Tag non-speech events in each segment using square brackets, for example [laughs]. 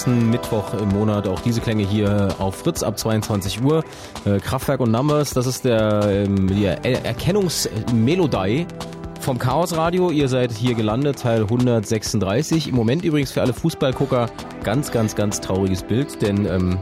Letzten Mittwoch im Monat auch diese Klänge hier auf Fritz ab 22 Uhr. Äh, Kraftwerk und Numbers, das ist der, ähm, die er Erkennungsmelodie vom Chaos Radio. Ihr seid hier gelandet, Teil 136. Im Moment übrigens für alle Fußballgucker ganz, ganz, ganz trauriges Bild, denn ähm,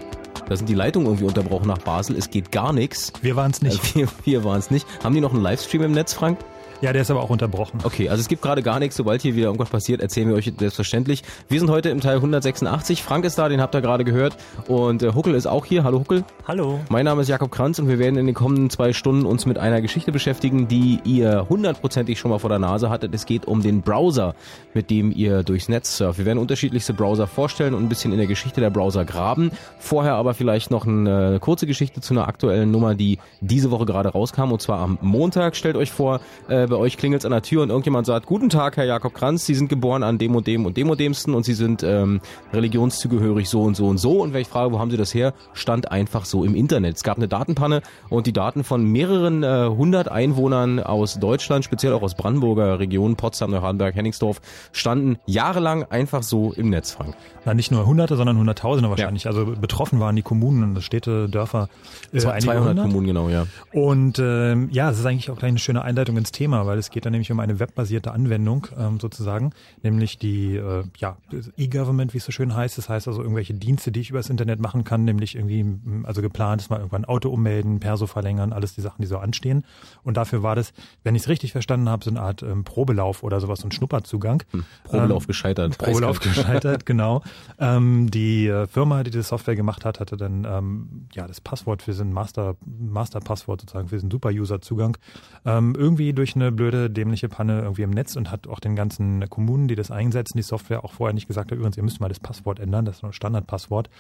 da sind die Leitungen irgendwie unterbrochen nach Basel. Es geht gar nichts. Wir waren es nicht. Also [laughs] wir wir waren es nicht. Haben die noch einen Livestream im Netz, Frank? Ja, der ist aber auch unterbrochen. Okay, also es gibt gerade gar nichts. Sobald hier wieder irgendwas passiert, erzählen wir euch selbstverständlich. Wir sind heute im Teil 186. Frank ist da, den habt ihr gerade gehört. Und äh, Huckel ist auch hier. Hallo Huckel. Hallo. Mein Name ist Jakob Kranz und wir werden in den kommenden zwei Stunden uns mit einer Geschichte beschäftigen, die ihr hundertprozentig schon mal vor der Nase hattet. Es geht um den Browser, mit dem ihr durchs Netz surft. Wir werden unterschiedlichste Browser vorstellen und ein bisschen in der Geschichte der Browser graben. Vorher aber vielleicht noch eine, eine kurze Geschichte zu einer aktuellen Nummer, die diese Woche gerade rauskam und zwar am Montag. Stellt euch vor, äh, bei euch klingelt es an der Tür und irgendjemand sagt, guten Tag, Herr Jakob Kranz, Sie sind geboren an dem und dem und dem und demsten und Sie sind ähm, religionszugehörig so und so und so. Und wenn ich frage, wo haben Sie das her, stand einfach so im Internet. Es gab eine Datenpanne und die Daten von mehreren äh, hundert Einwohnern aus Deutschland, speziell auch aus Brandenburger Region, Potsdam, Neuhardenberg, Henningsdorf, standen jahrelang einfach so im Netz, Frank. Na, nicht nur Hunderte, sondern Hunderttausende wahrscheinlich. Ja. Also betroffen waren die Kommunen und Städte, Dörfer. Äh, 200 hundert. Kommunen, genau, ja. Und ähm, ja, es ist eigentlich auch gleich eine schöne Einleitung ins Thema, weil es geht dann nämlich um eine webbasierte Anwendung ähm, sozusagen, nämlich die äh, ja, E-Government, wie es so schön heißt. Das heißt also irgendwelche Dienste, die ich übers Internet machen kann, nämlich irgendwie, also geplant ist mal irgendwann Auto ummelden, Perso verlängern, alles die Sachen, die so anstehen. Und dafür war das, wenn ich es richtig verstanden habe, so eine Art ähm, Probelauf oder sowas, so ein Schnupperzugang. Hm. Probelauf ähm, gescheitert. Probelauf gescheitert, [laughs] genau. Ähm, die äh, Firma, die das Software gemacht hat, hatte dann ähm, ja das Passwort für den Master Master-Passwort sozusagen für diesen Super-User-Zugang ähm, irgendwie durch eine blöde dämliche Panne irgendwie im Netz und hat auch den ganzen Kommunen, die das einsetzen, die Software auch vorher nicht gesagt, übrigens, ihr müsst mal das Passwort ändern, das ist ein Standardpasswort.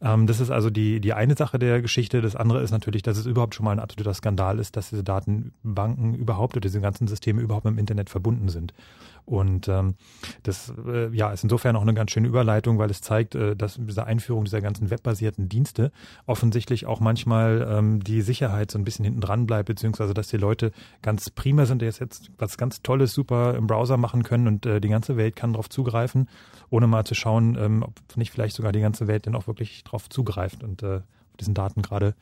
Ähm, das ist also die, die eine Sache der Geschichte. Das andere ist natürlich, dass es überhaupt schon mal ein absoluter Skandal ist, dass diese Datenbanken überhaupt oder diese ganzen Systeme überhaupt mit dem Internet verbunden sind. Und ähm, das äh, ja, ist insofern auch eine ganz schöne Überleitung, weil es zeigt, äh, dass diese Einführung dieser ganzen webbasierten Dienste offensichtlich auch manchmal ähm, die Sicherheit so ein bisschen hinten dran bleibt, beziehungsweise dass die Leute ganz prima sind, die jetzt was ganz Tolles, super im Browser machen können und äh, die ganze Welt kann darauf zugreifen, ohne mal zu schauen, ähm, ob nicht vielleicht sogar die ganze Welt denn auch wirklich darauf zugreift und äh, auf diesen Daten gerade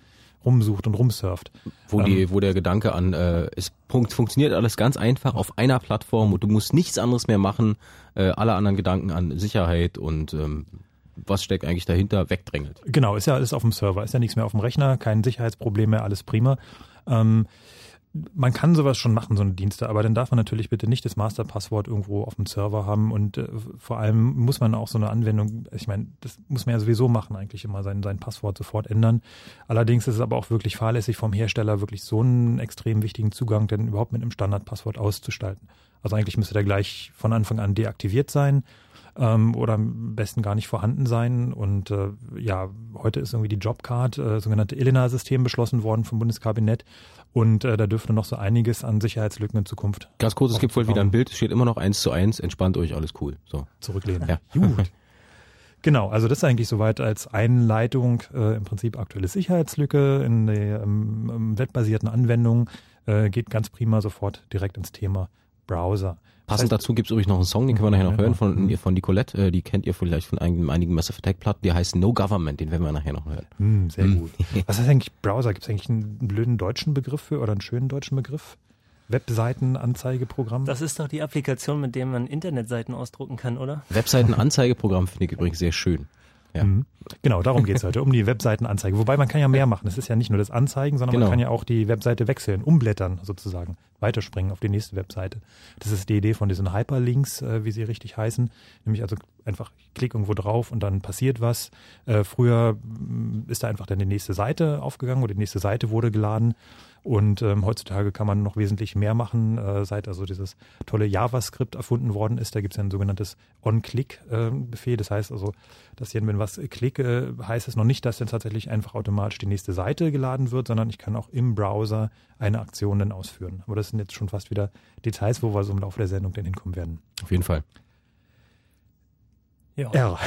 rumsucht und rumsurft. Wo, die, ähm, wo der Gedanke an, äh, es funktioniert alles ganz einfach auf einer Plattform und du musst nichts anderes mehr machen, äh, alle anderen Gedanken an Sicherheit und ähm, was steckt eigentlich dahinter, wegdrängelt. Genau, ist ja alles auf dem Server, ist ja nichts mehr auf dem Rechner, kein Sicherheitsproblem mehr, alles prima. Ähm, man kann sowas schon machen, so eine Dienste, aber dann darf man natürlich bitte nicht das Masterpasswort irgendwo auf dem Server haben und äh, vor allem muss man auch so eine Anwendung, ich meine, das muss man ja sowieso machen, eigentlich immer sein, sein Passwort sofort ändern. Allerdings ist es aber auch wirklich fahrlässig vom Hersteller, wirklich so einen extrem wichtigen Zugang denn überhaupt mit einem Standardpasswort auszustalten. Also eigentlich müsste der gleich von Anfang an deaktiviert sein ähm, oder am besten gar nicht vorhanden sein. Und äh, ja, heute ist irgendwie die Jobcard, äh, sogenannte Elena-System beschlossen worden vom Bundeskabinett. Und äh, da dürfte noch so einiges an Sicherheitslücken in Zukunft. Ganz kurz, es gibt wohl wieder ein Bild, es steht immer noch eins zu eins, entspannt euch, alles cool. So. Zurücklehnen. Ja. Gut. Genau, also das ist eigentlich soweit als Einleitung äh, im Prinzip aktuelle Sicherheitslücke in der ähm, webbasierten Anwendung. Äh, geht ganz prima sofort direkt ins Thema Browser. Passend dazu gibt es übrigens noch einen Song, den können wir nachher noch hören von, von Nicolette. Äh, die kennt ihr vielleicht von einigen, einigen Massive Attack Platten. Der heißt No Government. Den werden wir nachher noch hören. Mm, sehr mm. gut. Was heißt eigentlich Browser? Gibt es eigentlich einen blöden deutschen Begriff für oder einen schönen deutschen Begriff? Webseitenanzeigeprogramm? Das ist doch die Applikation, mit der man Internetseiten ausdrucken kann, oder? Webseitenanzeigeprogramm finde ich übrigens sehr schön. Ja. Mhm. Genau, darum geht's heute, um die [laughs] Webseitenanzeige. Wobei man kann ja mehr machen. Es ist ja nicht nur das Anzeigen, sondern genau. man kann ja auch die Webseite wechseln, umblättern sozusagen, weiterspringen auf die nächste Webseite. Das ist die Idee von diesen Hyperlinks, äh, wie sie richtig heißen. Nämlich also einfach, ich klicke irgendwo drauf und dann passiert was. Äh, früher mm, ist da einfach dann die nächste Seite aufgegangen oder die nächste Seite wurde geladen. Und ähm, heutzutage kann man noch wesentlich mehr machen, äh, seit also dieses tolle JavaScript erfunden worden ist. Da gibt es ein sogenanntes On-Click-Befehl. das heißt also, dass wenn was klicke, heißt es noch nicht, dass dann tatsächlich einfach automatisch die nächste Seite geladen wird, sondern ich kann auch im Browser eine Aktion dann ausführen. Aber das sind jetzt schon fast wieder Details, wo wir so im Laufe der Sendung dann hinkommen werden. Auf jeden Fall. Ja. R.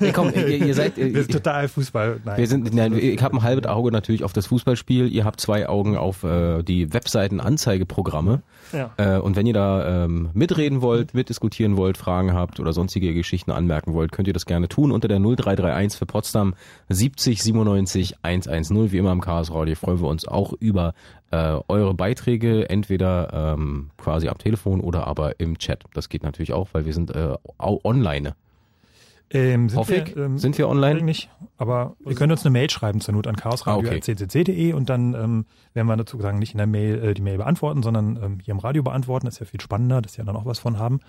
Hey, komm, ihr, ihr seid. Ihr, wir sind total Fußball. Nein. Wir sind, nein, ich habe ein halbes Auge natürlich auf das Fußballspiel. Ihr habt zwei Augen auf äh, die Webseiten-Anzeigeprogramme. Ja. Äh, und wenn ihr da ähm, mitreden wollt, mitdiskutieren wollt, Fragen habt oder sonstige Geschichten anmerken wollt, könnt ihr das gerne tun unter der 0331 für Potsdam 70 97 110. Wie immer im Chaos Radio freuen wir uns auch über äh, eure Beiträge, entweder ähm, quasi am Telefon oder aber im Chat. Das geht natürlich auch, weil wir sind äh, online. Ähm, sind Hoffe wir, ähm, sind wir online? Nicht, aber ihr könnt uns eine Mail schreiben zur Not an chaosradio.ccc.de ah, okay. und dann ähm, werden wir dazu sagen, nicht in der Mail äh, die Mail beantworten, sondern ähm, hier im Radio beantworten. Das ist ja viel spannender, dass wir dann auch was von haben.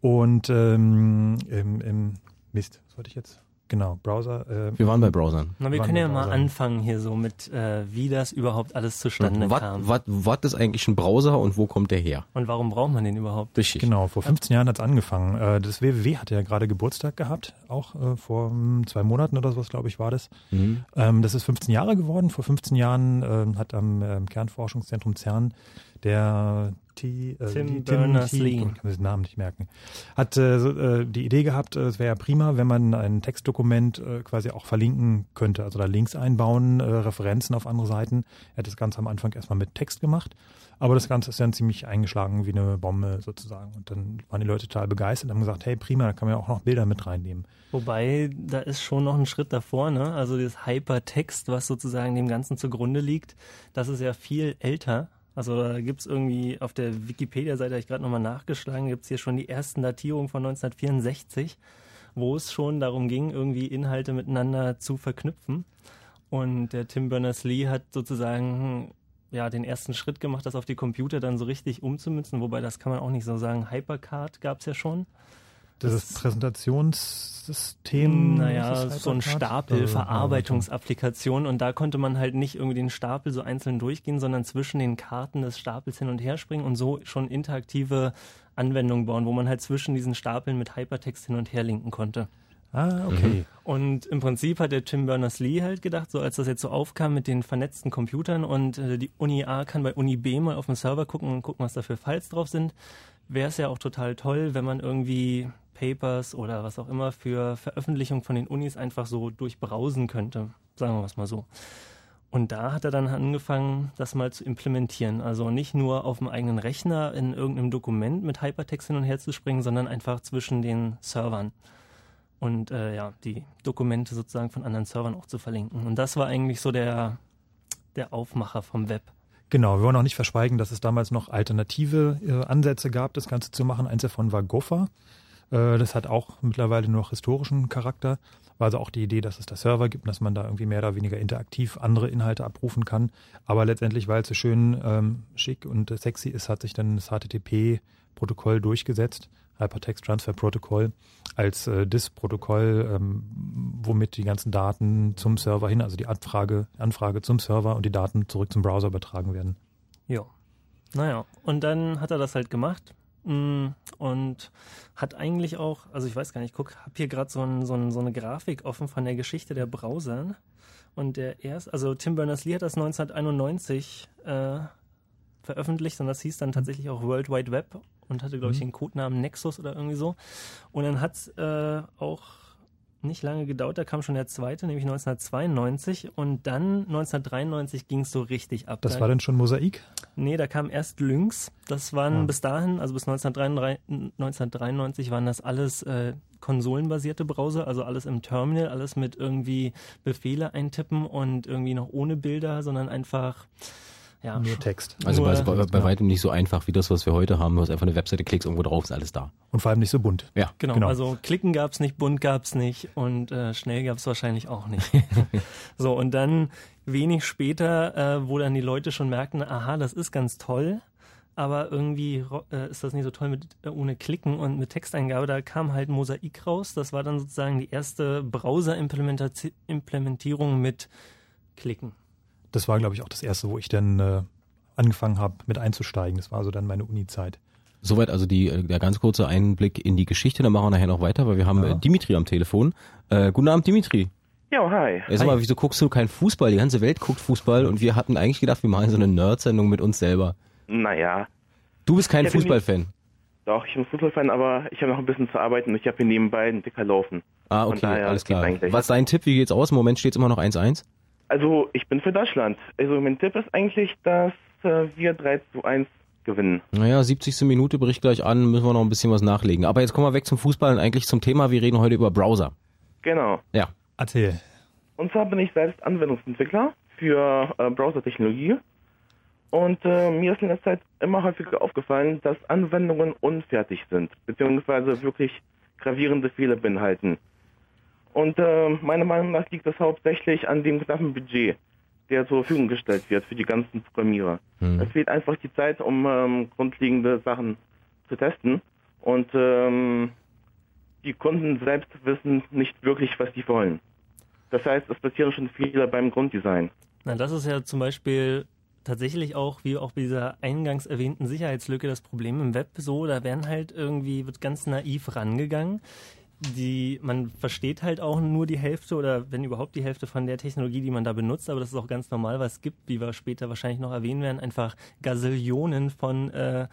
Und ähm, im Mist, was wollte ich jetzt? Genau, Browser. Äh, wir waren bei Browsern. Na, wir können ja mal anfangen hier so mit, äh, wie das überhaupt alles zustande wat, kam. Was ist eigentlich ein Browser und wo kommt der her? Und warum braucht man den überhaupt? Richtig. Genau, vor 15 Jahren hat's angefangen. Äh, das WWW hatte ja gerade Geburtstag gehabt, auch äh, vor hm, zwei Monaten oder sowas, glaube ich, war das. Mhm. Ähm, das ist 15 Jahre geworden. Vor 15 Jahren äh, hat am äh, Kernforschungszentrum CERN der T, äh, Tim, Berners-Lee, ich kann den Namen nicht merken, hat äh, äh, die Idee gehabt, äh, es wäre ja prima, wenn man ein Textdokument äh, quasi auch verlinken könnte, also da Links einbauen, äh, Referenzen auf andere Seiten. Er hat das Ganze am Anfang erstmal mit Text gemacht, aber das Ganze ist dann ziemlich eingeschlagen wie eine Bombe sozusagen. Und dann waren die Leute total begeistert und haben gesagt, hey prima, da kann man ja auch noch Bilder mit reinnehmen. Wobei, da ist schon noch ein Schritt davor, ne? Also das Hypertext, was sozusagen dem Ganzen zugrunde liegt, das ist ja viel älter also da gibt es irgendwie auf der Wikipedia-Seite, habe ich gerade nochmal nachgeschlagen, gibt es hier schon die ersten Datierungen von 1964, wo es schon darum ging, irgendwie Inhalte miteinander zu verknüpfen. Und der Tim Berners-Lee hat sozusagen ja, den ersten Schritt gemacht, das auf die Computer dann so richtig umzumünzen, wobei das kann man auch nicht so sagen. Hypercard gab es ja schon. Das, das Präsentationssystem. Naja, so ein Stapel, Verarbeitungsapplikation. Und da konnte man halt nicht irgendwie den Stapel so einzeln durchgehen, sondern zwischen den Karten des Stapels hin und her springen und so schon interaktive Anwendungen bauen, wo man halt zwischen diesen Stapeln mit Hypertext hin und her linken konnte. Ah, okay. Und im Prinzip hat der Tim Berners-Lee halt gedacht, so als das jetzt so aufkam mit den vernetzten Computern und äh, die Uni A kann bei Uni B mal auf dem Server gucken und gucken, was da für Files drauf sind, wäre es ja auch total toll, wenn man irgendwie Papers oder was auch immer für Veröffentlichung von den Unis einfach so durchbrausen könnte. Sagen wir es mal so. Und da hat er dann angefangen, das mal zu implementieren. Also nicht nur auf dem eigenen Rechner in irgendeinem Dokument mit Hypertext hin und her zu springen, sondern einfach zwischen den Servern. Und äh, ja, die Dokumente sozusagen von anderen Servern auch zu verlinken. Und das war eigentlich so der, der Aufmacher vom Web. Genau, wir wollen auch nicht verschweigen, dass es damals noch alternative äh, Ansätze gab, das Ganze zu machen. Eins davon war Gopher. Äh, das hat auch mittlerweile nur noch historischen Charakter. War also auch die Idee, dass es da Server gibt, dass man da irgendwie mehr oder weniger interaktiv andere Inhalte abrufen kann. Aber letztendlich, weil es so schön ähm, schick und sexy ist, hat sich dann das HTTP-Protokoll durchgesetzt, Hypertext Transfer Protocol, als äh, DIS-Protokoll, ähm, womit die ganzen Daten zum Server hin, also die Anfrage, Anfrage zum Server und die Daten zurück zum Browser übertragen werden. Ja. Naja, und dann hat er das halt gemacht Mm, und hat eigentlich auch, also ich weiß gar nicht, guck, hab hier gerade so, ein, so, ein, so eine Grafik offen von der Geschichte der Browser. Und der erst, also Tim Berners-Lee hat das 1991 äh, veröffentlicht und das hieß dann tatsächlich auch World Wide Web und hatte, glaube ich, mhm. den Codenamen Nexus oder irgendwie so. Und dann hat äh, auch nicht lange gedauert, da kam schon der zweite, nämlich 1992 und dann 1993 ging es so richtig ab. Das da, war dann schon Mosaik? Nee, da kam erst Lynx. Das waren ja. Ah. bis dahin, also bis 1993, 1993 waren das alles äh, konsolenbasierte Browser, also alles im Terminal, alles mit irgendwie Befehle eintippen und irgendwie noch ohne Bilder, sondern einfach ja, nur Text. Also nur, bei, bei, weitem nicht so einfach wie das, was wir heute haben. Du hast einfach eine Webseite, klickst irgendwo drauf, ist alles da. Und vor allem nicht so bunt. Ja, genau. genau. Also klicken gab's nicht, bunt gab's nicht und äh, schnell gab's wahrscheinlich auch nicht. [laughs] so, und dann wenig später, äh, wo dann die Leute schon merkten, aha, das ist ganz toll, aber irgendwie äh, ist das nicht so toll mit äh, ohne Klicken und mit Texteingabe. Da kam halt Mosaik raus. Das war dann sozusagen die erste Browser-Implementierung mit Klicken das war, glaube ich, auch das erste, wo ich dann äh, angefangen habe, mit einzusteigen. Das war so dann meine Uni-Zeit. Soweit also die, äh, der ganz kurze Einblick in die Geschichte. Dann machen wir nachher noch weiter, weil wir haben ja. äh, Dimitri am Telefon. Äh, guten Abend, Dimitri. Ja, hi. Sag mal, wieso guckst du keinen Fußball? Die ganze Welt guckt Fußball und wir hatten eigentlich gedacht, wir machen so eine Nerd-Sendung mit uns selber. Naja. Du bist kein Fußballfan? Doch, ich bin Fußballfan, aber ich habe noch ein bisschen zu arbeiten und ich habe hier nebenbei einen Dicker laufen. Ah, okay, alles klar. Was ist dein Tipp? Wie geht's aus? Im Moment steht es immer noch 1-1? Also ich bin für Deutschland. Also mein Tipp ist eigentlich, dass äh, wir 3 zu 1 gewinnen. Naja, 70. Minute bricht gleich an, müssen wir noch ein bisschen was nachlegen. Aber jetzt kommen wir weg zum Fußball und eigentlich zum Thema. Wir reden heute über Browser. Genau. Ja. Erzähl. Und zwar bin ich selbst Anwendungsentwickler für äh, Browser-Technologie. Und äh, mir ist in der Zeit immer häufiger aufgefallen, dass Anwendungen unfertig sind, beziehungsweise wirklich gravierende Fehler beinhalten. Und äh, meiner Meinung nach liegt das hauptsächlich an dem knappen Budget, der zur Verfügung gestellt wird für die ganzen Programmierer. Mhm. Es fehlt einfach die Zeit, um ähm, grundlegende Sachen zu testen. Und ähm, die Kunden selbst wissen nicht wirklich, was sie wollen. Das heißt, es passieren schon Fehler beim Grunddesign. Na, das ist ja zum Beispiel tatsächlich auch, wie auch bei dieser eingangs erwähnten Sicherheitslücke, das Problem im Web so, da werden halt irgendwie, wird ganz naiv rangegangen die, man versteht halt auch nur die Hälfte oder wenn überhaupt die Hälfte von der Technologie, die man da benutzt, aber das ist auch ganz normal, weil es gibt, wie wir später wahrscheinlich noch erwähnen werden, einfach Gazillionen von äh,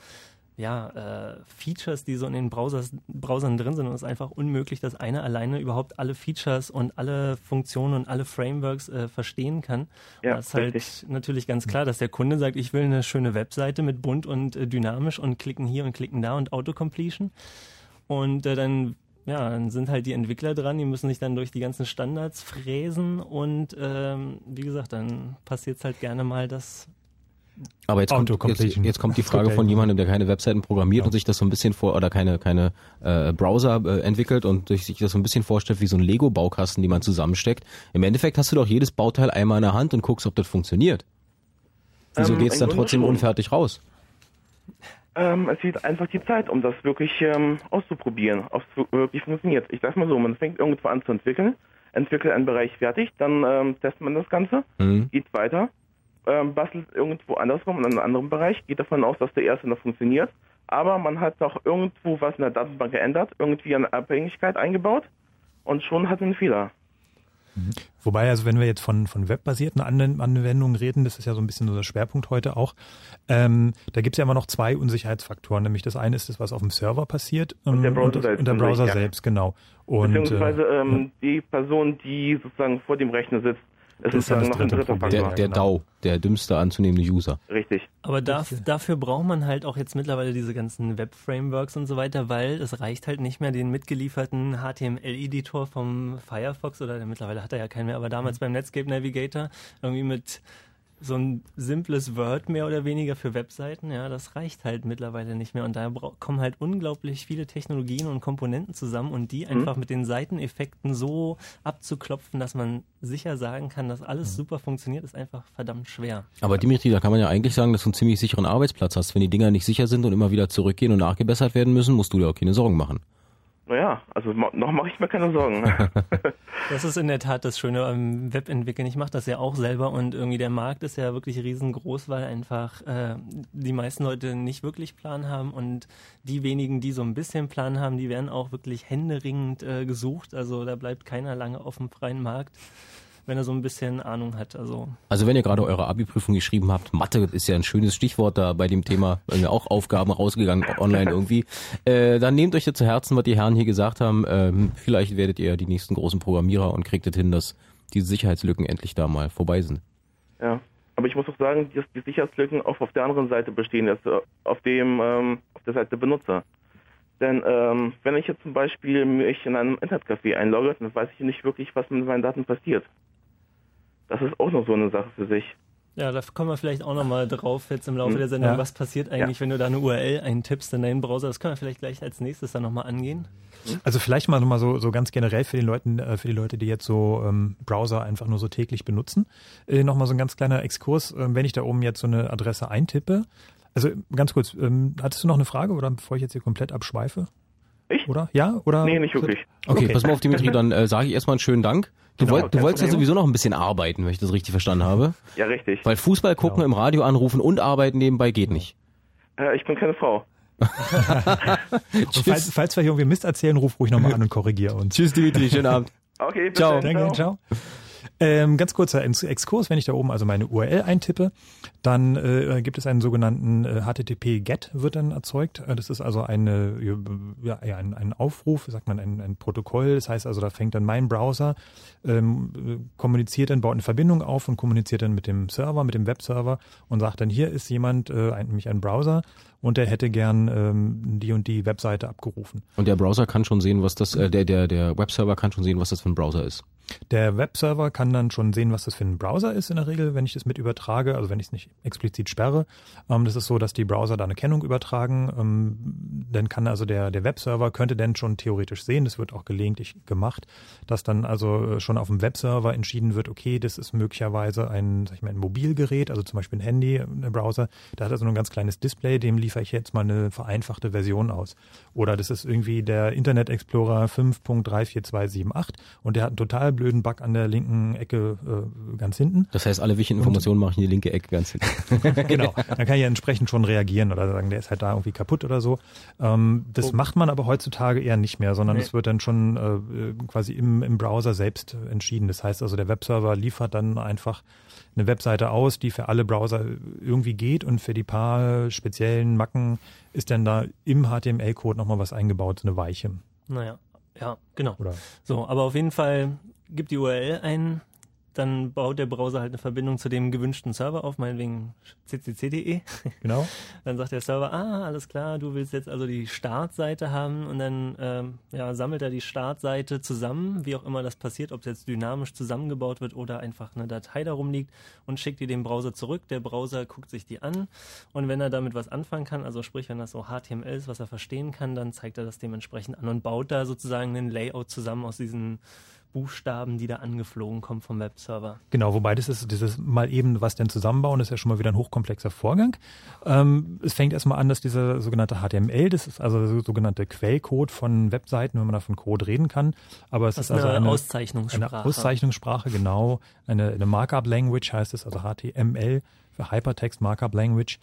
ja, äh, Features, die so in den Browsers, Browsern drin sind und es ist einfach unmöglich, dass einer alleine überhaupt alle Features und alle Funktionen und alle Frameworks äh, verstehen kann. Ja, das ist halt natürlich ganz klar, dass der Kunde sagt, ich will eine schöne Webseite mit bunt und äh, dynamisch und klicken hier und klicken da und Autocompletion. Und äh, dann ja, dann sind halt die Entwickler dran, die müssen sich dann durch die ganzen Standards fräsen und ähm, wie gesagt, dann passiert es halt gerne mal, dass aber jetzt kommt, jetzt, jetzt kommt die Frage von jemandem, der keine Webseiten programmiert ja. und sich das so ein bisschen vor oder keine keine äh, Browser äh, entwickelt und sich das so ein bisschen vorstellt wie so ein Lego-Baukasten, die man zusammensteckt. Im Endeffekt hast du doch jedes Bauteil einmal in der Hand und guckst, ob das funktioniert. Wieso ähm, geht's dann trotzdem unfertig raus? Ähm, es fehlt einfach die Zeit, um das wirklich ähm, auszuprobieren, ob es wirklich funktioniert. Ich sag mal so, man fängt irgendwo an zu entwickeln, entwickelt einen Bereich fertig, dann ähm, testet man das Ganze, mhm. geht weiter, ähm, bastelt irgendwo andersrum in einem anderen Bereich, geht davon aus, dass der erste noch funktioniert, aber man hat doch irgendwo was in der Datenbank geändert, irgendwie eine Abhängigkeit eingebaut und schon hat er einen Fehler. Wobei, also wenn wir jetzt von, von webbasierten Anwendungen reden, das ist ja so ein bisschen der Schwerpunkt heute auch, ähm, da gibt es ja immer noch zwei Unsicherheitsfaktoren. Nämlich das eine ist das, was auf dem Server passiert Und der Browser und, selbst und der Browser ja. selbst, genau. Und, Beziehungsweise äh, ähm, die Person, die sozusagen vor dem Rechner sitzt, ist Das ist dann das noch ein dritte dritter Problem. Faktor. Der, der genau. DAO, der dümmste anzunehmende User. Richtig. Aber darf, dafür braucht man halt auch jetzt mittlerweile diese ganzen Web-Frameworks und so weiter, weil es reicht halt nicht mehr den mitgelieferten HTML-Editor vom Firefox oder der, mittlerweile hat er ja keinen mehr, aber damals beim Netscape Navigator irgendwie mit so ein simples Word mehr oder weniger für Webseiten, ja, das reicht halt mittlerweile nicht mehr und da kommen halt unglaublich viele Technologien und Komponenten zusammen und die einfach mit den Seiteneffekten so abzuklopfen, dass man sicher sagen kann, dass alles super funktioniert, ist einfach verdammt schwer. Aber Dimitri, da kann man ja eigentlich sagen, dass du einen ziemlich sicheren Arbeitsplatz hast. Wenn die Dinger nicht sicher sind und immer wieder zurückgehen und nachgebessert werden müssen, musst du dir auch keine Sorgen machen. Naja, also noch mache ich mir keine Sorgen. [laughs] Das ist in der Tat das Schöne am Webentwickeln. Ich mache das ja auch selber und irgendwie der Markt ist ja wirklich riesengroß, weil einfach äh, die meisten Leute nicht wirklich Plan haben und die wenigen, die so ein bisschen Plan haben, die werden auch wirklich händeringend äh, gesucht. Also da bleibt keiner lange auf dem freien Markt, wenn er so ein bisschen Ahnung hat. Also Also wenn ihr gerade eure Abi-Prüfung geschrieben habt, Mathe ist ja ein schönes Stichwort da bei dem Thema, weil mir auch Aufgaben rausgegangen online irgendwie, äh, dann nehmt euch das zu Herzen, was die Herren hier gesagt haben. Ähm, vielleicht werdet ihr die nächsten großen Programmierer und kriegt es hin, dass diese Sicherheitslücken endlich da mal vorbei sind. ja. Aber ich muss auch sagen, dass die Sicherheitslücken auch auf der anderen Seite bestehen, also auf dem ähm, auf der Seite Benutzer. Denn ähm, wenn ich jetzt zum Beispiel mich in einem Internetcafé einlogge, dann weiß ich nicht wirklich, was mit meinen Daten passiert. Das ist auch noch so eine Sache für sich. ja, da kommen wir vielleicht auch nochmal drauf jetzt im Laufe Hm, der Sendung. ja. Was passiert eigentlich, wenn du da eine URL eintippst in deinen Browser? Das können wir vielleicht gleich als nächstes dann nochmal angehen. Also vielleicht mal nochmal so, so ganz generell für die Leute, äh, für die Leute, die jetzt so ähm, Browser einfach nur so täglich benutzen. Äh, nochmal so ein ganz kleiner Exkurs, ähm, wenn ich da oben jetzt so eine Adresse eintippe. Also ganz kurz, ähm, hattest du noch eine Frage oder bevor ich jetzt hier komplett abschweife? Ich? Oder? Ja? Oder? Nee, nicht wirklich. Okay, Okay. pass mal auf, Dimitri, [laughs] dann äh, sage ich erstmal einen schönen Dank. Du, Genau, wollt, du wolltest ja sowieso noch ein bisschen arbeiten, wenn ich das richtig verstanden habe. Ja, richtig. Weil Fußball gucken, Genau. im Radio anrufen und arbeiten nebenbei geht nicht. Äh, ich bin keine Frau. [laughs] Und falls, falls wir hier irgendwie Mist erzählen, ruf ruhig nochmal an und korrigier uns. Tschüss, Dimitri, schönen Abend. Okay, bis Ciao. dann. Danke, ciao. Ähm, ganz kurzer Ex- Exkurs, wenn ich da oben also meine URL eintippe, dann äh, gibt es einen sogenannten äh, HTTP-GET wird dann erzeugt. Äh, das ist also eine, ja, ein, ein Aufruf, sagt man, ein, ein Protokoll. Das heißt also, da fängt dann mein Browser, ähm, äh, kommuniziert dann, baut eine Verbindung auf und kommuniziert dann mit dem Server, mit dem Webserver und sagt dann, hier ist jemand, äh, ein, nämlich ein Browser und der hätte gern ähm, die und die Webseite abgerufen. Und der Browser kann schon sehen, was das, äh, der, der, der Webserver kann schon sehen, was das für ein Browser ist. Der Webserver kann dann schon sehen, was das für ein Browser ist in der Regel, wenn ich das mit übertrage, also wenn ich es nicht explizit sperre. Ähm, das ist so, dass die Browser da eine Kennung übertragen. Ähm, dann kann also der, der Webserver könnte dann schon theoretisch sehen, das wird auch gelegentlich gemacht, dass dann also äh, schon auf dem Webserver entschieden wird, okay, das ist möglicherweise ein, sag ich mal, ein Mobilgerät, also zum Beispiel ein Handy, ein Browser, der hat also nur ein ganz kleines Display, dem liefere ich jetzt mal eine vereinfachte Version aus. Oder das ist irgendwie der Internet Explorer 5.34278 und der hat einen total blöden Bug an der linken Ecke äh, ganz hinten. Das heißt, alle wichtigen Informationen mache ich in die linke Ecke ganz hinten. [laughs] genau. Dann kann ich ja entsprechend schon reagieren oder sagen, der ist halt da irgendwie kaputt oder so. Ähm, das Oh. macht man aber heutzutage eher nicht mehr, sondern Nee. es wird dann schon äh, quasi im, im Browser selbst entschieden. Das heißt also, der Webserver liefert dann einfach eine Webseite aus, die für alle Browser irgendwie geht und für die paar speziellen Macken ist dann da im HTML-Code nochmal was eingebaut, so eine Weiche. Naja, ja, genau. Oder So, aber auf jeden Fall gibt die URL ein, dann baut der Browser halt eine Verbindung zu dem gewünschten Server auf, meinetwegen ccc.de. genau. [laughs] Dann sagt der Server, ah, alles klar, du willst jetzt also die Startseite haben und dann ähm, ja, sammelt er die Startseite zusammen, wie auch immer das passiert, ob es jetzt dynamisch zusammengebaut wird oder einfach eine Datei darum liegt und schickt die dem Browser zurück. Der Browser guckt sich die an und wenn er damit was anfangen kann, also sprich, wenn das so HTML ist, was er verstehen kann, dann zeigt er das dementsprechend an und baut da sozusagen ein Layout zusammen aus diesen Buchstaben, die da angeflogen kommen vom Webserver. Genau, wobei das ist dieses mal eben was denn zusammenbauen, ist ja schon mal wieder ein hochkomplexer Vorgang. Ähm, es fängt erstmal an, dass dieser sogenannte HTML, das ist also der sogenannte Quellcode von Webseiten, wenn man da von Code reden kann. Aber es Das ist ist also eine, eine, Auszeichnungssprache. eine Auszeichnungssprache, genau. Eine, eine Markup Language heißt es, also HTML für Hypertext Markup Language.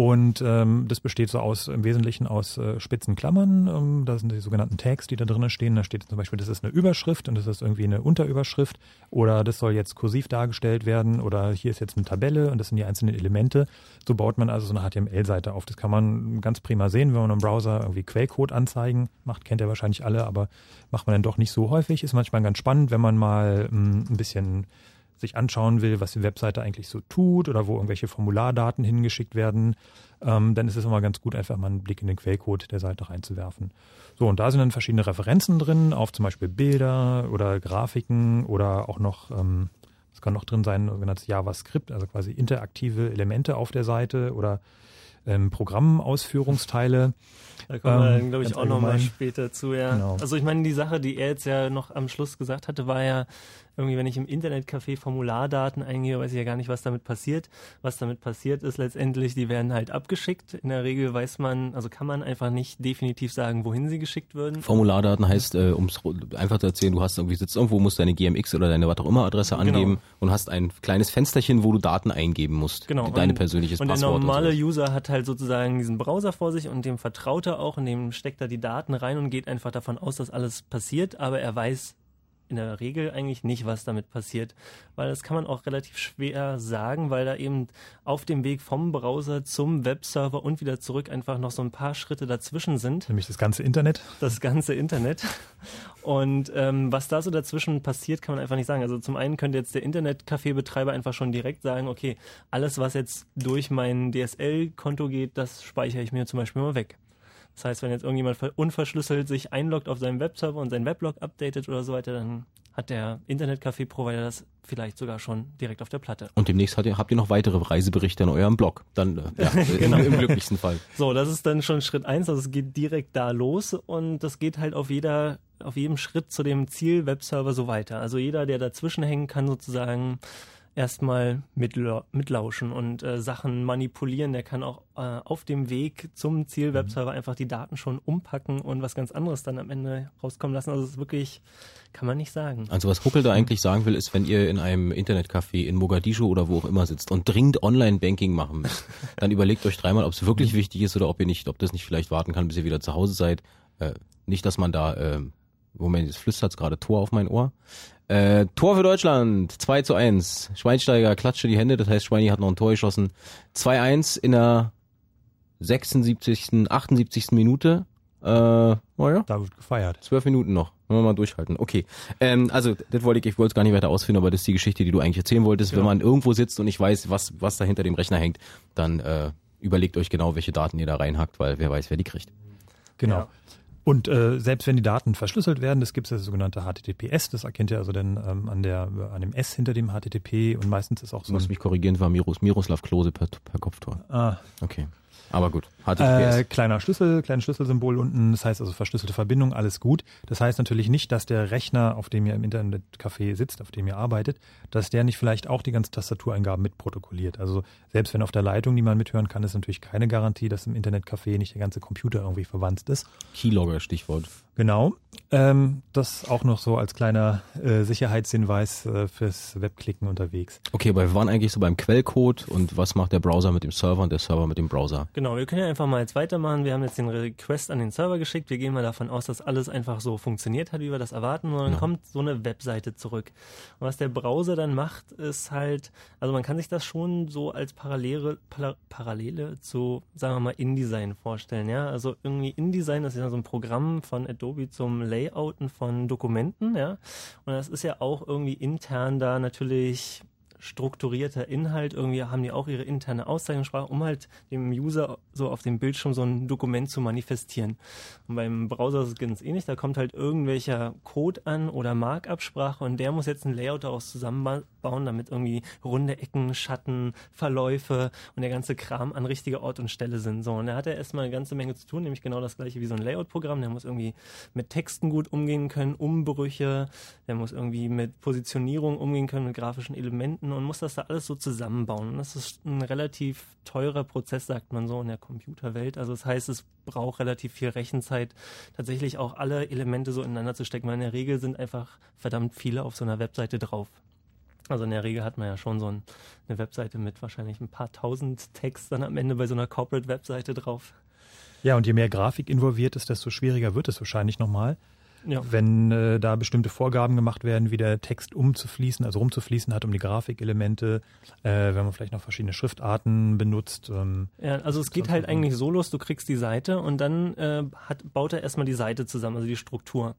Und ähm, das besteht so aus im Wesentlichen aus äh, spitzen Klammern. Ähm, da sind die sogenannten Tags, die da drinnen stehen. Da steht zum Beispiel, das ist eine Überschrift und das ist irgendwie eine Unterüberschrift oder das soll jetzt kursiv dargestellt werden oder hier ist jetzt eine Tabelle und das sind die einzelnen Elemente. So baut man also so eine HTML-Seite auf. Das kann man ganz prima sehen, wenn man im Browser irgendwie Quellcode anzeigen macht, kennt ihr wahrscheinlich alle, aber macht man dann doch nicht so häufig. Ist manchmal ganz spannend, wenn man mal mh, mm, ein bisschen sich anschauen will, was die Webseite eigentlich so tut oder wo irgendwelche Formulardaten hingeschickt werden, ähm, dann ist es immer ganz gut, einfach mal einen Blick in den Quellcode der Seite reinzuwerfen. So, und da sind dann verschiedene Referenzen drin, auf zum Beispiel Bilder oder Grafiken oder auch noch, ähm, es kann noch drin sein, sogenanntes JavaScript, also quasi interaktive Elemente auf der Seite oder ähm, Programmausführungsteile. Da kommen wir, ähm, glaube ich, auch nochmal später zu. Ja. Genau. Also ich meine, die Sache, die er jetzt ja noch am Schluss gesagt hatte, war ja, irgendwie, wenn ich im Internetcafé Formulardaten eingebe, weiß ich ja gar nicht, was damit passiert. Was damit passiert ist letztendlich, die werden halt abgeschickt. In der Regel weiß man, also kann man einfach nicht definitiv sagen, wohin sie geschickt würden. Formulardaten heißt, äh, um es einfach zu erzählen, du hast irgendwie sitzt irgendwo, musst deine GMX oder deine was auch immer Adresse genau. angeben und hast ein kleines Fensterchen, wo du Daten eingeben musst. Genau. Deine persönliches und Passwort. Und der normale und User hat halt sozusagen diesen Browser vor sich und dem vertraut er auch und dem steckt er die Daten rein und geht einfach davon aus, dass alles passiert, aber er weiß in der Regel eigentlich nicht, was damit passiert, weil das kann man auch relativ schwer sagen, weil da eben auf dem Weg vom Browser zum Webserver und wieder zurück einfach noch so ein paar Schritte dazwischen sind. Nämlich das ganze Internet. Das ganze Internet. Und ähm, was da so dazwischen passiert, kann man einfach nicht sagen. Also zum einen könnte jetzt der Internetcafé-Betreiber einfach schon direkt sagen, okay, alles, was jetzt durch mein DSL-Konto geht, das speichere ich mir zum Beispiel mal weg. Das heißt, wenn jetzt irgendjemand unverschlüsselt sich einloggt auf seinen Webserver und seinen Weblog updatet oder so weiter, dann hat der Internetcafé-Provider das vielleicht sogar schon direkt auf der Platte. Und demnächst ihr, habt ihr noch weitere Reiseberichte in eurem Blog. Dann äh, ja, [laughs] genau. im, im, glücklichsten Fall. So, das ist dann schon Schritt eins. Also es geht direkt da los und das geht halt auf jeder, auf jedem Schritt zu dem Ziel-Webserver so weiter. Also jeder, der dazwischen hängen kann, sozusagen erstmal mitlauschen und äh, Sachen manipulieren. Der kann auch äh, auf dem Weg zum Ziel-Webserver mhm. einfach die Daten schon umpacken und was ganz anderes dann am Ende rauskommen lassen. Also es ist wirklich, kann man nicht sagen. Also was Huckel da eigentlich sagen will, ist, wenn ihr in einem Internetcafé in Mogadischu oder wo auch immer sitzt und dringend Online-Banking machen müsst, [laughs] dann überlegt euch dreimal, ob es wirklich wichtig ist oder ob ihr nicht, ob das nicht vielleicht warten kann, bis ihr wieder zu Hause seid. Äh, nicht, dass man da, äh, Moment, jetzt flüstert gerade Tor auf mein Ohr. Äh, Tor für Deutschland, 2 zu 1. Schweinsteiger klatschte die Hände, das heißt, Schweini hat noch ein Tor geschossen. 2-1 in der 76., 78. Minute. Äh, naja. Da wird gefeiert. Zwölf Minuten noch. Wollen wir mal durchhalten. Okay. Ähm, also, das wollte ich, ich wollte es gar nicht weiter ausführen, aber das ist die Geschichte, die du eigentlich erzählen wolltest. Genau. Wenn man irgendwo sitzt und ich weiß, was, was da hinter dem Rechner hängt, dann äh, überlegt euch genau, welche Daten ihr da reinhackt, weil wer weiß, wer die kriegt. Genau. Ja. Und äh, selbst wenn die Daten verschlüsselt werden, das gibt es das sogenannte HTTPS, das erkennt ihr also dann ähm, an der an dem S hinter dem HTTP und meistens ist auch so. Du musst mich korrigieren, war Miros, Miroslav Klose per, per Kopftor. Ah. Okay. Aber gut, HTTPS. Äh, kleiner Schlüssel, kleines Schlüsselsymbol unten, das heißt also verschlüsselte Verbindung, alles gut. Das heißt natürlich nicht, dass der Rechner, auf dem ihr im Internetcafé sitzt, auf dem ihr arbeitet, dass der nicht vielleicht auch die ganzen Tastatureingaben mitprotokolliert. Also selbst wenn auf der Leitung niemand mithören kann, ist natürlich keine Garantie, dass im Internetcafé nicht der ganze Computer irgendwie verwandt ist. Keylogger, Stichwort. Genau. Ähm, das auch noch so als kleiner äh, Sicherheitshinweis äh, fürs Webklicken unterwegs. Okay, aber wir waren eigentlich so beim Quellcode und was macht der Browser mit dem Server und der Server mit dem Browser? Genau, wir können ja einfach mal jetzt weitermachen. Wir haben jetzt den Request an den Server geschickt. Wir gehen mal davon aus, dass alles einfach so funktioniert hat, wie wir das erwarten. Und dann genau. kommt so eine Webseite zurück. Und was der Browser dann macht, ist halt, also man kann sich das schon so als Parallele, Parallele zu, sagen wir mal, InDesign vorstellen. Ja, also irgendwie InDesign ist ja so ein Programm von Adobe Adobe zum Layouten von Dokumenten, ja. Und das ist ja auch irgendwie intern da natürlich strukturierter Inhalt. Irgendwie haben die auch ihre interne Auszeichnungssprache, um halt dem User so auf dem Bildschirm so ein Dokument zu manifestieren. Und beim Browser ist es ganz ähnlich. Da kommt halt irgendwelcher Code an oder Markup-Sprache und der muss jetzt ein Layout daraus zusammenbauen, damit irgendwie runde Ecken, Schatten, Verläufe und der ganze Kram an richtiger Ort und Stelle sind. So, und da hat er erstmal eine ganze Menge zu tun, nämlich genau das gleiche wie so ein Layout-Programm. Der muss irgendwie mit Texten gut umgehen können, Umbrüche, der muss irgendwie mit Positionierung umgehen können, mit grafischen Elementen Daten und muss das da alles so zusammenbauen. Das ist ein relativ teurer Prozess, sagt man so in der Computerwelt. Also das heißt, es braucht relativ viel Rechenzeit, tatsächlich auch alle Elemente so ineinander zu stecken, weil in der Regel sind einfach verdammt viele auf so einer Webseite drauf. Also in der Regel hat man ja schon so ein, eine Webseite mit wahrscheinlich ein paar tausend Text dann am Ende bei so einer Corporate-Webseite drauf. Ja, und je mehr Grafik involviert ist, desto schwieriger wird es wahrscheinlich nochmal. Ja. Wenn äh, da bestimmte Vorgaben gemacht werden, wie der Text umzufließen, also rumzufließen hat um die Grafikelemente, äh, wenn man vielleicht noch verschiedene Schriftarten benutzt. Ähm, Ja, also es geht halt eigentlich so los, du kriegst die Seite und dann äh, hat, baut er erstmal die Seite zusammen, also die Struktur.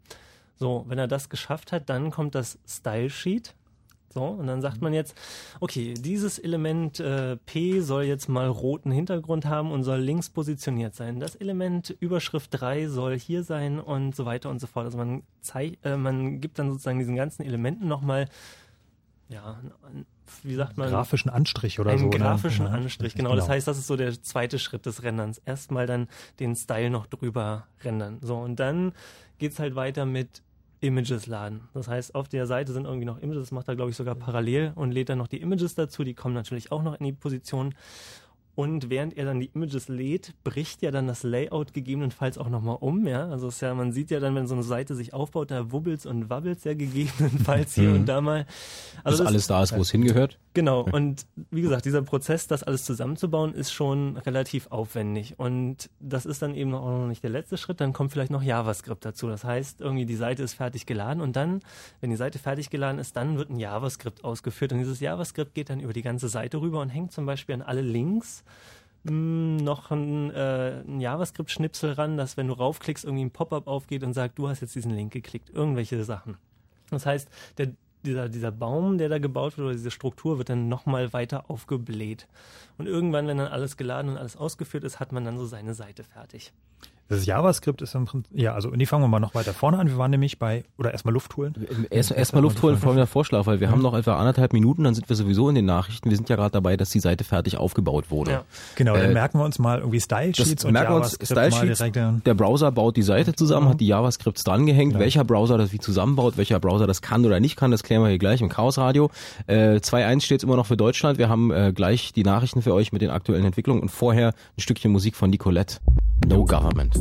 So, wenn er das geschafft hat, dann kommt das Style Sheet. So, und dann sagt man jetzt, okay, dieses Element äh, P soll jetzt mal roten Hintergrund haben und soll links positioniert sein. Das Element Überschrift 3 soll hier sein und so weiter und so fort. Also man, äh, man gibt dann sozusagen diesen ganzen Elementen nochmal, ja, wie sagt man? grafischen Anstrich oder einen so. ne? grafischen Ja. Anstrich, genau. Das heißt, das ist so der zweite Schritt des Renderns. Erstmal dann den Style noch drüber rendern. So, und dann geht's halt weiter mit Images laden. Das heißt, auf der Seite sind irgendwie noch Images, das macht er, glaube ich, sogar parallel und lädt dann noch die Images dazu. Die kommen natürlich auch noch in die Position. Und während er dann die Images lädt, bricht ja dann das Layout gegebenenfalls auch nochmal um, ja. Also es ist ja, man sieht ja dann, wenn so eine Seite sich aufbaut, da wubbelt's und wabbelt's ja [laughs] gegebenenfalls hier Mhm. und da mal. Dass Also das- alles da ist, wo es hingehört. Genau, und wie gesagt, dieser Prozess, das alles zusammenzubauen, ist schon relativ aufwendig. Und das ist dann eben auch noch nicht der letzte Schritt, dann kommt vielleicht noch JavaScript dazu. Das heißt, irgendwie die Seite ist fertig geladen und dann, wenn die Seite fertig geladen ist, dann wird ein JavaScript ausgeführt. Und dieses JavaScript geht dann über die ganze Seite rüber und hängt zum Beispiel an alle Links mh, noch ein, äh, ein JavaScript-Schnipsel ran, dass wenn du raufklickst, irgendwie ein Pop-up aufgeht und sagt, du hast jetzt diesen Link geklickt. Irgendwelche Sachen. Das heißt, der, dieser, dieser Baum, der da gebaut wird, oder diese Struktur wird dann nochmal weiter aufgebläht. Und irgendwann, wenn dann alles geladen und alles ausgeführt ist, hat man dann so seine Seite fertig. Das JavaScript ist im Prinzip, ja, also nee, fangen wir mal noch weiter vorne an. Wir waren nämlich bei, oder erstmal Luft holen. Erst- Erstmal Luft holen, folgender Vorschlag, weil wir haben noch etwa anderthalb Minuten, dann sind wir sowieso in den Nachrichten. Wir sind ja gerade dabei, dass die Seite fertig aufgebaut wurde. Ja. Genau, dann Äh, merken wir uns mal irgendwie Style Sheets und merken wir uns, JavaScript Style mal Sheets, direkt. ja. der Browser baut die Seite zusammen, hat die JavaScripts dran gehängt. Welcher Browser das wie zusammenbaut, welcher Browser das kann oder nicht kann, das klären wir hier gleich im Chaos Radio. Äh, 2.1 steht immer noch für Deutschland. Wir haben äh, gleich die Nachrichten für euch mit den aktuellen Entwicklungen und vorher ein Stückchen Musik von Nicolette. No Government.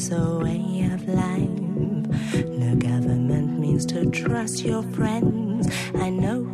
is a way of life. No government means to trust your friends. I know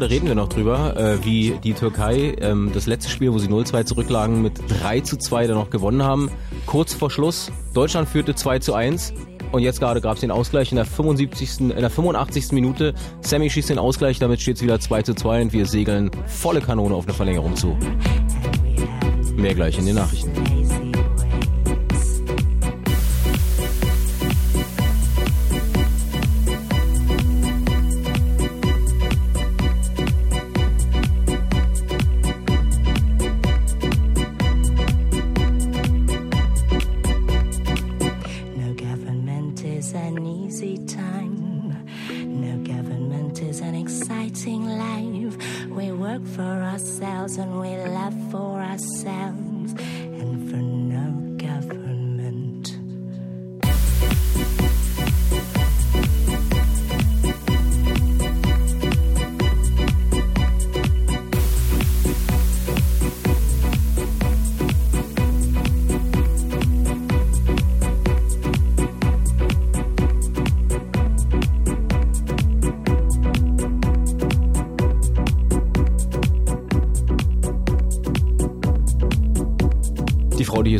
gerade reden wir noch drüber, äh, wie die Türkei ähm, das letzte Spiel, wo sie 0-2 zurücklagen, mit 3 zu 2 dann noch gewonnen haben. Kurz vor Schluss, Deutschland führte 2 zu 1 und jetzt gerade gab es den Ausgleich in der 75. in der 85. Minute. Sammy schießt den Ausgleich, damit steht es wieder 2 zu 2 und wir segeln volle Kanone auf eine Verlängerung zu. Mehr gleich in den Nachrichten.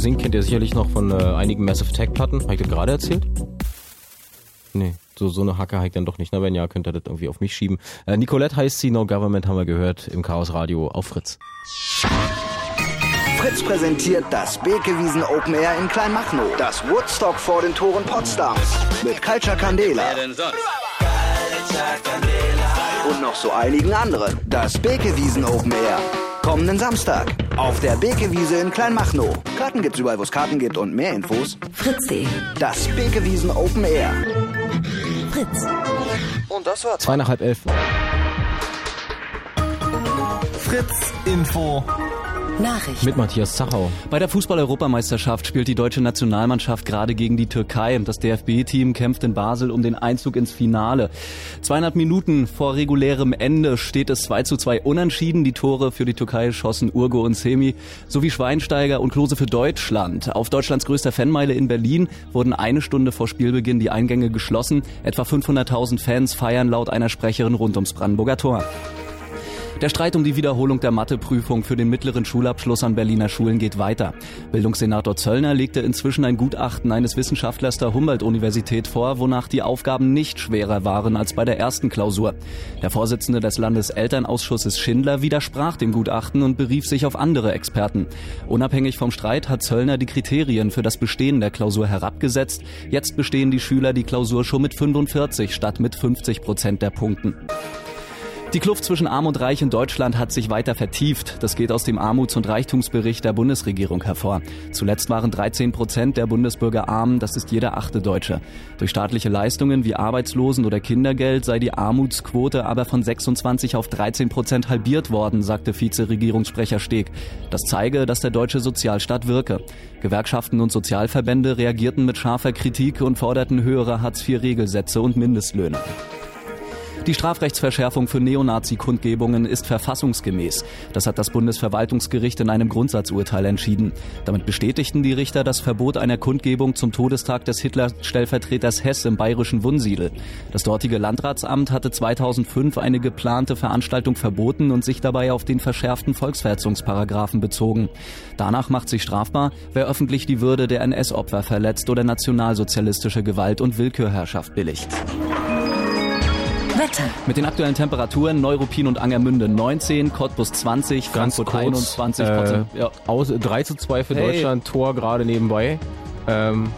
Singt, kennt ihr sicherlich noch von äh, einigen Massive Attack Platten. Habe ich das gerade erzählt? Nee, so, so eine Hacke habe ich dann doch nicht. Na, wenn ja, könnt ihr das irgendwie auf mich schieben. Äh, Nicolette heißt sie, No Government haben wir gehört im Chaos Radio auf Fritz. Fritz präsentiert das Bekewiesen Open Air in Kleinmachnow. Das Woodstock vor den Toren Potsdams. Mit Culture Candela. Und noch so einigen anderen. Das Bekewiesen Open Air. Kommenden Samstag. Auf der Bekewiese in Kleinmachnow. Karten gibt's überall, wo es Karten gibt und mehr Infos. Fritz.de. Das Bekewiesen Open Air. Fritz. Und das war's. Zwei nach halb elf. Fritz Info. Nachrichten. Mit Matthias Zachau. Bei der Fußball-Europameisterschaft spielt die deutsche Nationalmannschaft gerade gegen die Türkei. Das DFB-Team kämpft in Basel um den Einzug ins Finale. 200 Minuten vor regulärem Ende steht es 2 zu 2 unentschieden. Die Tore für die Türkei schossen Urgo und Semi sowie Schweinsteiger und Klose für Deutschland. Auf Deutschlands größter Fanmeile in Berlin wurden eine Stunde vor Spielbeginn die Eingänge geschlossen. Etwa 500.000 Fans feiern laut einer Sprecherin rund ums Brandenburger Tor. Der Streit um die Wiederholung der Matheprüfung für den mittleren Schulabschluss an Berliner Schulen geht weiter. Bildungssenator Zöllner legte inzwischen ein Gutachten eines Wissenschaftlers der Humboldt-Universität vor, wonach die Aufgaben nicht schwerer waren als bei der ersten Klausur. Der Vorsitzende des Landeselternausschusses Schindler widersprach dem Gutachten und berief sich auf andere Experten. Unabhängig vom Streit hat Zöllner die Kriterien für das Bestehen der Klausur herabgesetzt. Jetzt bestehen die Schüler die Klausur schon mit 45 statt mit 50 Prozent der Punkten. Die Kluft zwischen Arm und Reich in Deutschland hat sich weiter vertieft. Das geht aus dem Armuts- und Reichtumsbericht der Bundesregierung hervor. Zuletzt waren 13 Prozent der Bundesbürger arm, das ist jeder achte Deutsche. Durch staatliche Leistungen wie Arbeitslosen- oder Kindergeld sei die Armutsquote aber von 26 auf 13 Prozent halbiert worden, sagte Vizeregierungssprecher Steg. Das zeige, dass der deutsche Sozialstaat wirke. Gewerkschaften und Sozialverbände reagierten mit scharfer Kritik und forderten höhere Hartz-IV-Regelsätze und Mindestlöhne. Die Strafrechtsverschärfung für Neonazi-Kundgebungen ist verfassungsgemäß. Das hat das Bundesverwaltungsgericht in einem Grundsatzurteil entschieden. Damit bestätigten die Richter das Verbot einer Kundgebung zum Todestag des Hitler-Stellvertreters Hess im bayerischen Wunsiedel. Das dortige Landratsamt hatte 2005 eine geplante Veranstaltung verboten und sich dabei auf den verschärften Volksverhetzungsparagraphen bezogen. Danach macht sich strafbar, wer öffentlich die Würde der NS-Opfer verletzt oder nationalsozialistische Gewalt und Willkürherrschaft billigt. Wetter. Mit den aktuellen Temperaturen Neuruppin und Angermünde 19, Cottbus 20, Ganz Frankfurt kurz, 21, äh, Potsdam, ja. Aus 3 zu 2 für Hey. Deutschland, Tor gerade nebenbei. Ähm,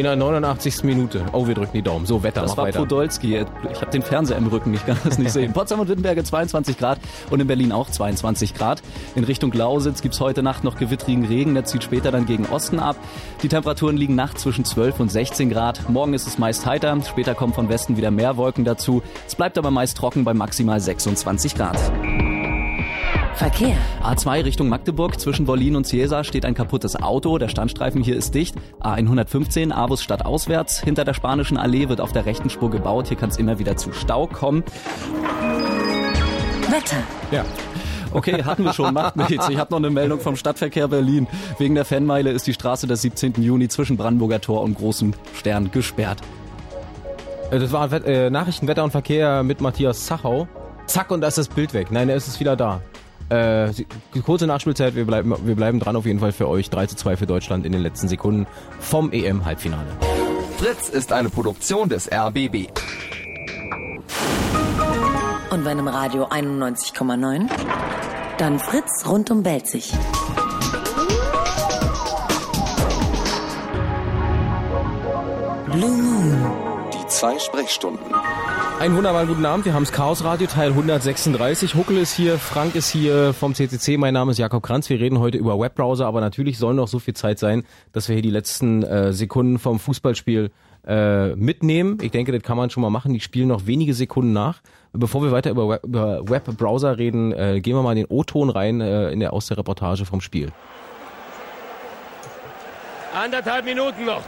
in der 89. Minute. Oh, wir drücken die Daumen. So, Wetter, Das mach war weiter. Podolski. Ich habe den Fernseher im Rücken, ich kann das nicht [laughs] sehen. Potsdam und Wittenberge 22 Grad und in Berlin auch 22 Grad. In Richtung Lausitz gibt's heute Nacht noch gewittrigen Regen, der zieht später dann gegen Osten ab. Die Temperaturen liegen nachts zwischen 12 und 16 Grad. Morgen ist es meist heiter, später kommen von Westen wieder mehr Wolken dazu. Es bleibt aber meist trocken bei maximal 26 Grad. Verkehr. A2 Richtung Magdeburg zwischen Wollin und Ciesa steht ein kaputtes Auto. Der Standstreifen hier ist dicht. A115 Avus Stadt auswärts. Hinter der Spanischen Allee wird auf der rechten Spur gebaut. Hier kann es immer wieder zu Stau kommen. Wetter. Ja. Okay, hatten wir schon, macht nichts. Ich habe noch eine Meldung vom Stadtverkehr Berlin. Wegen der Fanmeile ist die Straße des 17. Juni zwischen Brandenburger Tor und Großem Stern gesperrt. Äh, Das war äh, Nachrichten, Wetter und Verkehr mit Matthias Zachau. Zack, und da ist das Bild weg. Nein, er ist es wieder da. Äh, kurze Nachspielzeit, wir bleiben, wir bleiben dran auf jeden Fall für euch. 3 zu 2 für Deutschland in den letzten Sekunden vom EM-Halbfinale. Fritz ist eine Produktion des RBB. Und wenn im Radio 91,9, dann Fritz rund um Belzig. Blue Moon. Die zwei Sprechstunden. Einen wunderbaren guten Abend, wir haben das Chaos Radio Teil 136. Huckel ist hier, Frank ist hier vom CCC, mein Name ist Jakob Kranz. Wir reden heute über Webbrowser, aber natürlich soll noch so viel Zeit sein, dass wir hier die letzten äh, Sekunden vom Fußballspiel äh, mitnehmen. Ich denke, das kann man schon mal machen. Die spielen noch wenige Sekunden nach. Bevor wir weiter über, Web, über Webbrowser reden, äh, gehen wir mal in den O-Ton rein äh, in der, aus der Reportage vom Spiel. Anderthalb Minuten noch.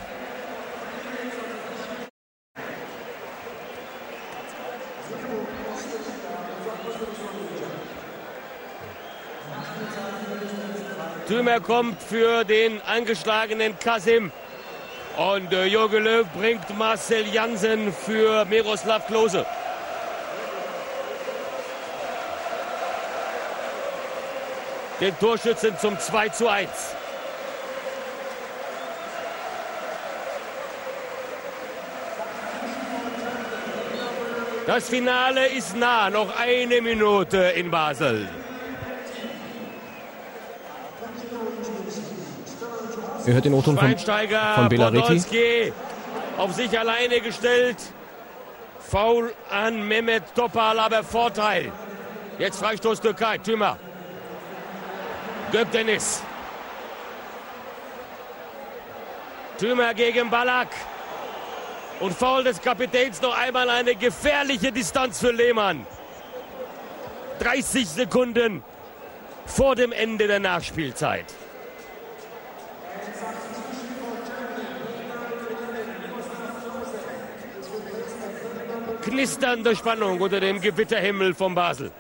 Stürmer kommt für den angeschlagenen Kasim. Und äh, Jogi Löw bringt Marcel Jansen für Miroslav Klose. Den Torschützen zum 2 zu 1. Das Finale ist nah, noch eine Minute in Basel. Ihr hört den O-Ton von, von Belareti. Podolski auf sich alleine gestellt. Foul an Mehmet Topal, aber Vorteil. Jetzt Freistoß Türkei, Tümer. Gökdeniz. Tümer gegen Ballack. Und Foul des Kapitäns noch einmal eine gefährliche Distanz für Lehmann. 30 Sekunden vor dem Ende der Nachspielzeit. Knisternde Spannung unter dem Gewitterhimmel von Basel.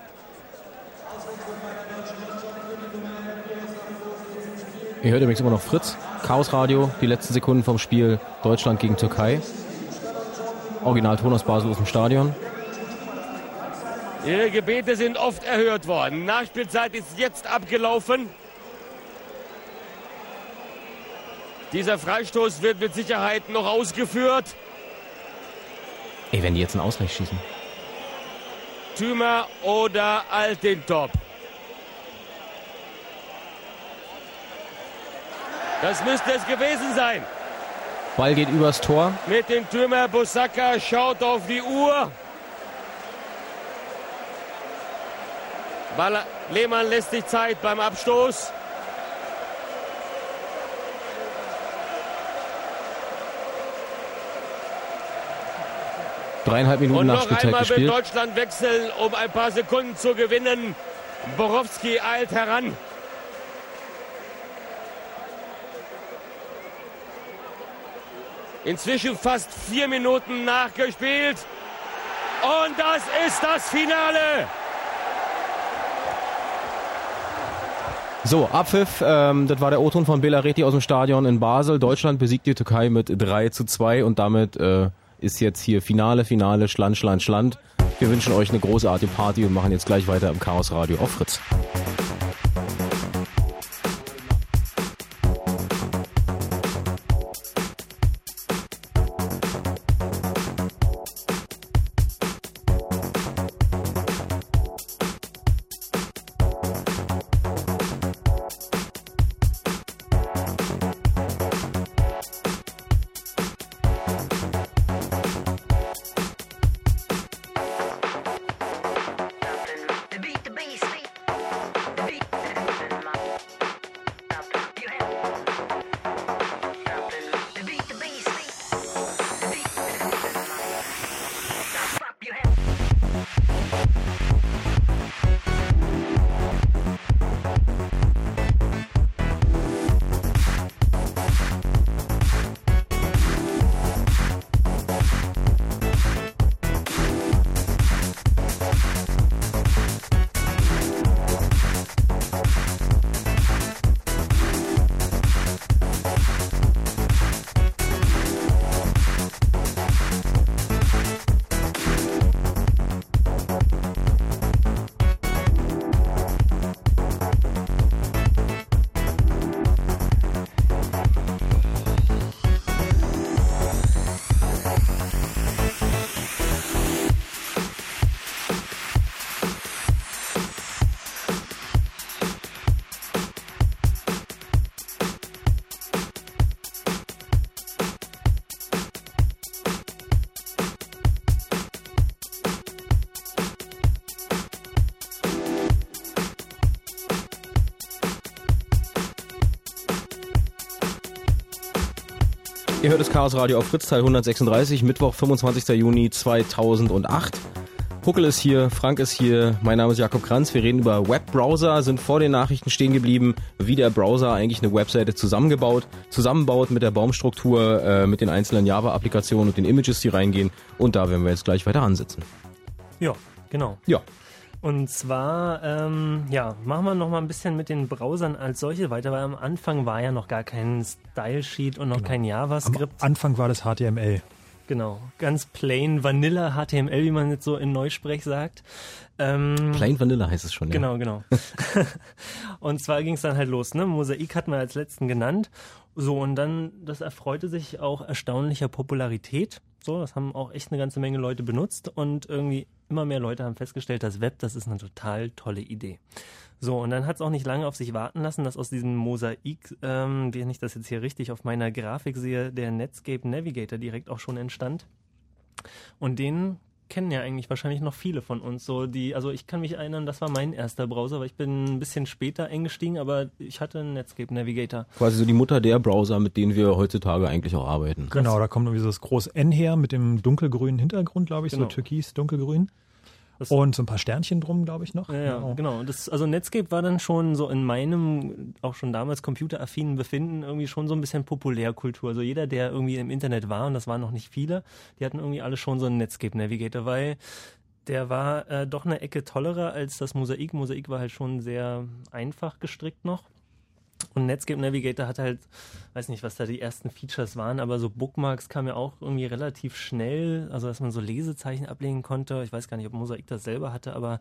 Ihr hört übrigens immer noch Fritz, Chaos Radio, die letzten Sekunden vom Spiel Deutschland gegen Türkei. Originalton aus Basel aus dem Stadion. Ihre Gebete sind oft erhört worden. Nachspielzeit ist jetzt abgelaufen. Dieser Freistoß wird mit Sicherheit noch ausgeführt. Ey, wenn die jetzt einen Ausgleich schießen. Tümer oder Altintop. Das müsste es gewesen sein. Ball geht übers Tor. Mit dem Tümer Busaka schaut auf die Uhr. Baller Lehmann lässt sich Zeit beim Abstoß. Dreieinhalb Minuten Und noch einmal will gespielt. Deutschland wechseln, um ein paar Sekunden zu gewinnen. Borowski eilt heran. Inzwischen fast vier Minuten nachgespielt. Und das ist das Finale. So, Abpfiff, ähm, das war der O-Ton von Belareti aus dem Stadion in Basel. Deutschland besiegt die Türkei mit 3 zu 2 und damit äh, ist jetzt hier Finale, Finale, Schland, Schland, Schland. Wir wünschen euch eine großartige Party und machen jetzt gleich weiter im Chaos Radio auf Fritz. Hört das Chaos Radio auf Fritz Teil 136, Mittwoch, 25. Juni 2008. Huckel ist hier, Frank ist hier, mein Name ist Jakob Kranz. Wir reden über Webbrowser, sind vor den Nachrichten stehen geblieben, wie der Browser eigentlich eine Webseite zusammengebaut, zusammenbaut mit der Baumstruktur, äh, mit den einzelnen Java-Applikationen und den Images, die reingehen. Und da werden wir jetzt gleich weiter ansetzen. Ja, genau. Ja. Und zwar, ähm, ja, machen wir noch mal ein bisschen mit den Browsern als solche weiter, weil am Anfang war ja noch gar kein Style-Sheet und noch kein Am JavaScript. Anfang war das HTML. Genau, ganz plain Vanilla HTML, wie man jetzt so in Neusprech sagt. Ähm, Plain Vanilla heißt es schon, ja. Genau, genau. [laughs] und zwar ging es dann halt los, ne? Mosaik hat man als letzten genannt. So, und dann, das erfreute sich auch erstaunlicher Popularität. So, das haben auch echt eine ganze Menge Leute benutzt und irgendwie immer mehr Leute haben festgestellt, das Web, das ist eine total tolle Idee. So, und dann hat es auch nicht lange auf sich warten lassen, dass aus diesem Mosaik, ähm, wenn ich das jetzt hier richtig auf meiner Grafik sehe, der Netscape Navigator direkt auch schon entstand. Und den kennen ja eigentlich wahrscheinlich noch viele von uns. So die, also ich kann mich erinnern, das war mein erster Browser, weil ich bin ein bisschen später eingestiegen, aber ich hatte einen Netscape Navigator. Quasi so die Mutter der Browser, mit denen wir heutzutage eigentlich auch arbeiten. Genau, da kommt irgendwie so das große N her mit dem dunkelgrünen Hintergrund, glaube ich, Genau. so türkis, dunkelgrün. Das- Und so ein paar Sternchen drum, glaube ich, noch. Ja, ja, genau. Und Das, also Netscape war dann schon so in meinem, auch schon damals computeraffinen Befinden, irgendwie schon so ein bisschen Populärkultur. Also jeder, der irgendwie im Internet war, und das waren noch nicht viele, die hatten irgendwie alle schon so einen Netscape Navigator, weil der war äh, doch eine Ecke tollerer als das Mosaik. Mosaik war halt schon sehr einfach gestrickt noch. Und Netscape Navigator hat halt, weiß nicht, was da die ersten Features waren, aber so Bookmarks kam ja auch irgendwie relativ schnell, also dass man so Lesezeichen ablegen konnte. Ich weiß gar nicht, ob Mosaik das selber hatte, aber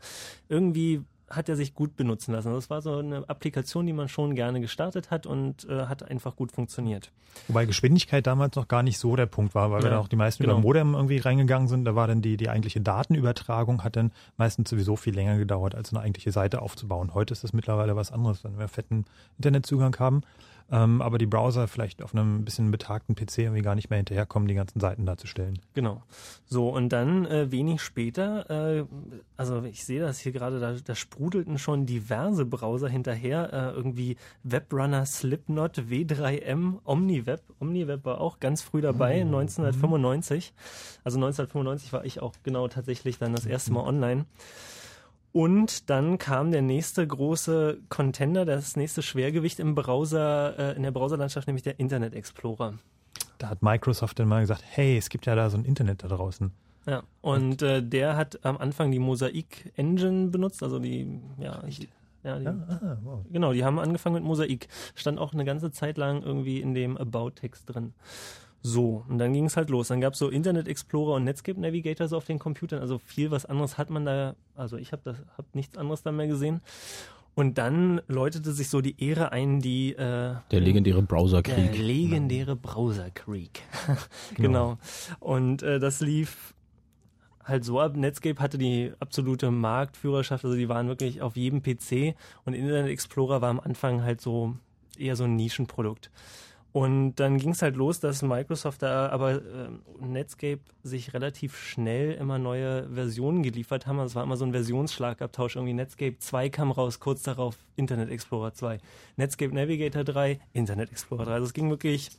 irgendwie hat er sich gut benutzen lassen. Also Das war so eine Applikation, die man schon gerne gestartet hat und äh, hat einfach gut funktioniert. Wobei Geschwindigkeit damals noch gar nicht so der Punkt war, weil wir Ja, dann auch die meisten genau. über Modem irgendwie reingegangen sind. Da war dann die, die eigentliche Datenübertragung hat dann meistens sowieso viel länger gedauert, als eine eigentliche Seite aufzubauen. Heute ist das mittlerweile was anderes, wenn wir fetten Internetzugang haben. Ähm, aber die Browser vielleicht auf einem bisschen betagten PC irgendwie gar nicht mehr hinterherkommen, die ganzen Seiten darzustellen. Genau. So, und dann äh, wenig später, äh, also ich sehe das hier gerade, da, da sprudelten schon diverse Browser hinterher, äh, irgendwie Webrunner, Slipknot, W3M, OmniWeb. OmniWeb war auch ganz früh dabei, 1995. Also 1995 war ich auch genau tatsächlich dann das erste Mal online. Und dann kam der nächste große Contender, das nächste Schwergewicht im Browser, äh, in der Browserlandschaft, nämlich der Internet Explorer. Da hat Microsoft dann mal gesagt, hey, es gibt ja da so ein Internet da draußen. Ja, und äh, der hat am Anfang die Mosaik Engine benutzt, also die, ja, die, ja, die, Ah, wow. genau, die haben angefangen mit Mosaik. Stand auch eine ganze Zeit lang irgendwie in dem About-Text drin. So, und dann ging es halt los. Dann gab es so Internet Explorer und Netscape Navigator so auf den Computern. Also viel was anderes hat man da, also ich habe hab nichts anderes da mehr gesehen. Und dann läutete sich so die Ehre ein, die äh, Der legendäre der Browserkrieg. legendäre Browserkrieg. [laughs] genau. Und äh, das lief halt so ab. Netscape hatte die absolute Marktführerschaft, also die waren wirklich auf jedem PC und Internet Explorer war am Anfang halt so eher so ein Nischenprodukt. Und dann ging es halt los, dass Microsoft da aber äh, Netscape sich relativ schnell immer neue Versionen geliefert haben. Also es war immer so ein Versionsschlagabtausch. Irgendwie Netscape 2 kam raus, kurz darauf Internet Explorer 2. Netscape Navigator 3, Internet Explorer 3. Also es ging wirklich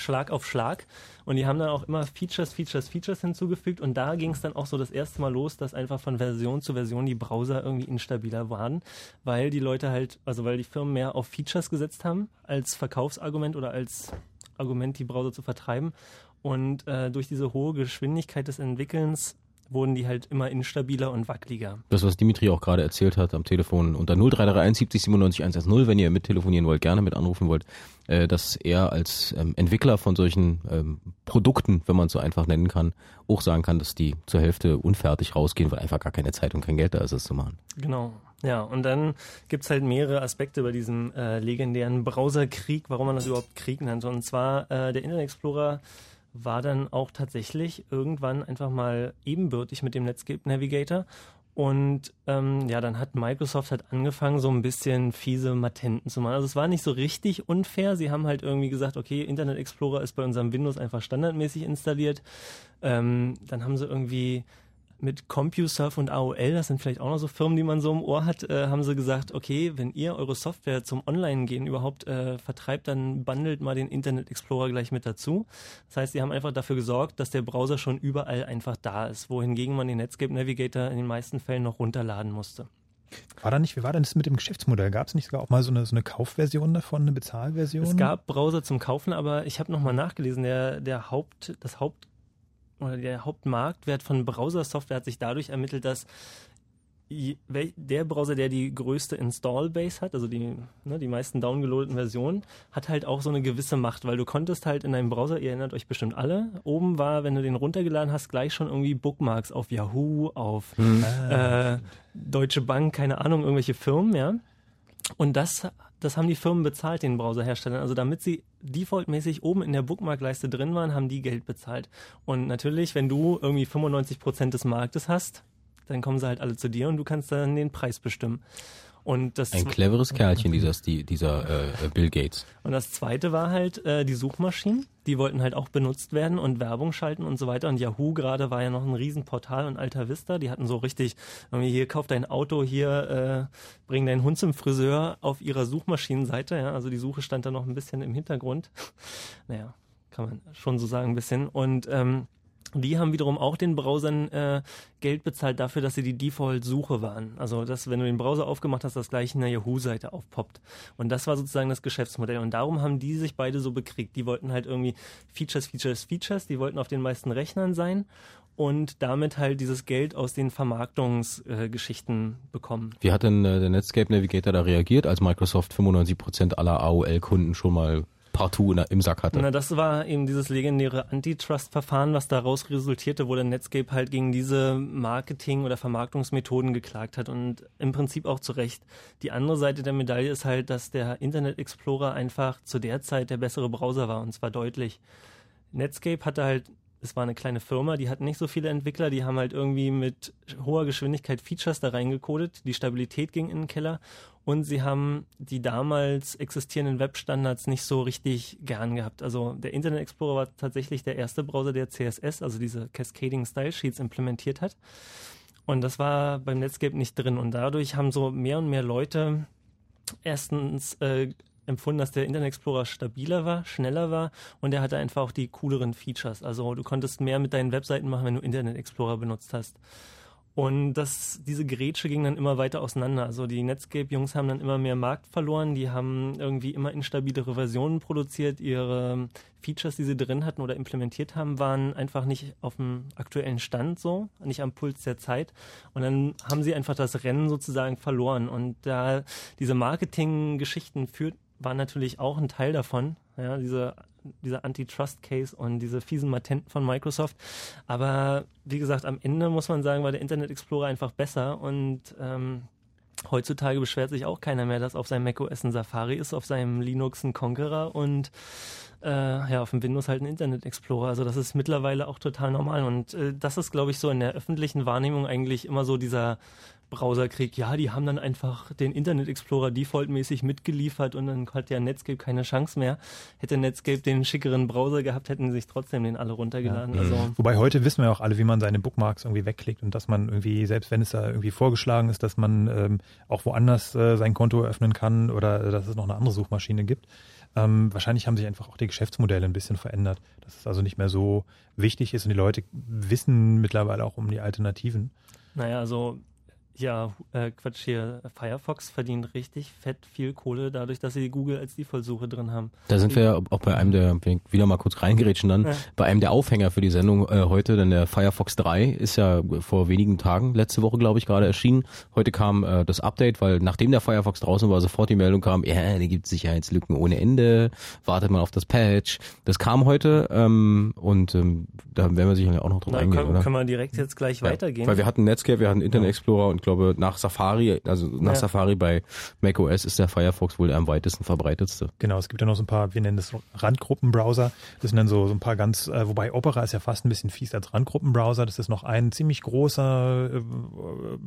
Schlag auf Schlag. Und die haben dann auch immer Features, Features, Features hinzugefügt. Und da ging es dann auch so das erste Mal los, dass einfach von Version zu Version die Browser irgendwie instabiler waren, weil die Leute halt, also weil die Firmen mehr auf Features gesetzt haben als Verkaufsargument oder als Argument, die Browser zu vertreiben. Und äh, durch diese hohe Geschwindigkeit des Entwickelns wurden die halt immer instabiler und wackeliger. Das, was Dimitri auch gerade erzählt hat am Telefon unter 0331 70 97 110, wenn ihr mit telefonieren wollt, gerne mit anrufen wollt, äh, dass er als ähm, Entwickler von solchen ähm, Produkten, wenn man es so einfach nennen kann, auch sagen kann, dass die zur Hälfte unfertig rausgehen, weil einfach gar keine Zeit und kein Geld da ist, es zu machen. Genau. Ja, und dann gibt's halt mehrere Aspekte bei diesem äh, legendären Browserkrieg, warum man das überhaupt Krieg nennt. Und zwar äh, der Internet Explorer war dann auch tatsächlich irgendwann einfach mal ebenbürtig mit dem Netscape Navigator. Und ähm, ja, dann hat Microsoft halt angefangen, so ein bisschen fiese Matenten zu machen. Also es war nicht so richtig unfair. Sie haben halt irgendwie gesagt, okay, Internet Explorer ist bei unserem Windows einfach standardmäßig installiert. Ähm, dann haben sie irgendwie mit CompuServe und AOL, das sind vielleicht auch noch so Firmen, die man so im Ohr hat, äh, haben sie gesagt, okay, wenn ihr eure Software zum Online-Gehen überhaupt äh, vertreibt, dann bundelt mal den Internet Explorer gleich mit dazu. Das heißt, sie haben einfach dafür gesorgt, dass der Browser schon überall einfach da ist, wohingegen man den Netscape Navigator in den meisten Fällen noch runterladen musste. War da nicht, wie war denn das mit dem Geschäftsmodell? Gab es nicht sogar auch mal so eine, so eine Kaufversion davon, eine Bezahlversion? Es gab Browser zum Kaufen, aber ich habe nochmal nachgelesen, der, der Haupt, das Haupt oder der Hauptmarktwert von Browser-Software hat sich dadurch ermittelt, dass der Browser, der die größte Install-Base hat, also die, ne, die meisten downgeloadeten Versionen, hat halt auch so eine gewisse Macht, weil du konntest halt in deinem Browser, ihr erinnert euch bestimmt alle, oben war, wenn du den runtergeladen hast, gleich schon irgendwie Bookmarks auf Yahoo, auf äh, Deutsche Bank, keine Ahnung, irgendwelche Firmen, ja. Und das das haben die Firmen bezahlt, den Browserherstellern. Also damit sie defaultmäßig oben in der Bookmarkleiste drin waren, haben die Geld bezahlt. Und natürlich, wenn du irgendwie 95 Prozent des Marktes hast, dann kommen sie halt alle zu dir und du kannst dann den Preis bestimmen. Und das Ein cleveres Kerlchen, dieser, dieser äh, äh, Bill Gates. und das zweite war halt äh, die Suchmaschinen. Die wollten halt auch benutzt werden und Werbung schalten und so weiter. Und Yahoo gerade war ja noch ein Riesenportal und Alta Vista. Die hatten so richtig, hier kauf dein Auto, hier äh, bring deinen Hund zum Friseur auf ihrer Suchmaschinenseite. Ja, also die Suche stand da noch ein bisschen im Hintergrund. [laughs] Naja, kann man schon so sagen ein bisschen. Und ähm, die haben wiederum auch den Browsern äh, Geld bezahlt dafür, dass sie die Default-Suche waren. Also, dass wenn du den Browser aufgemacht hast, das gleich in der Yahoo-Seite aufpoppt. Und das war sozusagen das Geschäftsmodell. Und darum haben die sich beide so bekriegt. Die wollten halt irgendwie Features, Features, Features. Die wollten auf den meisten Rechnern sein und damit halt dieses Geld aus den Vermarktungsgeschichten äh, bekommen. Wie hat denn äh, der Netscape Navigator da reagiert, als Microsoft 95% aller AOL-Kunden schon mal partout im Sack hatte? Na, das war eben dieses legendäre Antitrust-Verfahren, was daraus resultierte, wo der Netscape halt gegen diese Marketing- oder Vermarktungsmethoden geklagt hat und im Prinzip auch zu Recht. Die andere Seite der Medaille ist halt, dass der Internet Explorer einfach zu der Zeit der bessere Browser war und zwar deutlich. Netscape hatte halt, es war eine kleine Firma, die hatten nicht so viele Entwickler, die haben halt irgendwie mit hoher Geschwindigkeit Features da reingecodet, die Stabilität ging in den Keller und sie haben die damals existierenden Webstandards nicht so richtig gern gehabt. Also der Internet Explorer war tatsächlich der erste Browser, der CSS, also diese Cascading Style Sheets implementiert hat. Und das war beim Netscape nicht drin. Und dadurch haben so mehr und mehr Leute erstens äh, empfunden, dass der Internet Explorer stabiler war, schneller war und er hatte einfach auch die cooleren Features. Also du konntest mehr mit deinen Webseiten machen, wenn du Internet Explorer benutzt hast. Und das, diese Grätsche ging dann immer weiter auseinander. Also die Netscape-Jungs haben dann immer mehr Markt verloren. Die haben irgendwie immer instabilere Versionen produziert. Ihre Features, die sie drin hatten oder implementiert haben, waren einfach nicht auf dem aktuellen Stand so, nicht am Puls der Zeit. Und dann haben sie einfach das Rennen sozusagen verloren. Und da diese Marketing-Geschichten führt, war natürlich auch ein Teil davon. Ja, diese, dieser Antitrust-Case und diese fiesen Matenten von Microsoft. Aber wie gesagt, am Ende muss man sagen, war der Internet Explorer einfach besser und ähm, heutzutage beschwert sich auch keiner mehr, dass auf seinem macOS ein Safari ist, auf seinem Linux ein Conqueror und äh, ja, auf dem Windows halt ein Internet Explorer. Also das ist mittlerweile auch total normal und äh, das ist, glaube ich, so in der öffentlichen Wahrnehmung eigentlich immer so dieser Browserkrieg. Ja, die haben dann einfach den Internet Explorer defaultmäßig mitgeliefert und dann hat ja Netscape keine Chance mehr. Hätte Netscape den schickeren Browser gehabt, hätten sie sich trotzdem den alle runtergeladen. Also Wobei heute wissen wir auch alle, wie man seine Bookmarks irgendwie wegklickt und dass man irgendwie, selbst wenn es da irgendwie vorgeschlagen ist, dass man ähm, auch woanders äh, sein Konto eröffnen kann oder äh, dass es noch eine andere Suchmaschine gibt. Ähm, wahrscheinlich haben sich einfach auch die Geschäftsmodelle ein bisschen verändert, dass es also nicht mehr so wichtig ist und die Leute wissen mittlerweile auch um die Alternativen. Naja, also ja, äh, Quatsch hier, Firefox verdient richtig fett viel Kohle dadurch, dass sie Google als Default-Suche drin haben. Da sind wir ja auch bei einem der, wieder mal kurz reingerätschen dann, Ja. bei einem der Aufhänger für die Sendung äh, heute, denn der Firefox 3 ist ja vor wenigen Tagen, letzte Woche glaube ich gerade erschienen. Heute kam äh, das Update, weil nachdem der Firefox draußen war, sofort die Meldung kam, ja, da gibt Sicherheitslücken ohne Ende, wartet mal auf das Patch. Das kam heute ähm, und ähm, da werden wir sicherlich auch noch drauf Da eingehen, können, oder? können wir direkt jetzt gleich weitergehen. Weil wir hatten Netscape, wir hatten Internet Explorer und glaube nach Safari, also nach Ja. Safari bei macOS ist der Firefox wohl der am weitesten verbreitetste. Genau, es gibt ja noch so ein paar, wir nennen das Randgruppenbrowser. Das sind dann so, so ein paar ganz, äh, wobei Opera ist ja fast ein bisschen fies als Randgruppenbrowser. Das ist noch ein ziemlich großer äh,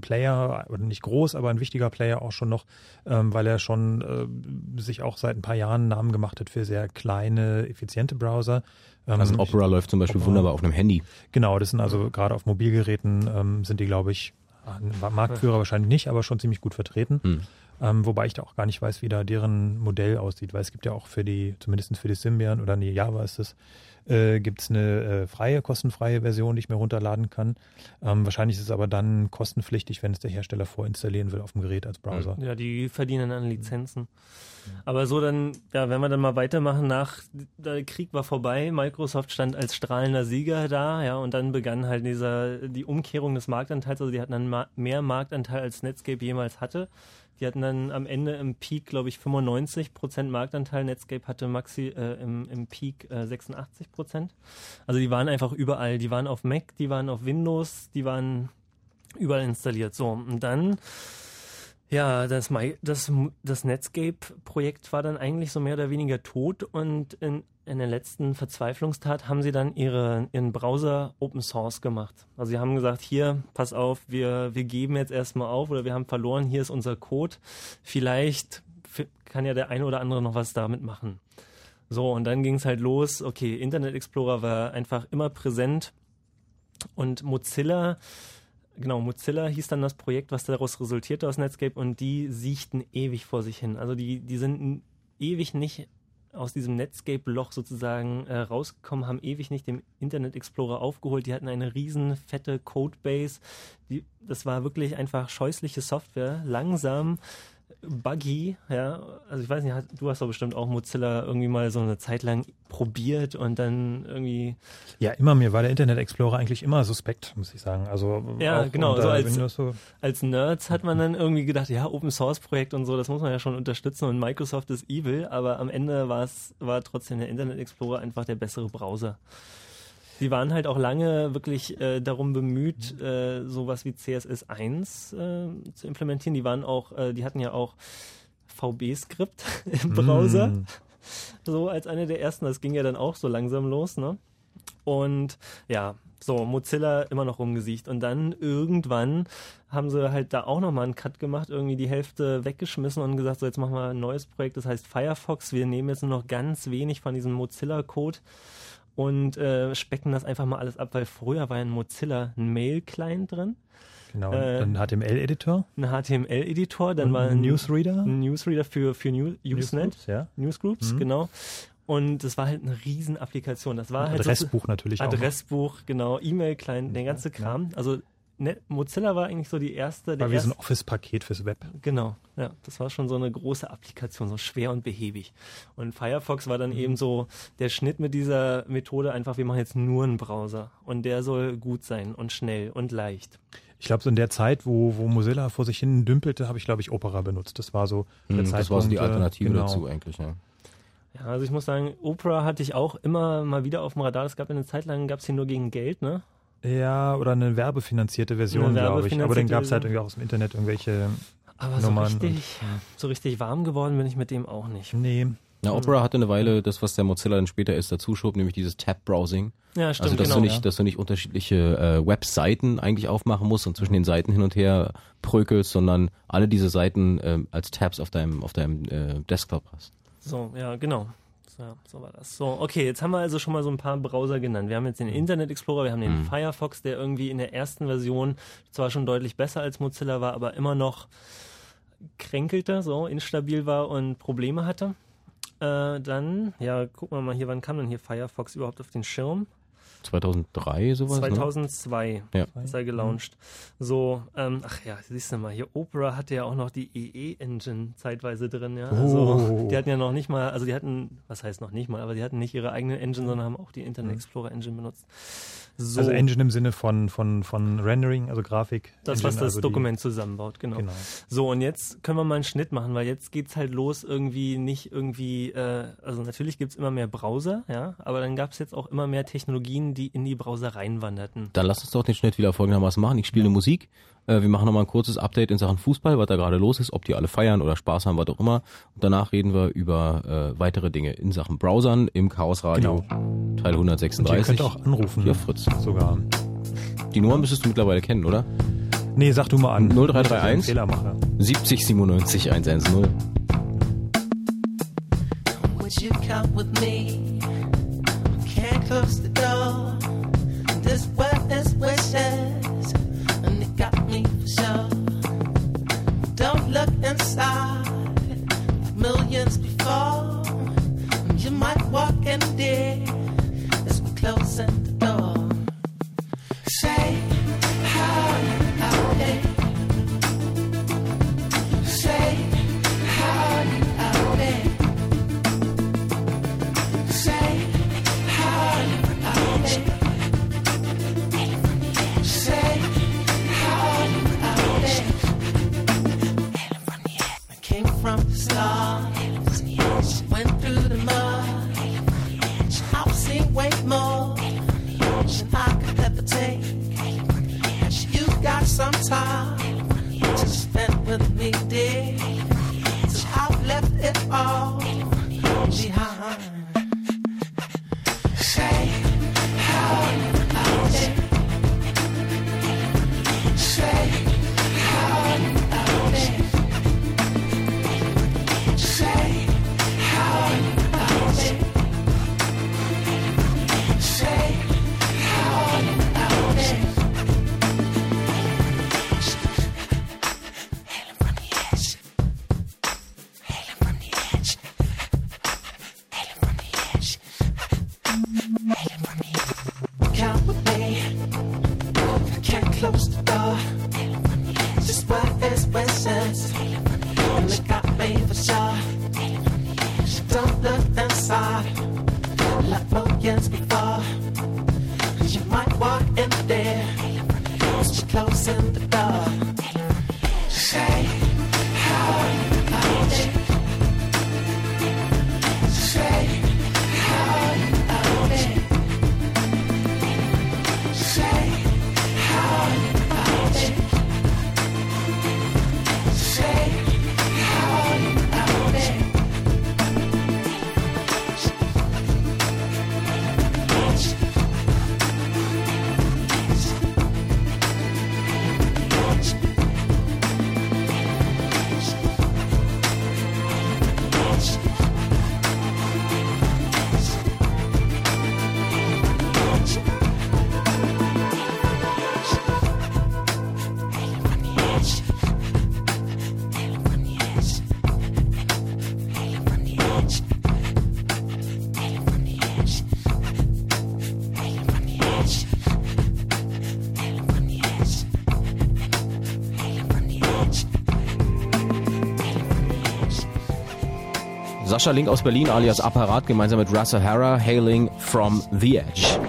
Player, oder nicht groß, aber ein wichtiger Player auch schon noch, ähm, weil er schon äh, sich auch seit ein paar Jahren Namen gemacht hat für sehr kleine, effiziente Browser. Ähm, Also Opera läuft zum Beispiel Opera. wunderbar auf einem Handy. Genau, das sind also gerade auf Mobilgeräten ähm, sind die, glaube ich, Marktführer wahrscheinlich nicht, aber schon ziemlich gut vertreten. Hm. Ähm, wobei ich da auch gar nicht weiß, wie da deren Modell aussieht, weil es gibt ja auch für die, zumindest für die Symbian oder nee, Java ist es, äh, gibt es eine äh, freie, kostenfreie Version, die ich mir runterladen kann. Ähm, wahrscheinlich ist es aber dann kostenpflichtig, wenn es der Hersteller vorinstallieren will auf dem Gerät als Browser. Ja, die verdienen an Lizenzen. Aber so dann, ja, wenn wir dann mal weitermachen, nach der Krieg war vorbei, Microsoft stand als strahlender Sieger da, ja, und dann begann halt dieser, die Umkehrung des Marktanteils, also die hatten dann ma mehr Marktanteil als Netscape jemals hatte. Die hatten dann am Ende im Peak, glaube ich, 95 Prozent Marktanteil. Netscape hatte Maxi äh, im, im Peak äh, 86 Prozent. Also die waren einfach überall. Die waren auf Mac, die waren auf Windows, die waren überall installiert. So, und dann Ja, das, das, das Netscape-Projekt war dann eigentlich so mehr oder weniger tot und in, in der letzten Verzweiflungstat haben sie dann ihre, ihren Browser Open Source gemacht. Also sie haben gesagt, hier, pass auf, wir, wir geben jetzt erstmal auf oder wir haben verloren, hier ist unser Code. Vielleicht kann ja der eine oder andere noch was damit machen. So, und dann ging es halt los, okay, Internet Explorer war einfach immer präsent und Mozilla Genau, Mozilla hieß dann das Projekt, was daraus resultierte aus Netscape und die siechten ewig vor sich hin. Also die, die sind ewig nicht aus diesem Netscape-Loch sozusagen äh, rausgekommen, haben ewig nicht den Internet Explorer aufgeholt. Die hatten eine riesen fette Codebase. Die, das war wirklich einfach scheußliche Software, langsam, buggy, ja. Also ich weiß nicht, du hast doch bestimmt auch Mozilla irgendwie mal so eine Zeit lang probiert und dann irgendwie Ja, immer mir war der Internet Explorer eigentlich immer suspekt, muss ich sagen. Also Ja, genau, so als- so. als Nerds hat man dann irgendwie gedacht, ja, Open Source Projekt und so, das muss man ja schon unterstützen und Microsoft ist evil, aber am Ende war es, war trotzdem der Internet Explorer einfach der bessere Browser. Die waren halt auch lange wirklich äh, darum bemüht, äh, sowas wie CSS1 äh, zu implementieren. Die waren auch, äh, die hatten ja auch VB-Skript [laughs] im Browser Mm. so als eine der ersten. Das ging ja dann auch so langsam los, ne? Und ja, so Mozilla immer noch rumgesiegt. Und dann irgendwann haben sie halt da auch nochmal einen Cut gemacht, irgendwie die Hälfte weggeschmissen und gesagt, so jetzt machen wir ein neues Projekt, das heißt Firefox. Wir nehmen jetzt nur noch ganz wenig von diesem Mozilla-Code und äh, specken das einfach mal alles ab, weil früher war in Mozilla ein Mail-Client drin, Genau, Äh, dann HTML-Editor, ein HTML-Editor, dann und war ein Newsreader. ein Newsreader für, für New, Usenet. Newsgroups, ja. Newsgroups, Mhm. genau. Und das war halt eine Riesen-Applikation. Das war halt Adressbuch natürlich so, auch. noch. Adressbuch, genau, E-Mail-Client, der ganze Kram. Also ne, Mozilla war eigentlich so die erste, der War wie so ein erste, Office-Paket fürs Web. genau, ja, das war schon so eine große Applikation, so schwer und behäbig. Und Firefox war Mhm. dann eben so der Schnitt mit dieser Methode einfach, wir machen jetzt nur einen Browser und der soll gut sein und schnell und leicht. Ich glaube, so in der Zeit, wo, wo Mozilla vor sich hin dümpelte, habe ich, glaube ich, Opera benutzt. Das war so der Hm, das war so die äh, Alternative genau. dazu eigentlich, ja. Ja, also ich muss sagen, Opera hatte ich auch immer mal wieder auf dem Radar. Es gab eine Zeit lang, gab es hier nur gegen Geld, ne? Ja, oder eine werbefinanzierte Version, Eine glaube ich. Aber dann werbefinanzierte gab es halt irgendwie auch aus dem Internet irgendwelche Aber so Nummern. richtig, so richtig warm geworden bin ich mit dem auch nicht. Und, nee, Ja, Opera hatte eine Weile das, was der Mozilla dann später ist, dazu schob, nämlich dieses Tab-Browsing. Ja, stimmt, Also, dass, genau. du nicht, ja. dass du nicht unterschiedliche äh, Webseiten eigentlich aufmachen musst und zwischen den Seiten hin und her prökelst, sondern alle diese Seiten ähm, als Tabs auf deinem, auf deinem äh, Desktop hast. So, ja, genau. So, so war das. So, okay, jetzt haben wir also schon mal so ein paar Browser genannt. Wir haben jetzt den Internet Explorer, wir haben den Mhm. Firefox, der irgendwie in der ersten Version zwar schon deutlich besser als Mozilla war, aber immer noch kränkelte, so instabil war und Probleme hatte. Äh, dann, ja, gucken wir mal hier, wann kam denn hier Firefox überhaupt auf den Schirm? 2003 sowas, ne? 2002 Ja. ist er gelauncht. So, ähm, ach ja, siehst du mal, hier Opera hatte ja auch noch die EE-Engine zeitweise drin, ja. Also, Oh. die hatten ja noch nicht mal, also die hatten, was heißt noch nicht mal, aber die hatten nicht ihre eigene Engine, sondern haben auch die Mhm. Internet Explorer Engine benutzt. So, also Engine im Sinne von, von, von Rendering, also Grafik. das, Engine, was das also die- Dokument zusammenbaut, genau. Genau. So, und jetzt können wir mal einen Schnitt machen, weil jetzt geht's halt los irgendwie nicht irgendwie, äh, also natürlich gibt's immer mehr Browser, ja, aber dann gab's jetzt auch immer mehr Technologien, in die Browser reinwanderten. Dann lass uns doch den Schnitt wieder folgendermaßen machen. Ich spiele eine Musik. Äh, wir machen nochmal ein kurzes Update in Sachen Fußball, was da gerade los ist, ob die alle feiern oder Spaß haben, was auch immer. Und danach reden wir über äh, weitere Dinge in Sachen Browsern im Chaos Radio Teil Und ihr 136. könnt auch anrufen. Hier, Fritz. Sogar. Die Nummer müsstest du mittlerweile kennen, oder? Nee, sag du mal an. 0331. Nicht, dass ich einen Fehler mache. 70 97 110. Would you come with me? Close the door. This world is wishes, and it got me for sure. Don't look inside millions before. You might walk in there as we're closing the door. Say She Went through the mud. I've seen way more I could ever take. You got some time to spend with me. Closing the door. Say Sascha Link aus Berlin alias Apparat gemeinsam mit Russ O'Hara, hailing from the edge.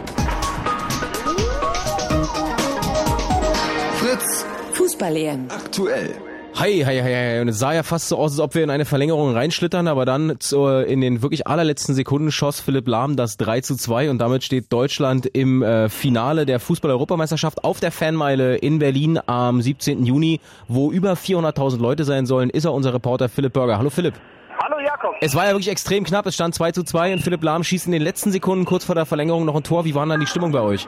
Fritz Fußball-EM. aktuell. Hi, hi, hi, hi. Und es sah ja fast so aus, als ob wir in eine Verlängerung reinschlittern, aber dann zur, in den wirklich allerletzten Sekunden schoss Philipp Lahm das 3 zu 2 und damit steht Deutschland im äh, Finale der Fußball-Europameisterschaft auf der Fanmeile in Berlin am 17. Juni, wo über 400.000 Leute sein sollen, ist er unser Reporter Philipp Burger. Hallo Philipp. Hallo Jakob. Es war ja wirklich extrem knapp, es stand 2 zu 2 und Philipp Lahm schießt in den letzten Sekunden kurz vor der Verlängerung noch ein Tor. Wie war dann die Stimmung bei euch?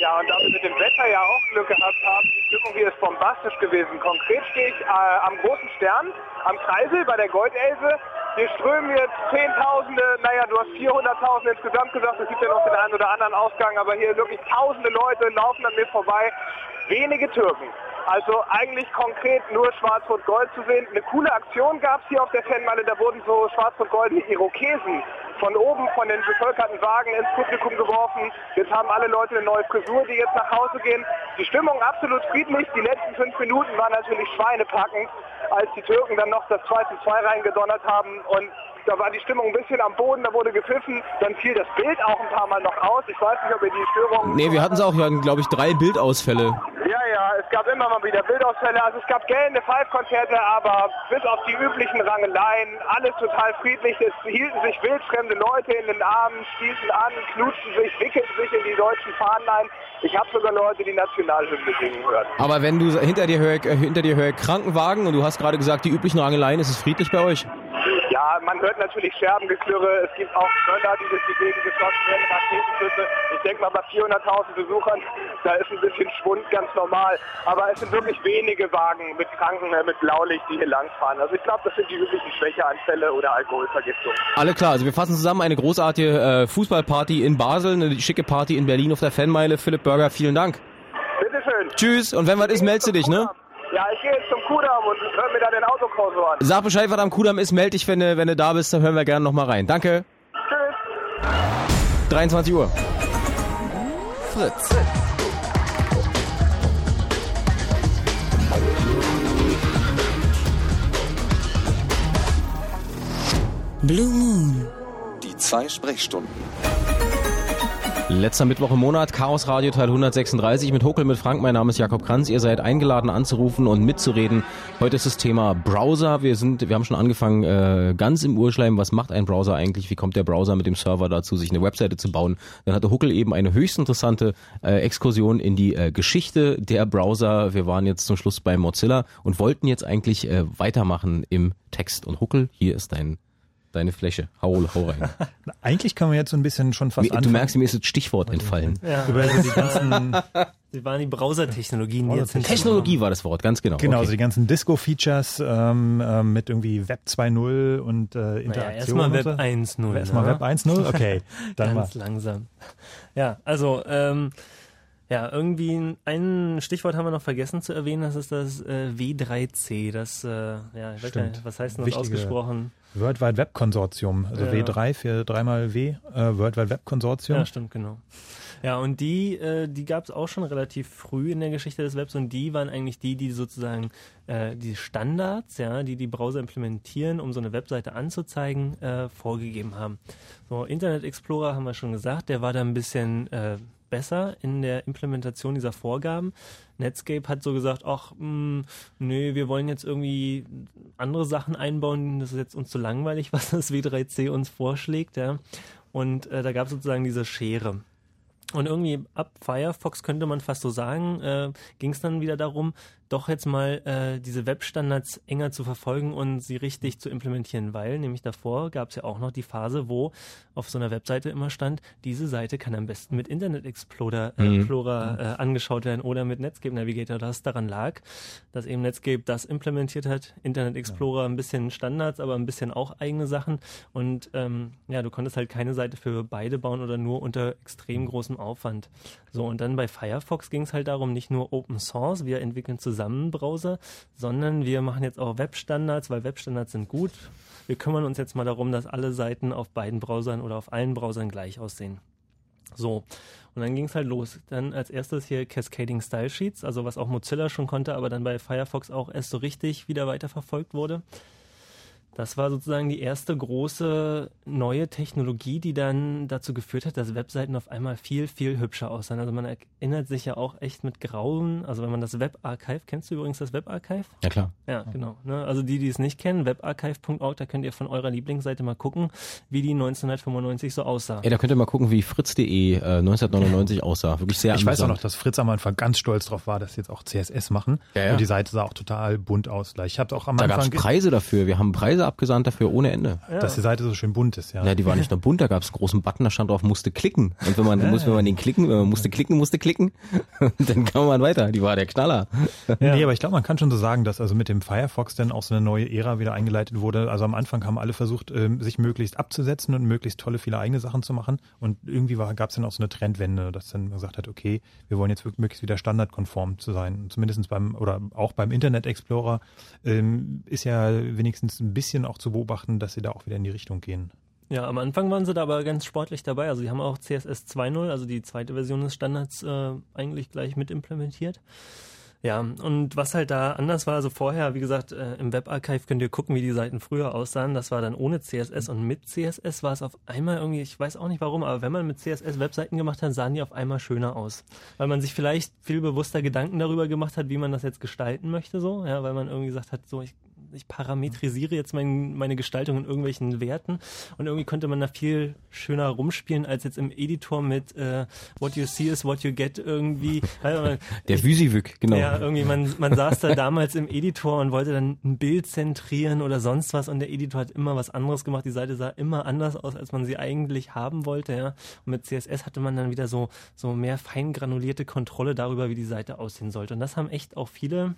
Ja, und da wir mit dem Wetter ja auch Glück gehabt haben, die Stimmung hier ist bombastisch gewesen. Konkret stehe ich äh, am großen Stern, am Kreisel bei der Goldelse. Hier strömen jetzt Zehntausende, naja, du hast 400.000 insgesamt gesagt, es gibt ja noch den einen oder anderen Ausgang, aber hier wirklich tausende Leute laufen an mir vorbei. Wenige Türken. Also eigentlich konkret nur Schwarz-Rot-Gold zu sehen. Eine coole Aktion gab es hier auf der Fanmeile, da wurden so schwarz-rot-goldene Irokesen von oben von den bevölkerten Wagen ins Publikum geworfen. Jetzt haben alle Leute eine neue Frisur, die jetzt nach Hause gehen. Die Stimmung absolut friedlich. Die letzten fünf Minuten waren natürlich schweinepackend, als die Türken dann noch das 2 zu 2 reingedonnert haben. Und da war die Stimmung ein bisschen am Boden, da wurde gepfiffen. Dann fiel das Bild auch ein paar Mal noch aus. Ich weiß nicht, ob ihr die Störung... Nee, wir hatten es auch, wir glaube ich drei Bildausfälle. Ja, ja, es gab immer mal wieder Bildausfälle. Also es gab gelbe Pfeifkonzerte, aber bis auf die üblichen Rangeleien, alles total friedlich. Es hielten sich wildfremde Leute in den Armen, stießen an, knutschten sich, wickelten sich in die deutschen Fahnen ein. Ich habe sogar Leute, die Nationalhymne singen hören. Aber wenn du hinter dir höre, äh, hinter dir höre Krankenwagen und du hast gerade gesagt, die üblichen Rangeleien, ist es friedlich bei euch? Ja, man hört natürlich Scherbengeklirre. Es gibt auch Böller, die durch die Gegend geschossen werden, Raketenschüsse. Ich denke mal, bei 400.000 Besuchern, da ist ein bisschen Schwund ganz normal. Aber es sind wirklich wenige Wagen mit Kranken, äh, mit Blaulicht, die hier langfahren. Also ich glaube, das sind die üblichen Schwächeanfälle oder Alkoholvergiftung. Alle klar, also wir fassen zusammen eine großartige äh, Fußballparty in Basel, eine schicke Party in Berlin auf der Fanmeile. Philipp Burger, vielen Dank. Bitteschön. Tschüss und wenn was ist, meldest du dich, ne? Ja, ich gehe jetzt zum Kudamm und hör mir da den Autokorso an. Sag Bescheid, was am Kudamm ist, melde dich, wenn du, wenn du da bist, dann hören wir gerne nochmal rein. Danke. Tschüss. 23 Uhr. Fritz. Blue Moon. Die zwei Sprechstunden. Letzter Mittwoch im Monat, Chaos Radio Teil 136 mit Huckel mit Frank. Mein Name ist Jakob Kranz. Ihr seid eingeladen anzurufen und mitzureden. Heute ist das Thema Browser. Wir sind, wir haben schon angefangen, äh, ganz im Urschleim. Was macht ein Browser eigentlich? Wie kommt der Browser mit dem Server dazu, sich eine Webseite zu bauen? Dann hatte Huckel eben eine höchst interessante äh, Exkursion in die äh, Geschichte der Browser. Wir waren jetzt zum Schluss bei Mozilla und wollten jetzt eigentlich äh, weitermachen im Text. Und Huckel, hier ist dein deine Fläche. Hau, hau rein. [laughs] Eigentlich können wir jetzt so ein bisschen schon fast du anfangen. merkst, mir ist das Stichwort entfallen. Ja. Über so die ganzen, [laughs] Die waren die Browser-Technologien, die jetzt. Technologie war das Wort, ganz genau. genau, Okay. also die ganzen Disco-Features ähm, ähm, mit irgendwie Web 2.0 und äh, Interaktion. Naja, erstmal Web so. 1.0. Erstmal ne? Web 1.0, okay. [laughs] Dann Ganz mal. langsam. Ja, also, ähm, ja, irgendwie ein Stichwort haben wir noch vergessen zu erwähnen, das ist das äh, W3C. Das, äh, ja, ich weiß gar nicht, was heißt denn das Wichtige ausgesprochen? World Wide Web Konsortium, also Ja. W3 für dreimal W, äh, World Wide Web Konsortium. Ja, stimmt, genau. Ja, und die, äh, die gab es auch schon relativ früh in der Geschichte des Webs und die waren eigentlich die, die sozusagen äh, die Standards, ja, die die Browser implementieren, um so eine Webseite anzuzeigen, äh, vorgegeben haben. So, Internet Explorer haben wir schon gesagt, der war da ein bisschen äh, besser in der Implementation dieser Vorgaben. Netscape hat so gesagt, ach, mh, nö, wir wollen jetzt irgendwie andere Sachen einbauen, das ist jetzt uns zu langweilig, [laughs] was das W3C uns vorschlägt, ja. Und äh, da gab es sozusagen diese Schere. Und irgendwie ab Firefox könnte man fast so sagen, äh, ging es dann wieder darum, doch jetzt mal äh, diese Webstandards enger zu verfolgen und sie richtig zu implementieren, weil nämlich davor gab es ja auch noch die Phase, wo auf so einer Webseite immer stand, diese Seite kann am besten mit Internet Explorer, äh, Mhm. Explorer äh, angeschaut werden oder mit Netscape Navigator. Das daran lag, dass eben Netscape das implementiert hat, Internet Explorer ein bisschen Standards, aber ein bisschen auch eigene Sachen und ähm, ja, du konntest halt keine Seite für beide bauen oder nur unter extrem großem Aufwand. So, und dann bei Firefox ging es halt darum, nicht nur Open Source, wir entwickeln zusammen einen Browser, sondern wir machen jetzt auch Webstandards, weil Webstandards sind gut. Wir kümmern uns jetzt mal darum, dass alle Seiten auf beiden Browsern oder auf allen Browsern gleich aussehen. So, und dann ging es halt los. Dann als erstes hier Cascading Style Sheets, also was auch Mozilla schon konnte, aber dann bei Firefox auch erst so richtig wieder weiterverfolgt wurde. Das war sozusagen die erste große neue Technologie, die dann dazu geführt hat, dass Webseiten auf einmal viel, viel hübscher aussahen. Also man erinnert sich ja auch echt mit Grauen, also wenn man das Webarchive, kennst du übrigens das Webarchive? Ja, klar. Ja, genau. Ne? Also die, die es nicht kennen, webarchive.org, da könnt ihr von eurer Lieblingsseite mal gucken, wie die 1995 so aussah. Ey, da könnt ihr mal gucken, wie fritz.de äh, 1999 aussah. Wirklich sehr Ich weiß auch amüsant. noch, dass Fritz am Anfang ganz stolz drauf war, dass sie jetzt auch CSS machen. Ja, ja. Und die Seite sah auch total bunt aus. Ich habe auch am Da gab es Anfang, ge- Preise dafür. Wir haben Preise abgesandt dafür ohne Ende. dass die Seite so schön bunt ist. Ja. Ja, die war nicht nur bunt, da gab es einen großen Button, da stand drauf, musste klicken. Und wenn man, muss, wenn man den klicken, wenn man musste klicken, musste klicken, [laughs] dann kam man weiter. Die war der Knaller. Nee, aber ich glaube, man kann schon so sagen, dass also mit dem Firefox dann auch so eine neue Ära wieder eingeleitet wurde. Also am Anfang haben alle versucht, ähm, sich möglichst abzusetzen und möglichst tolle, viele eigene Sachen zu machen. Und irgendwie gab es dann auch so eine Trendwende, dass dann gesagt hat, okay, wir wollen jetzt wirklich möglichst wieder standardkonform zu sein. Zumindest beim, oder auch beim Internet Explorer ähm, ist ja wenigstens ein bisschen auch zu beobachten, dass sie da auch wieder in die Richtung gehen. Ja, am Anfang waren sie da aber ganz sportlich dabei. Also die haben auch CSS 2.0, also die zweite Version des Standards, äh, eigentlich gleich mit implementiert. Ja, und was halt da anders war, also vorher, wie gesagt, äh, im Webarchive könnt ihr gucken, wie die Seiten früher aussahen. Das war dann ohne CSS und mit CSS war es auf einmal irgendwie, ich weiß auch nicht warum, aber wenn man mit CSS Webseiten gemacht hat, sahen die auf einmal schöner aus. Weil man sich vielleicht viel bewusster Gedanken darüber gemacht hat, wie man das jetzt gestalten möchte, so, ja, weil man irgendwie gesagt hat, so, ich, ich parametrisiere jetzt mein, meine Gestaltung in irgendwelchen Werten und irgendwie konnte man da viel schöner rumspielen als jetzt im Editor mit äh, What you see is what you get irgendwie. Man- Der Vysiwyk, genau. ja, irgendwie, man, man saß da damals im Editor und wollte dann ein Bild zentrieren oder sonst was und der Editor hat immer was anderes gemacht. Die Seite sah immer anders aus, als man sie eigentlich haben wollte, ja. Und mit CSS hatte man dann wieder so, so mehr feingranulierte Kontrolle darüber, wie die Seite aussehen sollte. Und das haben echt auch viele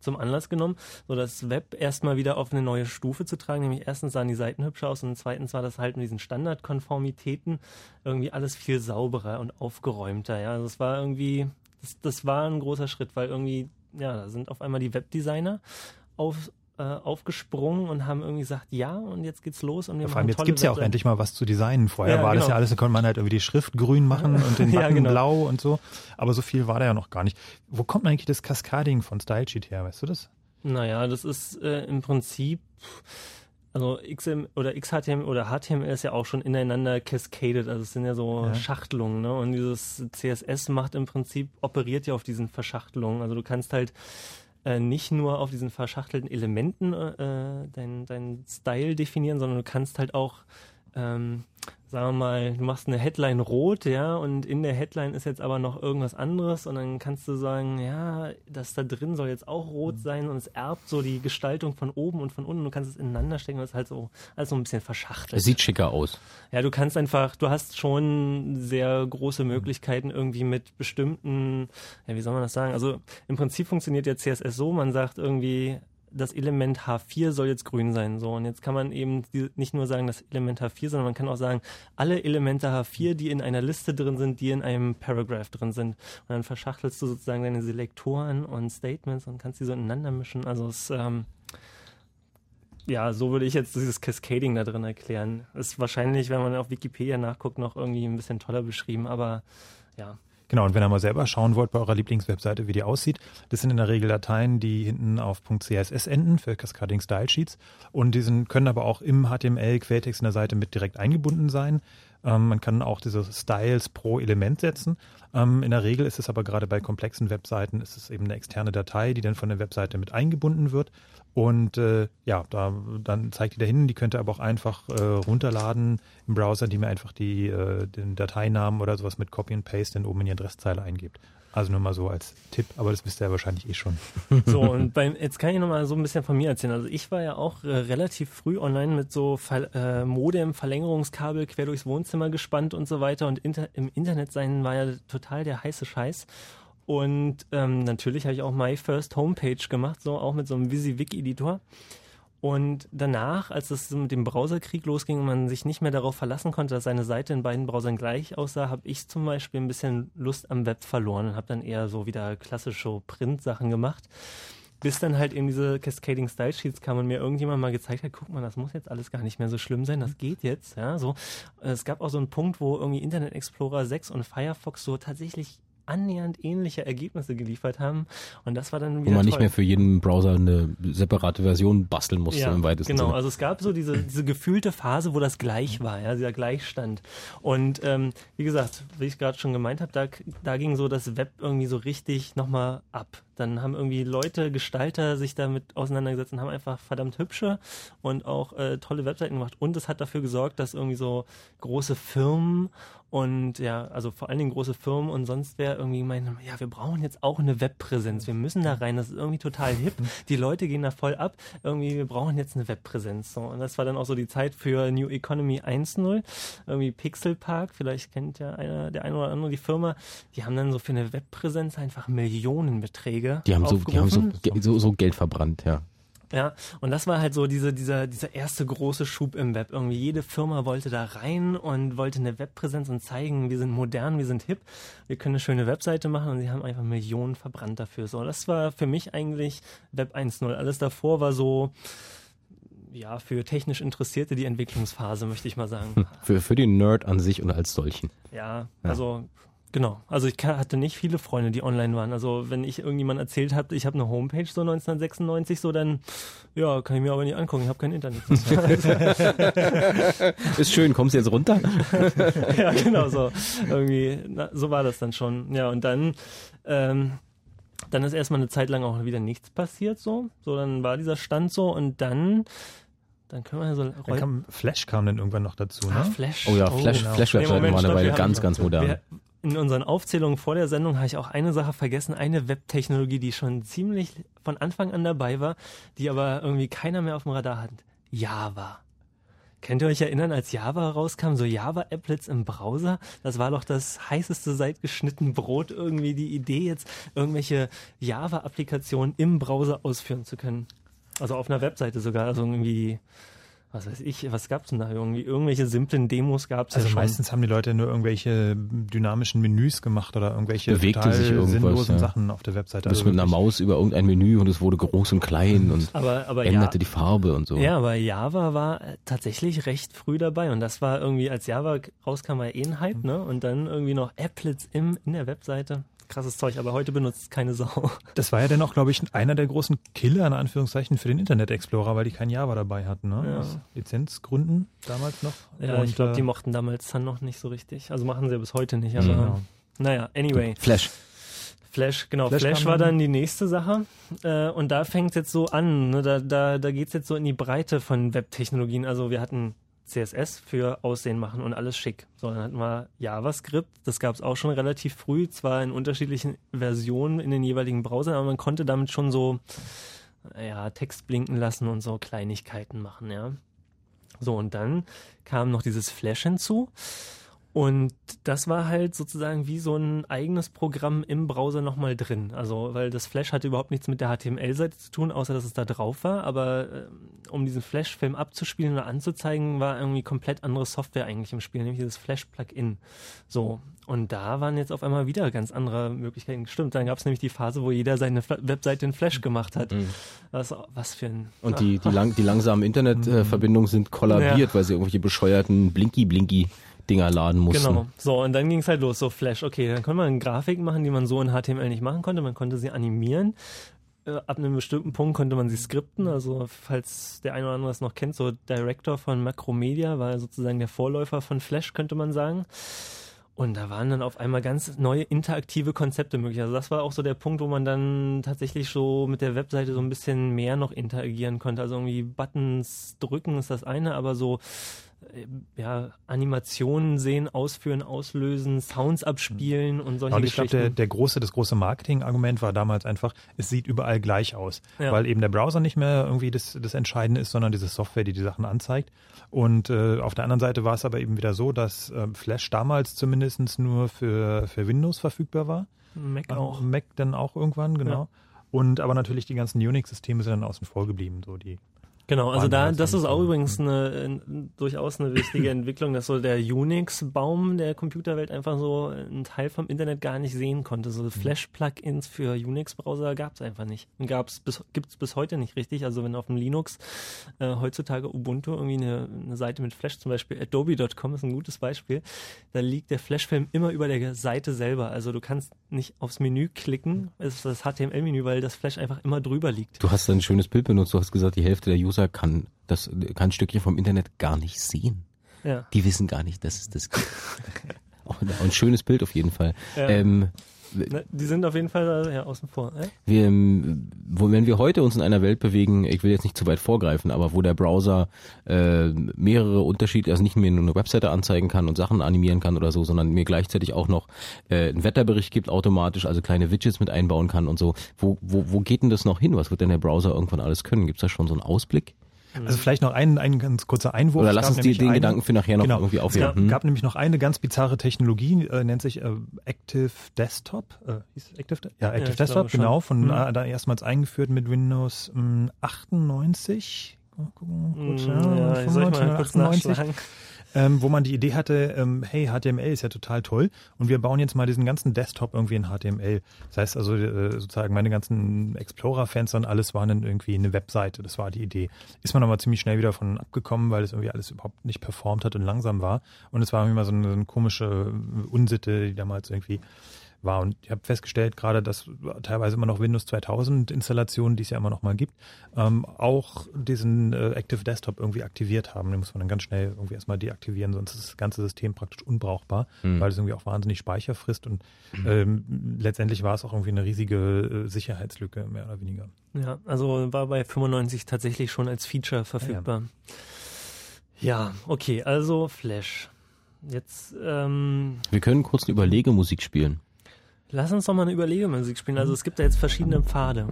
zum Anlass genommen, so das Web erstmal wieder auf eine neue Stufe zu tragen. Nämlich erstens sahen die Seiten hübscher aus und zweitens war das halt mit diesen Standardkonformitäten irgendwie alles viel sauberer und aufgeräumter. Ja, also es war irgendwie, das, das war ein großer Schritt, weil irgendwie, ja, da sind auf einmal die Webdesigner auf, äh, aufgesprungen und haben irgendwie gesagt, ja, und jetzt geht's los und wir Vor allem jetzt gibt's ja auch endlich mal was zu designen. Vorher Ja, war das genau. ja alles, da konnte man halt irgendwie die Schrift grün machen [laughs] und den Ja, Button genau. blau und so. Aber so viel war da ja noch gar nicht. Wo kommt eigentlich das Cascading von Stylesheet her? Weißt du das? Naja, das ist äh, im Prinzip, also XM oder XHTML oder HTML ist ja auch schon ineinander cascaded, also es sind ja so Ja. Schachtelungen, ne? Und dieses CSS macht im Prinzip, operiert ja auf diesen Verschachtelungen. Also du kannst halt äh, nicht nur auf diesen verschachtelten Elementen äh, deinen dein Style definieren, sondern du kannst halt auch ähm, sagen wir mal, du machst eine Headline rot, ja, und in der Headline ist jetzt aber noch irgendwas anderes und dann kannst du sagen, ja, das da drin soll jetzt auch rot sein und es erbt so die Gestaltung von oben und von unten. Du kannst es ineinander stecken und es ist halt so, alles so ein bisschen verschachtelt. Es sieht schicker aus. Ja, du kannst einfach, du hast schon sehr große Möglichkeiten irgendwie mit bestimmten, ja, wie soll man das sagen? Also im Prinzip funktioniert ja CSS so, man sagt irgendwie, das Element H4 soll jetzt grün sein. So, und jetzt kann man eben die, nicht nur sagen, das Element H4, sondern man kann auch sagen, alle Elemente H4, die in einer Liste drin sind, die in einem Paragraph drin sind. Und dann verschachtelst du sozusagen deine Selektoren und Statements und kannst die so ineinander mischen. Also es, ähm, ja, so würde ich jetzt dieses Cascading da drin erklären. Ist wahrscheinlich, wenn man auf Wikipedia nachguckt, noch irgendwie ein bisschen toller beschrieben, aber ja. Genau, und wenn ihr mal selber schauen wollt bei eurer Lieblingswebseite, wie die aussieht, das sind in der Regel Dateien, die hinten auf .css enden für Cascading Style Sheets und die sind, können aber auch im HTML Quelltext in der Seite mit direkt eingebunden sein. Ähm, man kann auch diese Styles pro Element setzen. Ähm, in der Regel ist es aber gerade bei komplexen Webseiten ist es eben eine externe Datei, die dann von der Webseite mit eingebunden wird. Und äh, ja, da, dann zeigt die da hin. Die könnt ihr aber auch einfach äh, runterladen im Browser, indem ihr einfach die, äh, den Dateinamen oder sowas mit Copy and Paste dann oben in die Adresszeile eingebt. Also nur mal so als Tipp, aber das wisst ihr ja wahrscheinlich eh schon. [laughs] So, und beim, jetzt kann ich noch mal so ein bisschen von mir erzählen. Also ich war ja auch äh, relativ früh online mit so Ver äh, Modem, Verlängerungskabel quer durchs Wohnzimmer gespannt und so weiter. Und inter im Internet sein war ja total der heiße Scheiß. Und ähm, natürlich habe ich auch My First Homepage gemacht, so auch mit so einem WYSIWYG-Editor. Und danach, als es mit dem Browserkrieg losging und man sich nicht mehr darauf verlassen konnte, dass seine Seite in beiden Browsern gleich aussah, habe ich zum Beispiel ein bisschen Lust am Web verloren und habe dann eher so wieder klassische Print-Sachen gemacht. Bis dann halt eben diese Cascading Style Sheets kam und mir irgendjemand mal gezeigt hat, guck mal, das muss jetzt alles gar nicht mehr so schlimm sein, das geht jetzt, ja, so. Es gab auch so einen Punkt, wo irgendwie Internet Explorer 6 und Firefox so tatsächlich annähernd ähnliche Ergebnisse geliefert haben. Und das war dann Wo wieder man nicht toll. mehr für jeden Browser eine separate Version basteln musste Ja, im weitesten genau. Sinne. Also es gab so diese, diese gefühlte Phase, wo das gleich war, ja, dieser Gleichstand. Und ähm, wie gesagt, wie ich gerade schon gemeint habe, da, da ging so das Web irgendwie so richtig nochmal ab. Dann haben irgendwie Leute, Gestalter sich damit auseinandergesetzt und haben einfach verdammt hübsche und auch äh, tolle Webseiten gemacht. Und es hat dafür gesorgt, dass irgendwie so große Firmen und ja, also vor allen Dingen große Firmen und sonst wer irgendwie meinen, ja, wir brauchen jetzt auch eine Webpräsenz. Wir müssen da rein. Das ist irgendwie total hip. Die Leute gehen da voll ab. Irgendwie, wir brauchen jetzt eine Webpräsenz. So. Und das war dann auch so die Zeit für New Economy 1.0. Irgendwie Pixel Park. Vielleicht kennt ja einer, der eine oder andere die Firma. Die haben dann so für eine Webpräsenz einfach Millionenbeträge Die haben so, die haben so, so, so Geld verbrannt, ja. Ja, und das war halt so diese, dieser, dieser erste große Schub im Web. Irgendwie jede Firma wollte da rein und wollte eine Webpräsenz und zeigen, wir sind modern, wir sind hip, wir können eine schöne Webseite machen und sie haben einfach Millionen verbrannt dafür. So, das war für mich eigentlich Web 1.0. Alles davor war so, ja, für technisch Interessierte die Entwicklungsphase, möchte ich mal sagen. Für, für den Nerd an sich und als solchen. Ja, also genau. Also ich hatte nicht viele Freunde, die online waren. Also wenn ich irgendjemand erzählt habe, ich habe eine Homepage so 1996, so dann ja, kann ich mir aber nicht angucken. Ich habe kein Internet. [laughs] [laughs] Ist schön, kommst du jetzt runter? [laughs] ja, genau so. Irgendwie, na, so war das dann schon. Ja, und dann ähm, dann ist erstmal eine Zeit lang auch wieder nichts passiert so. So, dann war dieser Stand so und dann dann können wir so Dann kam, Flash kam dann irgendwann noch dazu, ne? Ah, Flash. Oh ja, Flash, genau. Flash-Webseiten Nee, Moment, waren eine Weile ganz, ganz modern. Wir, in unseren Aufzählungen vor der Sendung habe ich auch eine Sache vergessen, eine Webtechnologie, die schon ziemlich von Anfang an dabei war, die aber irgendwie keiner mehr auf dem Radar hat. Java. Könnt ihr euch erinnern, als Java rauskam, so Java-Applets im Browser? Das war doch das heißeste seit geschnitten Brot irgendwie, die Idee jetzt, irgendwelche Java-Applikationen im Browser ausführen zu können. Also auf einer Webseite sogar, also irgendwie, was weiß ich, was gab's denn da irgendwie? Irgendwelche simplen Demos gab's Also ja schon. meistens haben die Leute nur irgendwelche dynamischen Menüs gemacht oder irgendwelche Bewegte total sich irgendwas, sinnlosen ja. Sachen auf der Webseite. Du bist Also mit einer Maus über irgendein Menü und es wurde groß und klein und Aber- aber änderte ja- die Farbe und so. Ja, aber Java war äh, tatsächlich recht früh dabei und das war irgendwie, als Java rauskam, war eh ein Hype, ne? Und dann irgendwie noch Applets im, in der Webseite. Krasses Zeug, aber heute benutzt es keine Sau. [laughs] Das war ja dann auch, glaube ich, einer der großen Killer, in Anführungszeichen, für den Internet Explorer, weil die kein Java dabei hatten, ne? Ja. Aus Lizenzgründen damals noch. Ja, ich Und, glaube, die äh, mochten damals dann noch nicht so richtig. Also machen sie ja bis heute nicht, aber Genau. naja, anyway. Flash. Flash, genau. Flash Flash, war dann- dann die nächste Sache. Äh, und da fängt es jetzt so an. Ne? Da, da, da geht es jetzt so in die Breite von Webtechnologien. Also wir hatten CSS für Aussehen machen und alles schick. So, dann hatten wir JavaScript. Das gab es auch schon relativ früh, zwar in unterschiedlichen Versionen in den jeweiligen Browsern, aber man konnte damit schon so ja, Text blinken lassen und so Kleinigkeiten machen, ja. So, und dann kam noch dieses Flash hinzu. Und das war halt sozusagen wie so ein eigenes Programm im Browser nochmal drin. Also, weil das Flash hatte überhaupt nichts mit der HTML-Seite zu tun, außer dass es da drauf war. Aber ähm, um diesen Flash-Film abzuspielen oder anzuzeigen, war irgendwie komplett andere Software eigentlich im Spiel, nämlich dieses Flash-Plugin. So. Und da waren jetzt auf einmal wieder ganz andere Möglichkeiten. Stimmt, dann gab es nämlich die Phase, wo jeder seine Fla Webseite in Flash gemacht hat. Was, was für ein. Und die, die, lang, die langsamen Internetverbindungen sind [laughs] kollabiert, Ja. weil sie irgendwelche bescheuerten Blinky-Blinky Dinger laden mussten. Genau. So, und dann ging es halt los. So, Flash, okay, dann konnte man Grafiken machen, die man so in HTML nicht machen konnte. Man konnte sie animieren. Äh, Ab einem bestimmten Punkt konnte man sie skripten. Also, falls der eine oder andere es noch kennt, so Director von Macromedia war sozusagen der Vorläufer von Flash, könnte man sagen. Und da waren dann auf einmal ganz neue interaktive Konzepte möglich. Also das war auch so der Punkt, wo man dann tatsächlich so mit der Webseite so ein bisschen mehr noch interagieren konnte. Also irgendwie Buttons drücken ist das eine, aber so ja, Animationen sehen, ausführen, auslösen, Sounds abspielen und solche Und ich glaube, der, der große, das große Marketingargument war damals einfach, es sieht überall gleich aus. Ja. Weil eben der Browser nicht mehr irgendwie das, das Entscheidende ist, sondern diese Software, die die Sachen anzeigt. Und äh, auf der anderen Seite war es aber eben wieder so, dass äh, Flash damals zumindest nur für, für Windows verfügbar war. Mac Äh, auch. Mac dann auch irgendwann, genau. Ja. Und aber natürlich die ganzen Unix-Systeme sind dann außen vor geblieben, so die. Genau, also da, das ist auch übrigens eine, äh, durchaus eine wichtige Entwicklung, dass so der Unix-Baum der Computerwelt einfach so einen Teil vom Internet gar nicht sehen konnte. Mhm. So Flash-Plugins für Unix-Browser gab es einfach nicht. Und gab's bis, gibt's bis heute nicht richtig. Also wenn auf dem Linux äh, heutzutage Ubuntu irgendwie eine, eine Seite mit Flash, zum Beispiel adobe.com ist ein gutes Beispiel, da liegt der Flash-Film immer über der Seite selber. Also du kannst nicht aufs Menü klicken, es ist das HTML-Menü, weil das Flash einfach immer drüber liegt. Du hast ein schönes Bild benutzt. Du hast gesagt, die Hälfte der User kann das kann ein Stückchen vom Internet gar nicht sehen. Ja. Die wissen gar nicht, dass es das gibt. auch, ein, auch ein schönes Bild auf jeden Fall. Ja. Ähm, Die sind auf jeden Fall ja, außen vor. Äh? wir, wo, wenn wir heute uns in einer Welt bewegen, ich will jetzt nicht zu weit vorgreifen, aber wo der Browser äh, mehrere Unterschiede, also nicht mehr nur eine Webseite anzeigen kann und Sachen animieren kann oder so, sondern mir gleichzeitig auch noch äh, einen Wetterbericht gibt automatisch, also kleine Widgets mit einbauen kann und so. Wo, wo, wo geht denn das noch hin? Was wird denn der Browser irgendwann alles können? Gibt es da schon so einen Ausblick? Also vielleicht noch ein, ein ganz kurzer Einwurf. Oder Es lass uns die, den eine- Gedanken für nachher noch genau, irgendwie Es aufheben. gab, Hm? gab nämlich noch eine ganz bizarre Technologie, äh, nennt sich äh, Active Desktop. Äh, hieß es Active, De- ja, Active ich Desktop, genau, von Mhm. äh, da erstmals eingeführt mit Windows mh, 98. Mal gucken, kurz, Mm, ja, ich soll ich mal kurz 98, nachschlagen. Ähm, wo man die Idee hatte, ähm, hey, HTML ist ja total toll und wir bauen jetzt mal diesen ganzen Desktop irgendwie in HTML. Das heißt also äh, sozusagen meine ganzen Explorer-Fenster und alles waren dann irgendwie eine Webseite. Das war die Idee. Ist man aber ziemlich schnell wieder von abgekommen, weil es irgendwie alles überhaupt nicht performt hat und langsam war. Und es war mal so eine, so eine komische Unsitte, die damals irgendwie war. Und ich habe festgestellt, gerade dass teilweise immer noch Windows 2000 Installationen, die es ja immer noch mal gibt, ähm, auch diesen äh, Active Desktop irgendwie aktiviert haben. Den muss man dann ganz schnell irgendwie erstmal deaktivieren, sonst ist das ganze System praktisch unbrauchbar, Mhm. weil es irgendwie auch wahnsinnig Speicher frisst und ähm, letztendlich war es auch irgendwie eine riesige äh, Sicherheitslücke, mehr oder weniger. Ja, also war bei 95 tatsächlich schon als Feature verfügbar. Ja, okay, also Flash. Jetzt ähm, Wir können kurz eine Überlegemusik spielen. Lass uns doch mal eine Überlegemusik spielen. Also es gibt da jetzt verschiedene Pfade,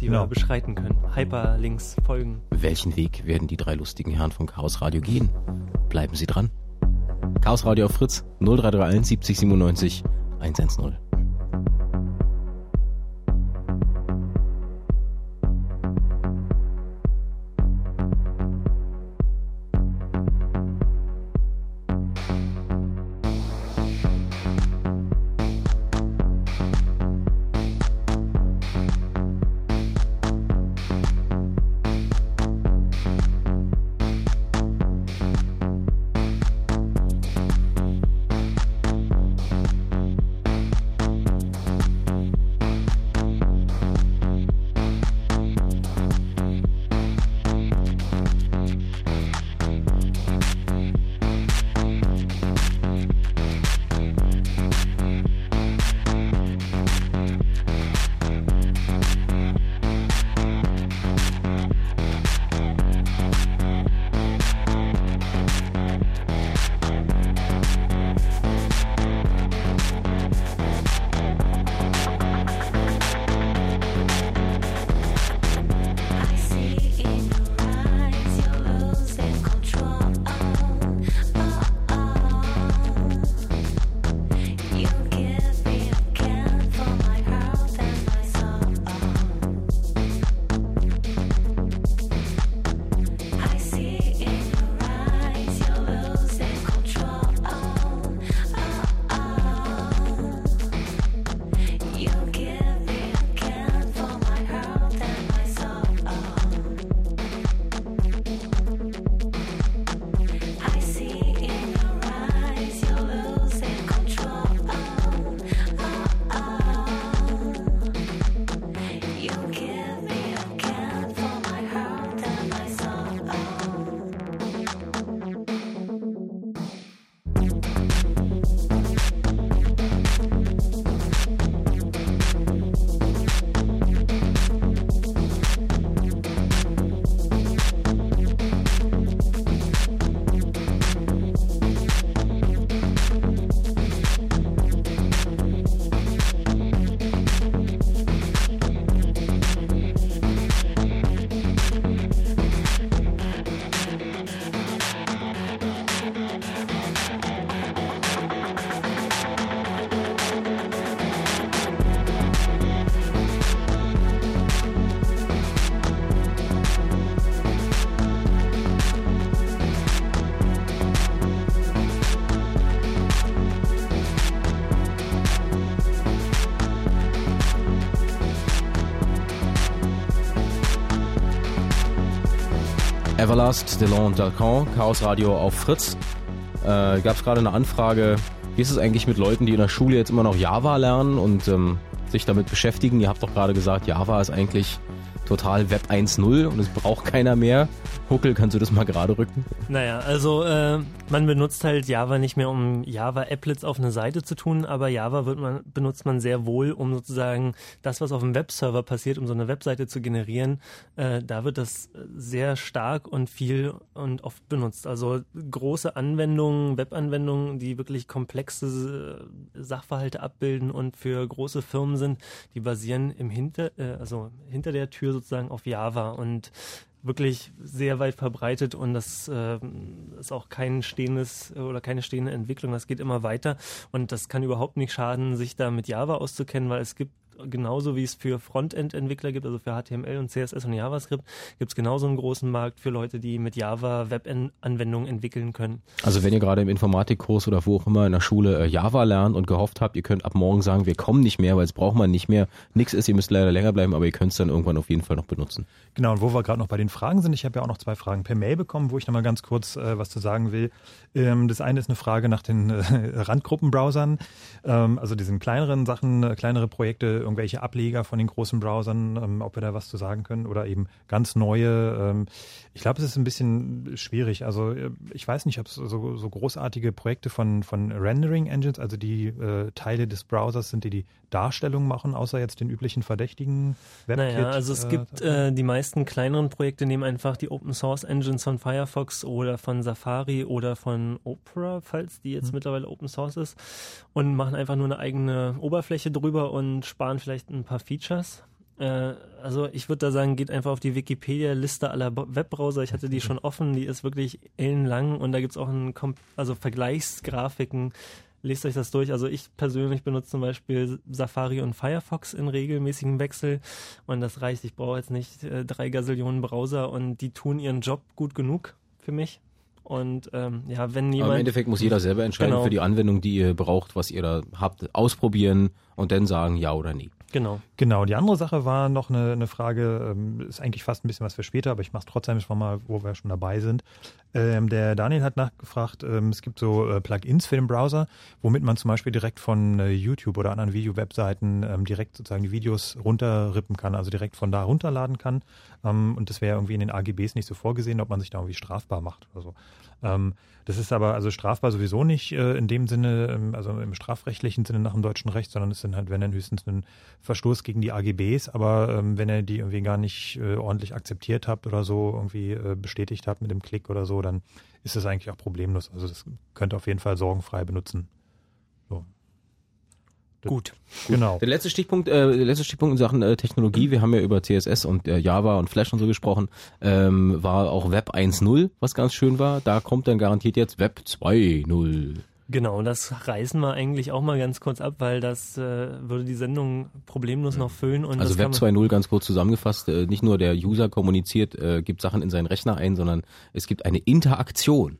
die Genau. wir beschreiten können. Hyperlinks folgen. Welchen Weg werden die drei lustigen Herren vom Chaos Radio gehen? Bleiben Sie dran. Chaos Radio auf Fritz 0331 70 97 110. Everlast, Delon und Dalcan, Chaos Radio auf Fritz. Äh, Gab es gerade eine Anfrage, wie ist es eigentlich mit Leuten, die in der Schule jetzt immer noch Java lernen und ähm, sich damit beschäftigen? Ihr habt doch gerade gesagt, Java ist eigentlich total Web 1.0 und es braucht keiner mehr. Huckel, kannst du das mal gerade rücken? Naja, also äh, man benutzt halt Java nicht mehr, um Java-Applets auf eine Seite zu tun, aber Java man, benutzt man sehr wohl, um sozusagen das, was auf dem Webserver passiert, um so eine Webseite zu generieren. Äh, da wird das sehr stark und viel und oft benutzt. Also große Anwendungen, Webanwendungen, die wirklich komplexe äh, Sachverhalte abbilden und für große Firmen sind, die basieren im Hinter, äh, also hinter der Tür sozusagen auf Java und wirklich sehr weit verbreitet und das äh, ist auch kein stehendes oder keine stehende Entwicklung. Das geht immer weiter und das kann überhaupt nicht schaden, sich da mit Java auszukennen, weil es gibt genauso wie es für Frontend-Entwickler gibt, also für HTML und CSS und JavaScript, gibt es genauso einen großen Markt für Leute, die mit Java Web-Anwendungen entwickeln können. Also wenn ihr gerade im Informatikkurs oder wo auch immer in der Schule äh, Java lernt und gehofft habt, ihr könnt ab morgen sagen, wir kommen nicht mehr, weil es braucht man nicht mehr. Nix ist, ihr müsst leider länger bleiben, aber ihr könnt es dann irgendwann auf jeden Fall noch benutzen. Genau, und wo wir gerade noch bei den Fragen sind, ich habe ja auch noch zwei Fragen per Mail bekommen, wo ich nochmal ganz kurz äh, was zu sagen will. Ähm, das eine ist eine Frage nach den äh, Randgruppenbrowsern, ähm, also diesen kleineren Sachen, äh, kleinere Projekte, irgendwelche Ableger von den großen Browsern, ähm, ob wir da was zu sagen können oder eben ganz neue. Ähm, ich glaube, es ist ein bisschen schwierig. Also äh, ich weiß nicht, ob es so, so großartige Projekte von, von Rendering Engines, also die äh, Teile des Browsers sind, die die Darstellung machen, außer jetzt den üblichen verdächtigen WebKit. Naja, also es äh, gibt äh, die meisten kleineren Projekte nehmen einfach die Open Source Engines von Firefox oder von Safari oder von Opera, falls die jetzt Mhm. mittlerweile Open Source ist, und machen einfach nur eine eigene Oberfläche drüber und sparen vielleicht ein paar Features. Äh, also ich würde da sagen, geht einfach auf die Wikipedia-Liste aller Webbrowser. Ich hatte die [laughs] schon offen, die ist wirklich ellenlang und da gibt's auch ein, Kom- also Vergleichsgrafiken. Lest euch das durch. Also ich persönlich benutze zum Beispiel Safari und Firefox in regelmäßigem Wechsel und das reicht. Ich brauche jetzt nicht äh, drei Gazillionen Browser und die tun ihren Job gut genug für mich. Und ähm, ja, wenn jemand Aber im Endeffekt muss jeder selber entscheiden Genau. für die Anwendung, die ihr braucht, was ihr da habt, ausprobieren und dann sagen ja oder nee. Genau. Genau, die andere Sache war noch eine, eine Frage, ähm, ist eigentlich fast ein bisschen was für später, aber ich mache es trotzdem schon mal, wo wir schon dabei sind. Ähm, der Daniel hat nachgefragt, ähm, es gibt so äh, Plugins für den Browser, womit man zum Beispiel direkt von äh, YouTube oder anderen Video-Webseiten ähm, direkt sozusagen die Videos runterrippen kann, also direkt von da runterladen kann. Ähm, und das wäre irgendwie in den AGBs nicht so vorgesehen, ob man sich da irgendwie strafbar macht oder so. Ähm, das ist aber also strafbar sowieso nicht äh, in dem Sinne, ähm, also im strafrechtlichen Sinne nach dem deutschen Recht, sondern es sind halt, wenn dann höchstens ein Verstoß gegen die AGBs, aber ähm, wenn ihr die irgendwie gar nicht äh, ordentlich akzeptiert habt oder so, irgendwie äh, bestätigt habt mit dem Klick oder so, dann ist das eigentlich auch problemlos. Also das könnt ihr auf jeden Fall sorgenfrei benutzen. So. Gut. Genau. Der letzte Stichpunkt, äh, der letzte Stichpunkt in Sachen äh, Technologie, wir haben ja über CSS und äh, Java und Flash und so gesprochen, ähm, war auch Web 1.0, was ganz schön war. Da kommt dann garantiert jetzt Web 2.0. Genau, das reißen wir eigentlich auch mal ganz kurz ab, weil das äh, würde die Sendung problemlos noch füllen. Und Also Web kann man- 2.0 ganz kurz zusammengefasst, äh, nicht nur der User kommuniziert, äh, gibt Sachen in seinen Rechner ein, sondern es gibt eine Interaktion.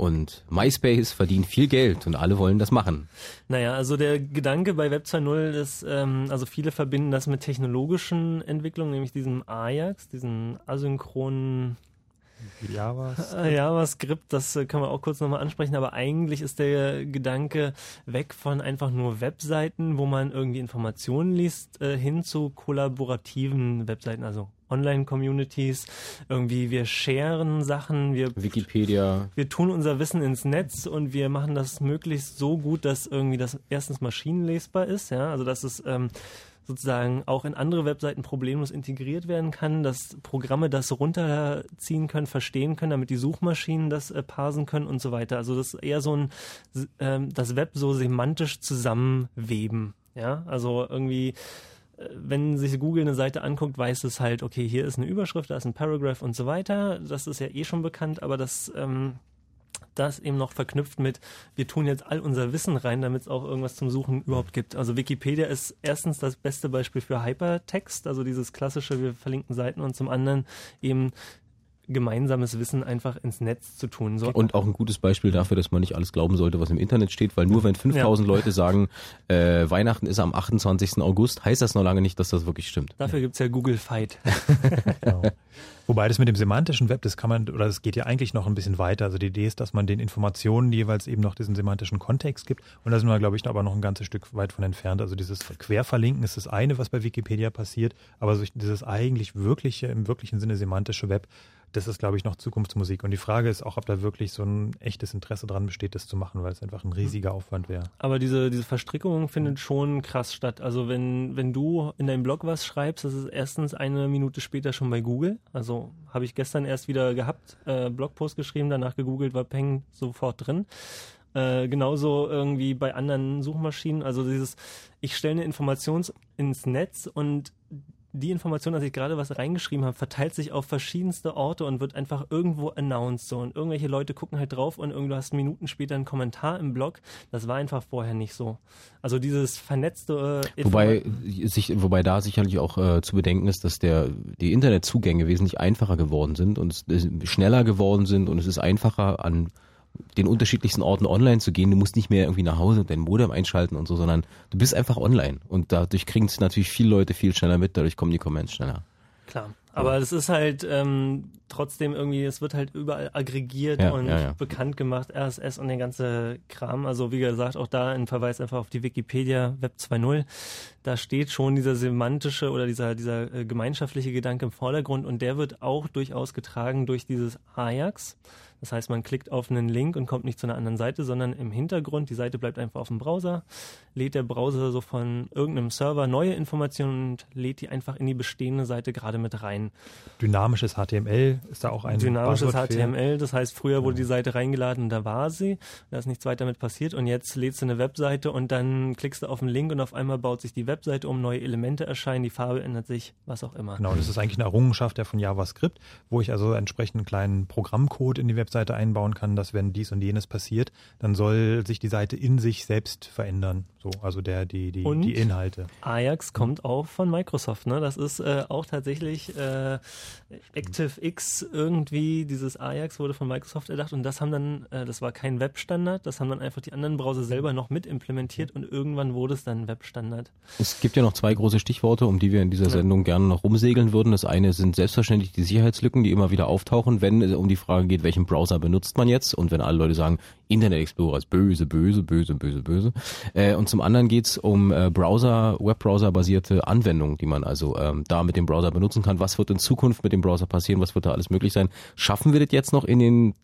Und MySpace verdient viel Geld und alle wollen das machen. Naja, also der Gedanke bei Web 2.0 ist, ähm, also viele verbinden das mit technologischen Entwicklungen, nämlich diesem Ajax, diesen asynchronen Javas. äh, JavaScript, das äh, können wir auch kurz nochmal ansprechen, aber eigentlich ist der Gedanke weg von einfach nur Webseiten, wo man irgendwie Informationen liest, äh, hin zu kollaborativen Webseiten, also Online-Communities, irgendwie wir sharen Sachen, wir Wikipedia. wir tun unser Wissen ins Netz und wir machen das möglichst so gut, dass irgendwie das erstens maschinenlesbar ist, ja, also dass es ähm, sozusagen auch in andere Webseiten problemlos integriert werden kann, dass Programme das runterziehen können, verstehen können, damit die Suchmaschinen das äh, parsen können und so weiter. Also das ist eher so ein ähm, das Web so semantisch zusammenweben, ja, also irgendwie wenn sich Google eine Seite anguckt, weiß es halt, okay, hier ist eine Überschrift, da ist ein Paragraph und so weiter. Das ist ja eh schon bekannt, aber das, ähm, das eben noch verknüpft mit, wir tun jetzt all unser Wissen rein, damit es auch irgendwas zum Suchen überhaupt gibt. Also Wikipedia ist erstens das beste Beispiel für Hypertext, also dieses klassische, wir verlinken Seiten und zum anderen eben gemeinsames Wissen einfach ins Netz zu tun. So, Und auch ein gutes Beispiel dafür, dass man nicht alles glauben sollte, was im Internet steht, weil nur wenn 5000 Leute sagen, äh, Weihnachten ist am 28. August, heißt das noch lange nicht, dass das wirklich stimmt. dafür gibt's ja Google Fight. [laughs] Genau. Wobei das mit dem semantischen Web, das kann man, oder das geht ja eigentlich noch ein bisschen weiter. Also die Idee ist, dass man den Informationen jeweils eben noch diesen semantischen Kontext gibt. Und da sind wir, glaube ich, aber noch ein ganzes Stück weit von entfernt. Also dieses Querverlinken ist das eine, was bei Wikipedia passiert. Aber so dieses eigentlich wirkliche, im wirklichen Sinne semantische Web, das ist, glaube ich, noch Zukunftsmusik. Und die Frage ist auch, ob da wirklich so ein echtes Interesse dran besteht, das zu machen, weil es einfach ein riesiger Aufwand wäre. Aber diese, diese Verstrickung findet schon krass statt. Also wenn, wenn du in deinem Blog was schreibst, das ist erstens eine Minute später schon bei Google. Also habe ich gestern erst wieder gehabt, äh, Blogpost geschrieben, danach gegoogelt, war Peng sofort drin. Äh, genauso irgendwie bei anderen Suchmaschinen. Also dieses, ich stelle eine Information ins Netz und die Information, dass ich gerade was reingeschrieben habe, verteilt sich auf verschiedenste Orte und wird einfach irgendwo announced. So. Und irgendwelche Leute gucken halt drauf und irgendwo hast Minuten später einen Kommentar im Blog. Das war einfach vorher nicht so. Also dieses vernetzte äh, Wobei, sich, wobei da sicherlich auch äh, zu bedenken ist, dass der, die Internetzugänge wesentlich einfacher geworden sind und es schneller geworden sind und es ist einfacher an den unterschiedlichsten Orten online zu gehen. Du musst nicht mehr irgendwie nach Hause und dein Modem einschalten und so, sondern du bist einfach online. Und dadurch kriegen es natürlich viele Leute viel schneller mit, dadurch kommen die Comments schneller. Klar. Aber es ist halt ähm, trotzdem irgendwie, es wird halt überall aggregiert Ja, und ja, ja. bekannt gemacht, RSS und der ganze Kram. Also wie gesagt, auch da ein Verweis einfach auf die Wikipedia Web 2.0. Da steht schon dieser semantische oder dieser, dieser äh, gemeinschaftliche Gedanke im Vordergrund und der wird auch durchaus getragen durch dieses Ajax. Das heißt, man klickt auf einen Link und kommt nicht zu einer anderen Seite, sondern im Hintergrund, die Seite bleibt einfach auf dem Browser, lädt der Browser so von irgendeinem Server neue Informationen und lädt die einfach in die bestehende Seite gerade mit rein. Dynamisches HTML ist da auch ein Dynamisches. HTML, das heißt, früher wurde die Seite reingeladen und da war sie, da ist nichts weiter mit passiert und jetzt lädst du eine Webseite und dann klickst du auf den Link und auf einmal baut sich die Webseite um, neue Elemente erscheinen, die Farbe ändert sich, was auch immer. Genau, das ist eigentlich eine Errungenschaft ja von JavaScript, wo ich also entsprechend einen kleinen Programmcode in die Webseite einbauen kann, dass wenn dies und jenes passiert, dann soll sich die Seite in sich selbst verändern. So, also der, die, die, Und? die Inhalte. Ajax kommt auch von Microsoft, ne? Das ist äh, auch tatsächlich äh, ActiveX irgendwie, dieses Ajax wurde von Microsoft erdacht und das haben dann, äh, das war kein Webstandard, das haben dann einfach die anderen Browser selber noch mit implementiert und irgendwann wurde es dann Webstandard. Es gibt ja noch zwei große Stichworte, um die wir in dieser Ja. Sendung gerne noch rumsegeln würden. Das eine sind selbstverständlich die Sicherheitslücken, die immer wieder auftauchen, wenn es um die Frage geht, welchen Browser benutzt man jetzt und wenn alle Leute sagen, Internet Explorer ist böse, böse, böse, böse, böse. Äh, und zum anderen geht es um äh, Browser, Webbrowser-basierte Anwendungen, die man also ähm, da mit dem Browser benutzen kann. Was wird in Zukunft mit dem Browser passieren? Was wird da alles möglich sein? Schaffen wir das jetzt noch in den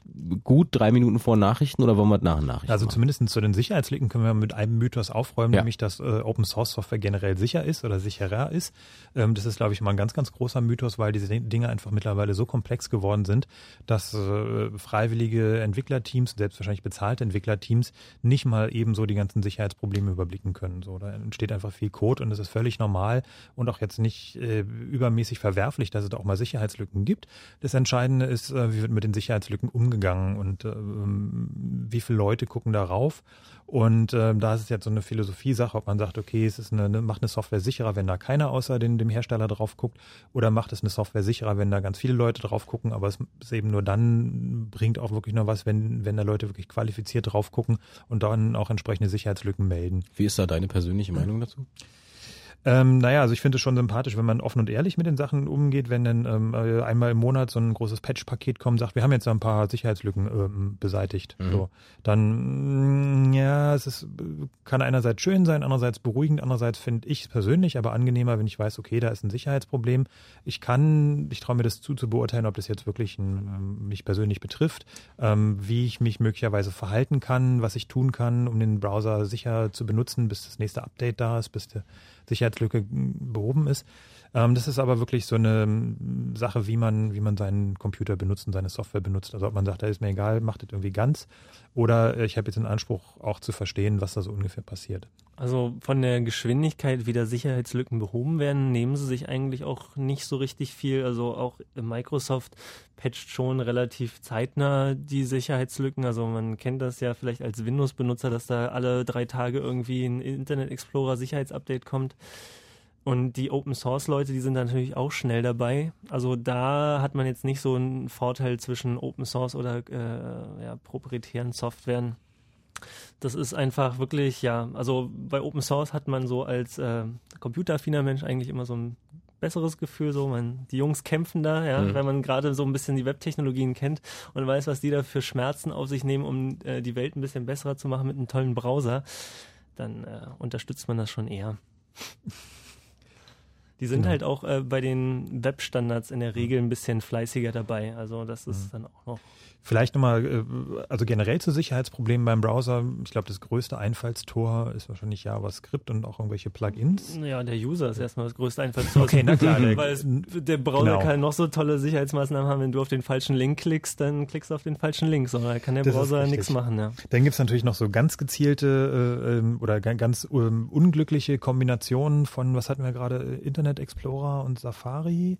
gut drei Minuten vor Nachrichten oder wollen wir nach Nachrichten Also machen? zumindest zu den Sicherheitslücken können wir mit einem Mythos aufräumen, Ja. nämlich dass äh, Open Source Software generell sicher ist oder sicherer ist. Ähm, das ist, glaube ich, mal ein ganz, ganz großer Mythos, weil diese Dinge einfach mittlerweile so komplex geworden sind, dass äh, freiwillige Entwicklerteams, selbst wahrscheinlich bezahlte Entwicklerteams, nicht mal ebenso die ganzen Sicherheitsprobleme überblicken können. So, da entsteht einfach viel Code und es ist völlig normal und auch jetzt nicht äh, übermäßig verwerflich, dass es da auch mal Sicherheitslücken gibt. Das Entscheidende ist, äh, wie wird mit den Sicherheitslücken umgegangen und ähm, wie viele Leute gucken darauf. Und ähm, da ist es jetzt so eine Philosophie-Sache, ob man sagt, okay, es ist eine, eine, macht eine Software sicherer, wenn da keiner außer den, dem Hersteller drauf guckt, oder macht es eine Software sicherer, wenn da ganz viele Leute drauf gucken, aber es ist eben nur dann bringt auch wirklich noch was, wenn, wenn da Leute wirklich qualifiziert drauf gucken und dann auch entsprechende Sicherheitslücken melden. Wie ist da deine persönliche Meinung dazu? Ähm, naja, also ich finde es schon sympathisch, wenn man offen und ehrlich mit den Sachen umgeht, wenn dann ähm, äh, einmal im Monat so ein großes Patch-Paket kommt, sagt, wir haben jetzt ein paar Sicherheitslücken ähm, beseitigt. Mhm. So, dann mm, ja, es ist, kann einerseits schön sein, andererseits beruhigend, andererseits finde ich es persönlich aber angenehmer, wenn ich weiß, okay, da ist ein Sicherheitsproblem. Ich kann, ich traue mir das zu, zu beurteilen, ob das jetzt wirklich ein, ähm, mich persönlich betrifft, ähm, wie ich mich möglicherweise verhalten kann, was ich tun kann, um den Browser sicher zu benutzen, bis das nächste Update da ist, bis der Sicherheitslücke mm, behoben ist. Ähm, das ist aber wirklich so eine mm, Sache, wie man, wie man seinen Computer benutzt und seine Software benutzt. Also ob man sagt, da ist mir egal, macht das irgendwie ganz. Oder äh, ich habe jetzt den Anspruch, auch zu verstehen, was da so ungefähr passiert. Also von der Geschwindigkeit, wie da Sicherheitslücken behoben werden, nehmen sie sich eigentlich auch nicht so richtig viel. Also auch Microsoft patcht schon relativ zeitnah die Sicherheitslücken. Also man kennt das ja vielleicht als Windows-Benutzer, dass da alle drei Tage irgendwie ein Internet Explorer Sicherheitsupdate kommt. Und die Open Source Leute, die sind natürlich auch schnell dabei. Also da hat man jetzt nicht so einen Vorteil zwischen Open Source oder äh, ja, proprietären Softwaren. Das ist einfach wirklich, ja, also bei Open Source hat man so als äh, computeraffiner Mensch eigentlich immer so ein besseres Gefühl, so man, die Jungs kämpfen da, ja, Mhm. wenn man gerade so ein bisschen die Webtechnologien kennt und weiß, was die da für Schmerzen auf sich nehmen, um äh, die Welt ein bisschen besserer zu machen mit einem tollen Browser, dann äh, unterstützt man das schon eher. Die sind Genau. halt auch äh, bei den Webstandards in der Regel ein bisschen fleißiger dabei. Also das ist dann auch noch. Vielleicht nochmal, äh, also generell zu Sicherheitsproblemen beim Browser. Ich glaube, das größte Einfallstor ist wahrscheinlich JavaScript und auch irgendwelche Plugins. Ja, der User ist erstmal das größte Einfallstor. Okay, na klar, [laughs] der- Weil es, der Browser Genau. kann noch so tolle Sicherheitsmaßnahmen haben. Wenn du auf den falschen Link klickst, dann klickst du auf den falschen Link. So, da kann der Das Browser nichts machen. Ja. Dann gibt's natürlich noch so ganz gezielte äh, ähm, oder ga- ganz ähm, unglückliche Kombinationen von, was hatten wir gerade, äh, Internet Explorer und Safari.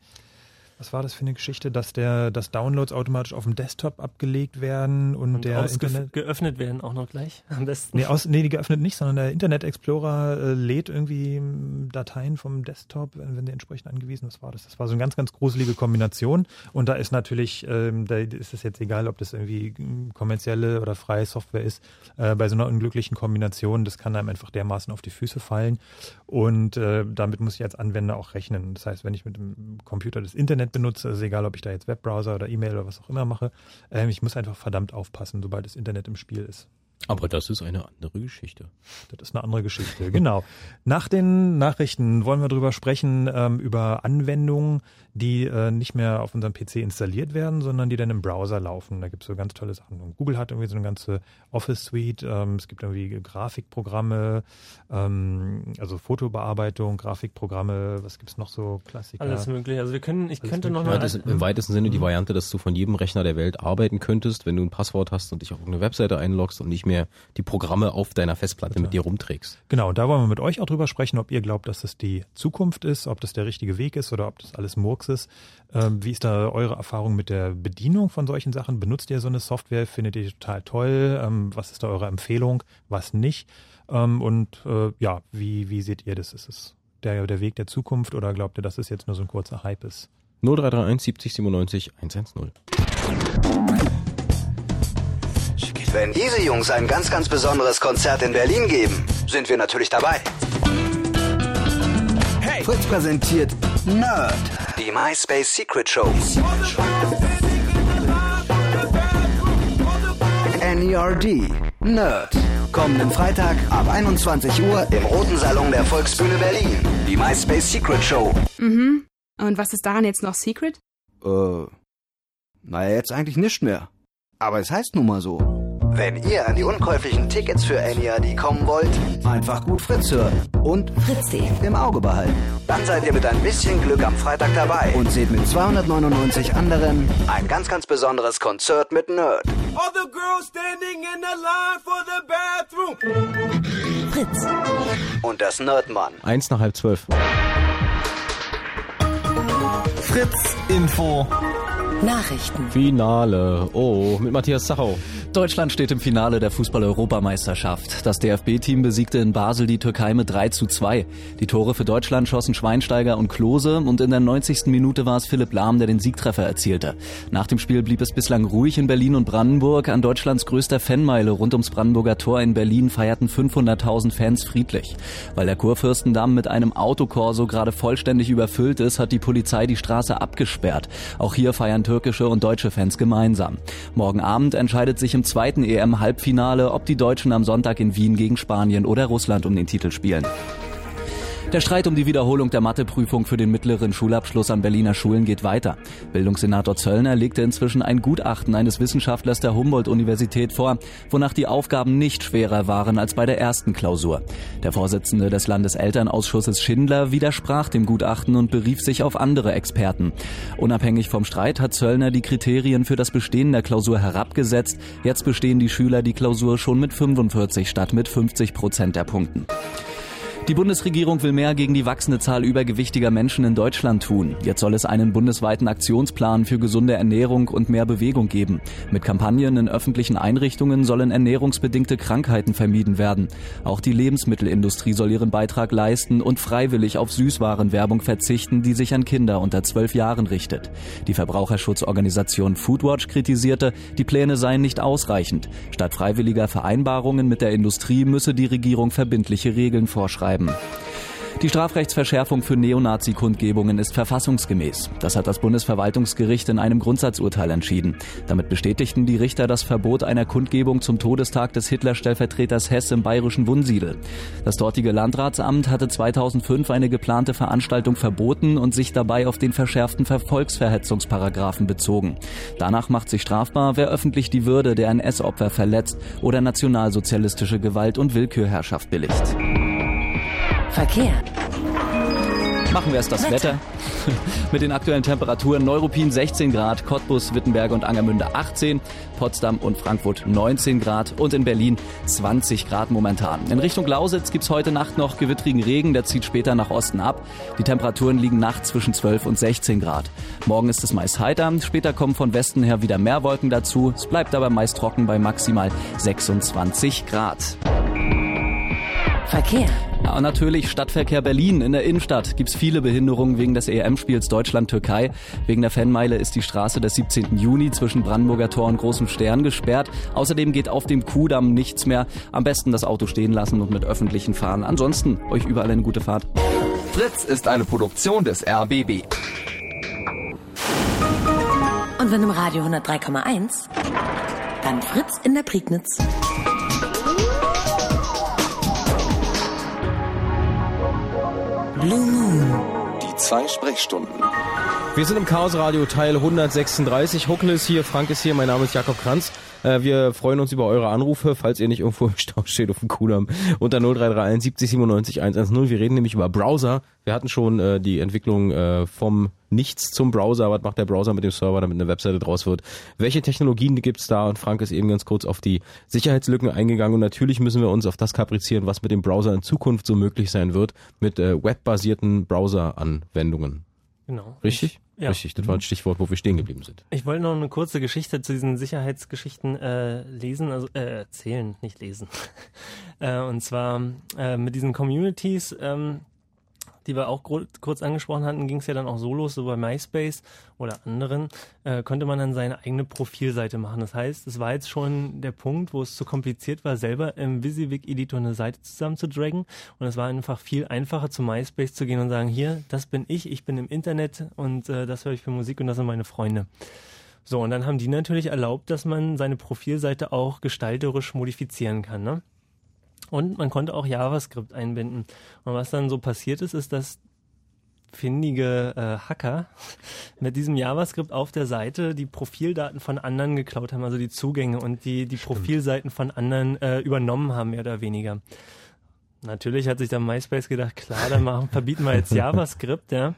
Was war das für eine Geschichte, dass der, dass Downloads automatisch auf dem Desktop abgelegt werden und, Und der Internet geöffnet werden auch noch gleich. Am besten. Nee, aus, nee, die geöffnet nicht, sondern der Internet Explorer äh, lädt irgendwie m, Dateien vom Desktop, wenn, die entsprechend angewiesen Was war das? Das war so eine ganz, ganz gruselige Kombination. Und da ist natürlich, ähm, da ist es jetzt egal, ob das irgendwie m, kommerzielle oder freie Software ist, äh, bei so einer unglücklichen Kombination, das kann einem einfach dermaßen auf die Füße fallen. Und äh, damit muss ich als Anwender auch rechnen. Das heißt, wenn ich mit dem Computer das Internet benutze, ist egal, ob ich da jetzt Webbrowser oder E-Mail oder was auch immer mache, ähm, ich muss einfach verdammt aufpassen, sobald das Internet im Spiel ist. Aber das ist eine andere Geschichte. Das ist eine andere Geschichte, [laughs] genau. Nach den Nachrichten wollen wir darüber sprechen, ähm, über Anwendungen, die äh, nicht mehr auf unserem PC installiert werden, sondern die dann im Browser laufen. Da gibt es so ganz tolle Sachen. Und Google hat irgendwie so eine ganze Office-Suite. Ähm, es gibt irgendwie Grafikprogramme, ähm, also Fotobearbeitung, Grafikprogramme. Was gibt's noch so Klassiker? Alles mögliche. Also wir können, ich Alles könnte noch mal Ja, das ist im weitesten Sinne die Variante, dass du von jedem Rechner der Welt arbeiten könntest, wenn du ein Passwort hast und dich auf eine Webseite einloggst und nicht mehr die Programme auf deiner Festplatte mit dir rumträgst. Genau, und da wollen wir mit euch auch drüber sprechen, ob ihr glaubt, dass das die Zukunft ist, ob das der richtige Weg ist oder ob das alles Murks ist. Ähm, wie ist da eure Erfahrung mit der Bedienung von solchen Sachen? Benutzt ihr so eine Software? Findet ihr die total toll? Ähm, was ist da eure Empfehlung? Was nicht? Ähm, und äh, ja, wie, wie seht ihr das? Ist es der, der Weg der Zukunft oder glaubt ihr, dass es jetzt nur so ein kurzer Hype ist? 0331 70 97 110. Wenn diese Jungs ein ganz, ganz besonderes Konzert in Berlin geben, sind wir natürlich dabei. Fritz präsentiert Nerd, die MySpace Secret Show. NERD, Nerd. Kommenden Freitag ab 21 Uhr im Roten Salon der Volksbühne Berlin. Die MySpace Secret Show. Mhm. Und was ist daran jetzt noch Secret? Äh, naja, jetzt eigentlich nicht mehr. Aber es heißt nun mal so. Wenn ihr an die unkäuflichen Tickets für NERD kommen wollt, einfach gut Fritz hören und Fritz.de. im Auge behalten. Dann seid ihr mit ein bisschen Glück am Freitag dabei und seht mit 299 anderen ein ganz, ganz besonderes Konzert mit Nerd. Other girls standing in the line for the bathroom. Fritz. Und das Nerdmann. Eins nach halb zwölf. Fritz Info. Nachrichten. Finale. Oh, mit Matthias Zachau. Deutschland steht im Finale der Fußball-Europameisterschaft. Das DFB-Team besiegte in Basel die Türkei mit 3 zu 2. Die Tore für Deutschland schossen Schweinsteiger und Klose und in der 90. Minute war es Philipp Lahm, der den Siegtreffer erzielte. Nach dem Spiel blieb es bislang ruhig in Berlin und Brandenburg. An Deutschlands größter Fanmeile rund ums Brandenburger Tor in Berlin feierten 500.000 Fans friedlich. Weil der Kurfürstendamm mit einem Autokorso gerade vollständig überfüllt ist, hat die Polizei die Straße abgesperrt. Auch hier feiern türkische und deutsche Fans gemeinsam. Morgen Abend entscheidet sich im zweiten EM-Halbfinale, ob die Deutschen am Sonntag in Wien gegen Spanien oder Russland um den Titel spielen. Der Streit um die Wiederholung der Matheprüfung für den mittleren Schulabschluss an Berliner Schulen geht weiter. Bildungssenator Zöllner legte inzwischen ein Gutachten eines Wissenschaftlers der Humboldt-Universität vor, wonach die Aufgaben nicht schwerer waren als bei der ersten Klausur. Der Vorsitzende des Landeselternausschusses Schindler widersprach dem Gutachten und berief sich auf andere Experten. Unabhängig vom Streit hat Zöllner die Kriterien für das Bestehen der Klausur herabgesetzt. Jetzt bestehen die Schüler die Klausur schon mit 45 statt mit 50 Prozent der Punkten. Die Bundesregierung will mehr gegen die wachsende Zahl übergewichtiger Menschen in Deutschland tun. Jetzt soll es einen bundesweiten Aktionsplan für gesunde Ernährung und mehr Bewegung geben. Mit Kampagnen in öffentlichen Einrichtungen sollen ernährungsbedingte Krankheiten vermieden werden. Auch die Lebensmittelindustrie soll ihren Beitrag leisten und freiwillig auf Süßwarenwerbung verzichten, die sich an Kinder unter zwölf Jahren richtet. Die Verbraucherschutzorganisation Foodwatch kritisierte, die Pläne seien nicht ausreichend. Statt freiwilliger Vereinbarungen mit der Industrie müsse die Regierung verbindliche Regeln vorschreiben. Die Strafrechtsverschärfung für Neonazi-Kundgebungen ist verfassungsgemäß. Das hat das Bundesverwaltungsgericht in einem Grundsatzurteil entschieden. Damit bestätigten die Richter das Verbot einer Kundgebung zum Todestag des Hitler-Stellvertreters Hess im bayerischen Wunsiedel. Das dortige Landratsamt hatte 2005 eine geplante Veranstaltung verboten und sich dabei auf den verschärften Verfolgsverhetzungsparagraphen bezogen. Danach macht sich strafbar, wer öffentlich die Würde der NS-Opfer verletzt oder nationalsozialistische Gewalt und Willkürherrschaft billigt. Verkehr. Machen wir erst das Wetter. [laughs] Mit den aktuellen Temperaturen Neuruppin 16 Grad, Cottbus, Wittenberge und Angermünde 18, Potsdam und Frankfurt 19 Grad und in Berlin 20 Grad momentan. In Richtung Lausitz gibt's heute Nacht noch gewittrigen Regen, der zieht später nach Osten ab. Die Temperaturen liegen nachts zwischen 12 und 16 Grad. Morgen ist es meist heiter, später kommen von Westen her wieder mehr Wolken dazu. Es bleibt aber meist trocken bei maximal 26 Grad. Verkehr. Ja, und natürlich Stadtverkehr Berlin. In der Innenstadt gibt's viele Behinderungen wegen des EM-Spiels Deutschland-Türkei. Wegen der Fanmeile ist die Straße des 17. Juni zwischen Brandenburger Tor und Großem Stern gesperrt. Außerdem geht auf dem Kudamm nichts mehr. Am besten das Auto stehen lassen und mit öffentlichen fahren. Ansonsten euch überall eine gute Fahrt. Fritz ist eine Produktion des RBB. Und wenn im Radio 103,1, dann Fritz in der Prignitz. Blue Moon. Die zwei Sprechstunden. Wir sind im Chaos Radio Teil 136. Huckel ist hier, Frank ist hier, mein Name ist Jakob Kranz. Äh, Wir freuen uns über eure Anrufe, falls ihr nicht irgendwo im Stau steht auf dem Kudamm unter 0331 70 97 110. Wir reden nämlich über Browser. Wir hatten schon äh, die Entwicklung äh, vom Nichts zum Browser. Was macht der Browser mit dem Server, damit eine Webseite draus wird? Welche Technologien gibt's da? Und Frank ist eben ganz kurz auf die Sicherheitslücken eingegangen. Und natürlich müssen wir uns auf das kaprizieren, was mit dem Browser in Zukunft so möglich sein wird, mit äh, webbasierten Browser-Anwendungen. Genau. Richtig? Ja. Richtig, das war ein Stichwort, wo wir stehen geblieben sind. Ich wollte noch eine kurze Geschichte zu diesen Sicherheitsgeschichten äh, lesen, also äh, erzählen, nicht lesen. [laughs] äh, und zwar äh, mit diesen Communities, ähm, die wir auch kurz angesprochen hatten, ging es ja dann auch so los, so bei MySpace oder anderen, äh, konnte man dann seine eigene Profilseite machen. Das heißt, es war jetzt schon der Punkt, wo es zu kompliziert war, selber im WYSIWYG-Editor eine Seite zusammenzudraggen. Und es war einfach viel einfacher, zu MySpace zu gehen und sagen, hier, das bin ich, ich bin im Internet und äh, das höre ich für Musik und das sind meine Freunde. So, und dann haben die natürlich erlaubt, dass man seine Profilseite auch gestalterisch modifizieren kann. Ne? Und man konnte auch JavaScript einbinden. Und was dann so passiert ist, ist, dass findige äh, Hacker [laughs] mit diesem JavaScript auf der Seite die Profildaten von anderen geklaut haben, also die Zugänge und die, die Profilseiten von anderen äh, übernommen haben, mehr oder weniger. Natürlich hat sich dann MySpace gedacht, klar, dann machen, [laughs] verbieten wir jetzt JavaScript, ja.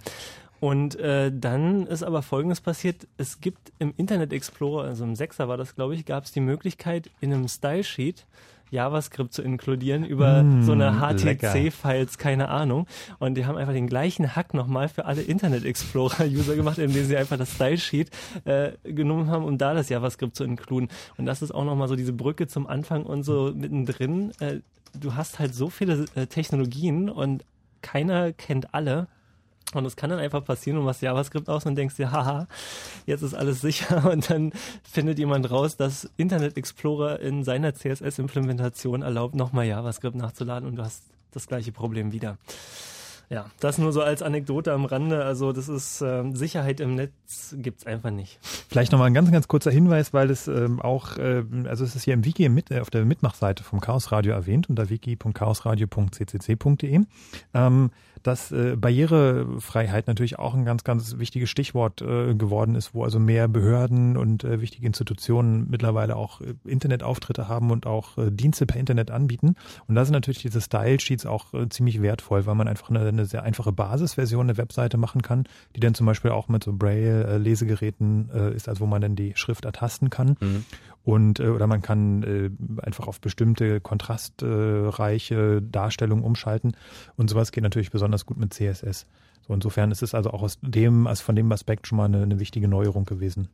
Und äh, dann ist aber Folgendes passiert. Es gibt im Internet Explorer, also im Sechser war das, glaube ich, gab es die Möglichkeit, in einem Style Sheet JavaScript zu inkludieren über Mm, so eine. HTC-Files, keine Ahnung. Und die haben einfach den gleichen Hack nochmal für alle Internet Explorer-User gemacht, indem sie einfach das Style Sheet äh, genommen haben, um da das JavaScript zu inkluden. Und das ist auch nochmal so diese Brücke zum Anfang und so mittendrin. Äh, du hast halt so viele äh, Technologien und keiner kennt alle. Und es kann dann einfach passieren, du machst JavaScript aus und denkst dir, haha, jetzt ist alles sicher. [laughs] Und dann findet jemand raus, dass Internet Explorer in seiner CSS-Implementation erlaubt, nochmal JavaScript nachzuladen und du hast das gleiche Problem wieder. Ja, das nur so als Anekdote am Rande. Also das ist ähm, Sicherheit im Netz gibt's einfach nicht. Vielleicht nochmal ein ganz, ganz kurzer Hinweis, weil es ähm, auch, ähm, also es ist hier im Wiki mit, äh, auf der Mitmachseite vom Chaos Radio erwähnt, unter wiki.chaosradio.ccc.de, ähm, dass äh, Barrierefreiheit natürlich auch ein ganz, ganz wichtiges Stichwort äh, geworden ist, wo also mehr Behörden und äh, wichtige Institutionen mittlerweile auch äh, Internetauftritte haben und auch äh, Dienste per Internet anbieten. Und da sind natürlich diese Style-Sheets auch äh, ziemlich wertvoll, weil man einfach eine, eine sehr einfache Basisversion der Webseite machen kann, die dann zum Beispiel auch mit so Braille-Lesegeräten äh, ist, also wo man dann die Schrift ertasten kann. Mhm. Und, äh, oder man kann äh, einfach auf bestimmte kontrastreiche Darstellungen umschalten. Und sowas geht natürlich besonders gut mit CSS. So insofern ist es also auch aus dem, also von dem Aspekt schon mal eine, eine wichtige Neuerung gewesen.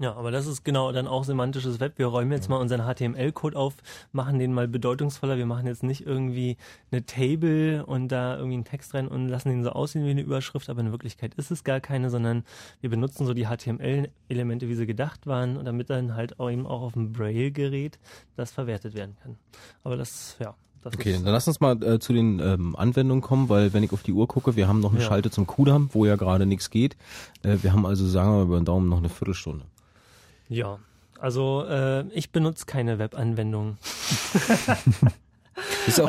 Ja, aber das ist genau dann auch semantisches Web. Wir räumen jetzt mal unseren HTML-Code auf, machen den mal bedeutungsvoller. Wir machen jetzt nicht irgendwie eine Table und da irgendwie einen Text rein und lassen den so aussehen wie eine Überschrift, aber in Wirklichkeit ist es gar keine, sondern wir benutzen so die HTML-Elemente, wie sie gedacht waren, und damit dann halt auch eben auch auf dem Braille-Gerät das verwertet werden kann. Aber das, ja. Das Okay, dann lass uns mal äh, zu den ähm, Anwendungen kommen, weil wenn ich auf die Uhr gucke, wir haben noch eine Ja. Schalte zum Kudamm, wo ja gerade nichts geht. Äh, wir haben also, sagen wir mal über den Daumen, noch eine Viertelstunde. Ja. Also äh, ich benutze keine Webanwendung. [laughs] also,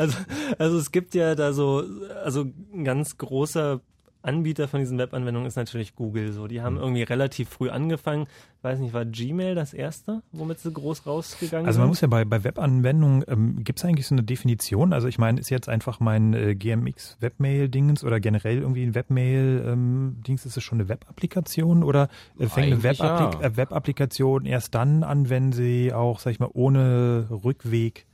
also es gibt ja da so, also ein ganz großer Anbieter von diesen Webanwendungen ist natürlich Google. So, die haben Mhm. irgendwie relativ früh angefangen. Weiß nicht, war Gmail das erste, womit sie groß rausgegangen Also man sind? muss ja bei, bei Webanwendungen, ähm, gibt es eigentlich so eine Definition? Also ich meine, ist jetzt einfach mein äh, GMX Webmail-Dingens oder generell irgendwie ein Webmail-Dings, ist es schon eine Webapplikation oder äh, fängt eine Eigentlich Webapplik ja. äh, Webapplikation erst dann an, wenn sie auch, sag ich mal, ohne Rückweg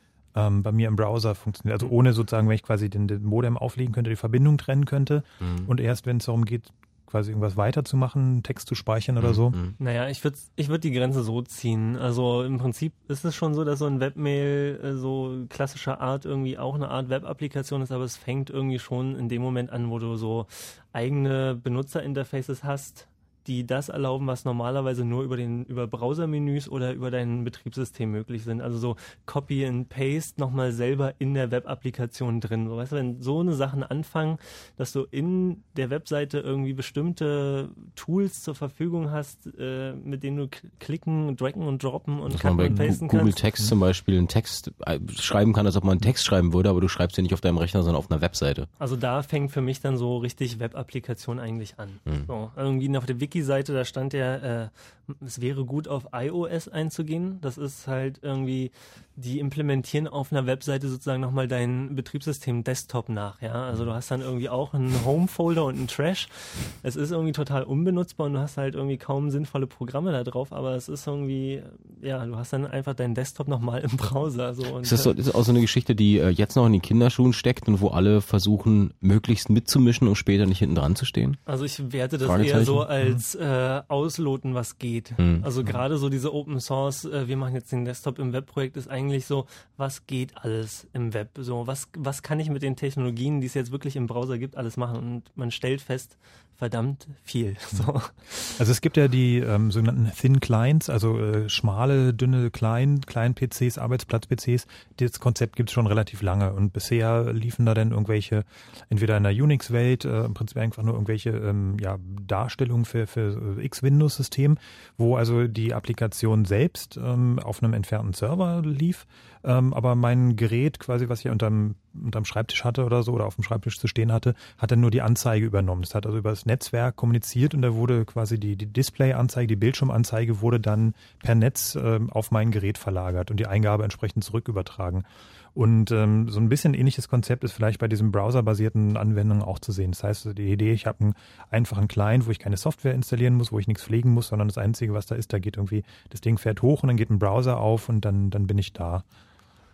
ähm, bei mir im Browser funktioniert? Also ohne sozusagen, wenn ich quasi den, den Modem auflegen könnte, die Verbindung trennen könnte Mhm. und erst wenn es darum geht, quasi irgendwas weiterzumachen, Text zu speichern oder so. Mhm. Naja, ich würde ich würd die Grenze so ziehen. Also im Prinzip ist es schon so, dass so ein Webmail äh, so klassischer Art irgendwie auch eine Art Webapplikation ist, aber es fängt irgendwie schon in dem Moment an, wo du so eigene Benutzerinterfaces hast, die das erlauben, was normalerweise nur über den über Browsermenüs oder über dein Betriebssystem möglich sind. Also so Copy and Paste nochmal selber in der Webapplikation drin. So, weißt du, wenn so eine Sachen anfangen, dass du in der Webseite irgendwie bestimmte Tools zur Verfügung hast, äh, mit denen du klicken, draggen und droppen und bei und pasten Google kannst. Text zum Beispiel einen Text äh, schreiben kann, als ob man einen Text schreiben würde, aber du schreibst ja nicht auf deinem Rechner, sondern auf einer Webseite. Also da fängt für mich dann so richtig Web-Applikation eigentlich an. Hm. So, irgendwie auf der Wiki-Seite, da stand ja, äh, es wäre gut auf iOS einzugehen. Das ist halt irgendwie, die implementieren auf einer Webseite sozusagen nochmal dein Betriebssystem Desktop nach. Ja, also du hast dann irgendwie auch einen Home-Folder und einen Trash. Es ist irgendwie total unbenutzbar und du hast halt irgendwie kaum sinnvolle Programme da drauf, aber es ist irgendwie, ja, du hast dann einfach deinen Desktop nochmal im Browser. So, und, Ist das, so, ist auch so eine Geschichte, die äh, jetzt noch in den Kinderschuhen steckt und wo alle versuchen, möglichst mitzumischen, um später nicht hinten dran zu stehen? Also ich werte das eher so als äh, ausloten, was geht. Mhm. Also gerade so diese Open Source, äh, wir machen jetzt den Desktop im Webprojekt, ist eigentlich so, was geht alles im Web? So, was, was kann ich mit den Technologien, die es jetzt wirklich im Browser gibt, alles machen? Und man stellt fest, verdammt viel. [laughs] So. Also es gibt ja die ähm, sogenannten Thin Clients, also äh, schmale, dünne Klein, Klein-PCs, Arbeitsplatz-PCs. Das Konzept gibt es schon relativ lange und bisher liefen da dann irgendwelche, entweder in der Unix-Welt, äh, im Prinzip einfach nur irgendwelche ähm, ja, Darstellungen für, für äh, X-Windows-System, wo also die Applikation selbst ähm, auf einem entfernten Server lief, ähm, aber mein Gerät quasi, was ich unterm, unterm Schreibtisch hatte oder so, oder auf dem Schreibtisch zu stehen hatte, hat dann nur die Anzeige übernommen. Das hat also über das Netzwerk kommuniziert und da wurde quasi die, die Display-Anzeige, die Bildschirmanzeige wurde dann per Netz ähm, auf mein Gerät verlagert und die Eingabe entsprechend zurückübertragen. Und ähm, so ein bisschen ähnliches Konzept ist vielleicht bei diesen browserbasierten Anwendungen auch zu sehen. Das heißt, die Idee, ich habe einen einfachen Client, wo ich keine Software installieren muss, wo ich nichts pflegen muss, sondern das Einzige, was da ist, da geht irgendwie, das Ding fährt hoch und dann geht ein Browser auf und dann, dann bin ich da.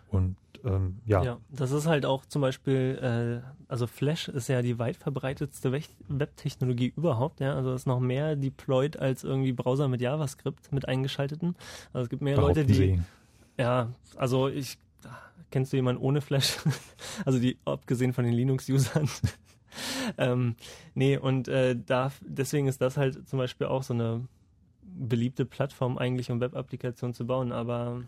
Und ähm, ja. Ja, das ist halt auch zum Beispiel, äh, also Flash ist ja die weit verbreitetste Web- Webtechnologie überhaupt, ja. Also ist noch mehr deployed als irgendwie Browser mit JavaScript mit eingeschalteten. Also es gibt mehr Leute, Behaupten die. Sie. Ja, also ich kennst du jemanden ohne Flash? [laughs] also die, abgesehen von den Linux-Usern. [laughs] ähm, nee, und äh, da, deswegen ist das halt zum Beispiel auch so eine beliebte Plattform eigentlich, um Web-Applikationen zu bauen, aber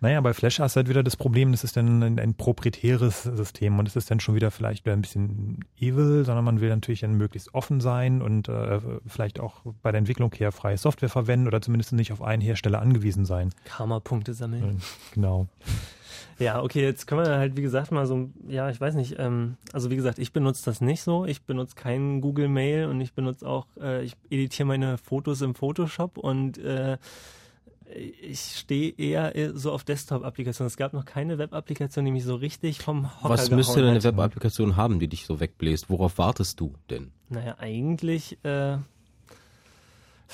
Naja, bei Flash hast du halt wieder das Problem, das ist dann ein, ein proprietäres System und es ist dann schon wieder vielleicht wieder ein bisschen evil, sondern man will natürlich dann möglichst offen sein und äh, vielleicht auch bei der Entwicklung her freie Software verwenden oder zumindest nicht auf einen Hersteller angewiesen sein. Karma-Punkte sammeln. Genau. Ja, okay, jetzt können wir halt, wie gesagt, mal so, ja, ich weiß nicht, ähm, also wie gesagt, ich benutze das nicht so. Ich benutze keinen Google Mail und ich benutze auch, äh, ich editiere meine Fotos im Photoshop und äh, ich stehe eher so auf Desktop-Applikationen. Es gab noch keine Web-Applikation, die mich so richtig vom Hocker Was müsste denn eine. Web-Applikation haben, die dich so wegbläst? Worauf wartest du denn? Naja, eigentlich, äh,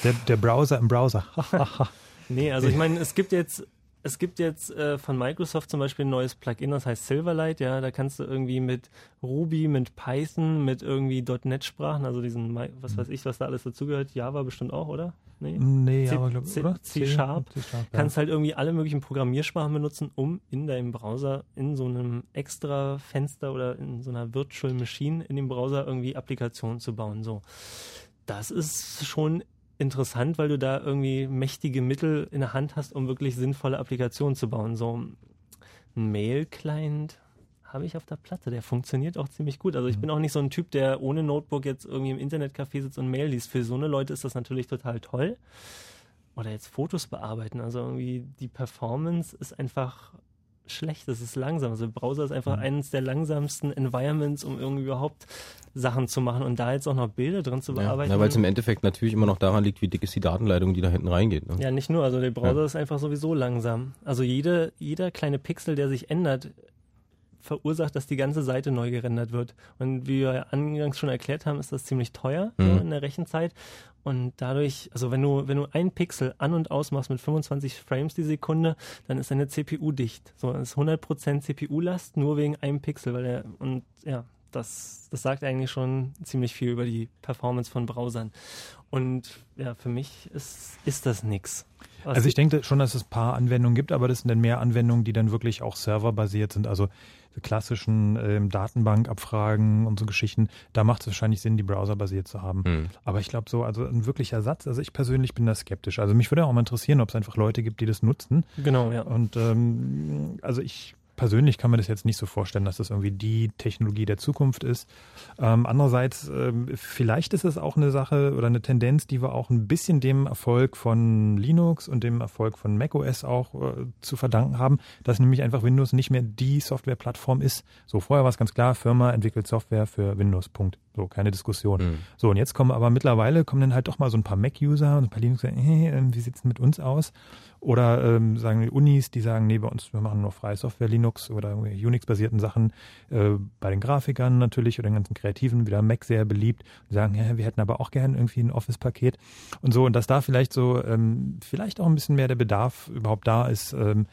Der, der Browser im Browser. [laughs] [laughs] nee, also ich meine, es gibt jetzt es gibt jetzt äh, von Microsoft zum Beispiel ein neues Plugin, das heißt Silverlight. Ja, da kannst du irgendwie mit Ruby, mit Python, mit irgendwie .NET-Sprachen, also diesen, was weiß ich, was da alles dazugehört, Java bestimmt auch, oder? Nee, C, aber glaub- C, oder? C, C- Sharp. C Sharp, ja. Kannst halt irgendwie alle möglichen Programmiersprachen benutzen, um in deinem Browser in so einem extra Fenster oder in so einer Virtual Machine in dem Browser irgendwie Applikationen zu bauen. So, das ist schon interessant, weil du da irgendwie mächtige Mittel in der Hand hast, um wirklich sinnvolle Applikationen zu bauen. So ein Mail-Client habe ich auf der Platte, der funktioniert auch ziemlich gut. Also ich bin auch nicht so ein Typ, der ohne Notebook jetzt irgendwie im Internetcafé sitzt und Mail liest. Für so eine Leute ist das natürlich total toll. Oder jetzt Fotos bearbeiten. Also irgendwie die Performance ist einfach schlecht, es ist langsam. Also Browser ist einfach eines der langsamsten Environments, um irgendwie überhaupt Sachen zu machen und da jetzt auch noch Bilder drin zu Ja, bearbeiten. ja, weil es im Endeffekt natürlich immer noch daran liegt, wie dick ist die Datenleitung, die da hinten reingeht. Ne? Ja, nicht nur. Also der Browser Ja. ist einfach sowieso langsam. Also jede, jeder kleine Pixel, der sich ändert, verursacht, dass die ganze Seite neu gerendert wird. Und wie wir ja angangs schon erklärt haben, ist das ziemlich teuer Mhm. so in der Rechenzeit. Und dadurch, also wenn du, wenn du einen Pixel an und aus machst mit 25 Frames die Sekunde, dann ist deine CPU dicht. So, das ist 100% CPU-Last nur wegen einem Pixel, weil der, und ja, das, das sagt eigentlich schon ziemlich viel über die Performance von Browsern. Und ja, für mich ist, ist das nix. Also ich denke schon, dass es ein paar Anwendungen gibt, aber das sind dann mehr Anwendungen, die dann wirklich auch serverbasiert sind. Also die klassischen ähm, Datenbankabfragen und so Geschichten, da macht es wahrscheinlich Sinn, die browserbasiert zu haben. Hm. Aber ich glaube so, also ein wirklicher Ersatz, also ich persönlich bin da skeptisch. Also mich würde auch mal interessieren, ob es einfach Leute gibt, die das nutzen. Genau, ja. Und ähm, also ich persönlich kann mir das jetzt nicht so vorstellen, dass das irgendwie die Technologie der Zukunft ist. Ähm, andererseits, ähm, vielleicht ist es auch eine Sache oder eine Tendenz, die wir auch ein bisschen dem Erfolg von Linux und dem Erfolg von macOS auch äh, zu verdanken haben, dass nämlich einfach Windows nicht mehr die Softwareplattform ist. So vorher war es ganz klar, Firma entwickelt Software für Windows. Punkt. So, keine Diskussion. Mhm. So, und jetzt kommen aber mittlerweile kommen dann halt doch mal so ein paar Mac-User und ein paar Linux, hey, ähm, wie sieht's denn mit uns aus? Oder ähm, sagen die Unis, die sagen, nee, bei uns, wir machen nur freie Software, Linux oder Unix-basierten Sachen. Äh, bei den Grafikern natürlich oder den ganzen Kreativen, wieder Mac sehr beliebt. Die sagen, ja, wir hätten aber auch gern irgendwie ein Office-Paket und so. Und dass da vielleicht so, ähm, vielleicht auch ein bisschen mehr der Bedarf überhaupt da ist, ähm,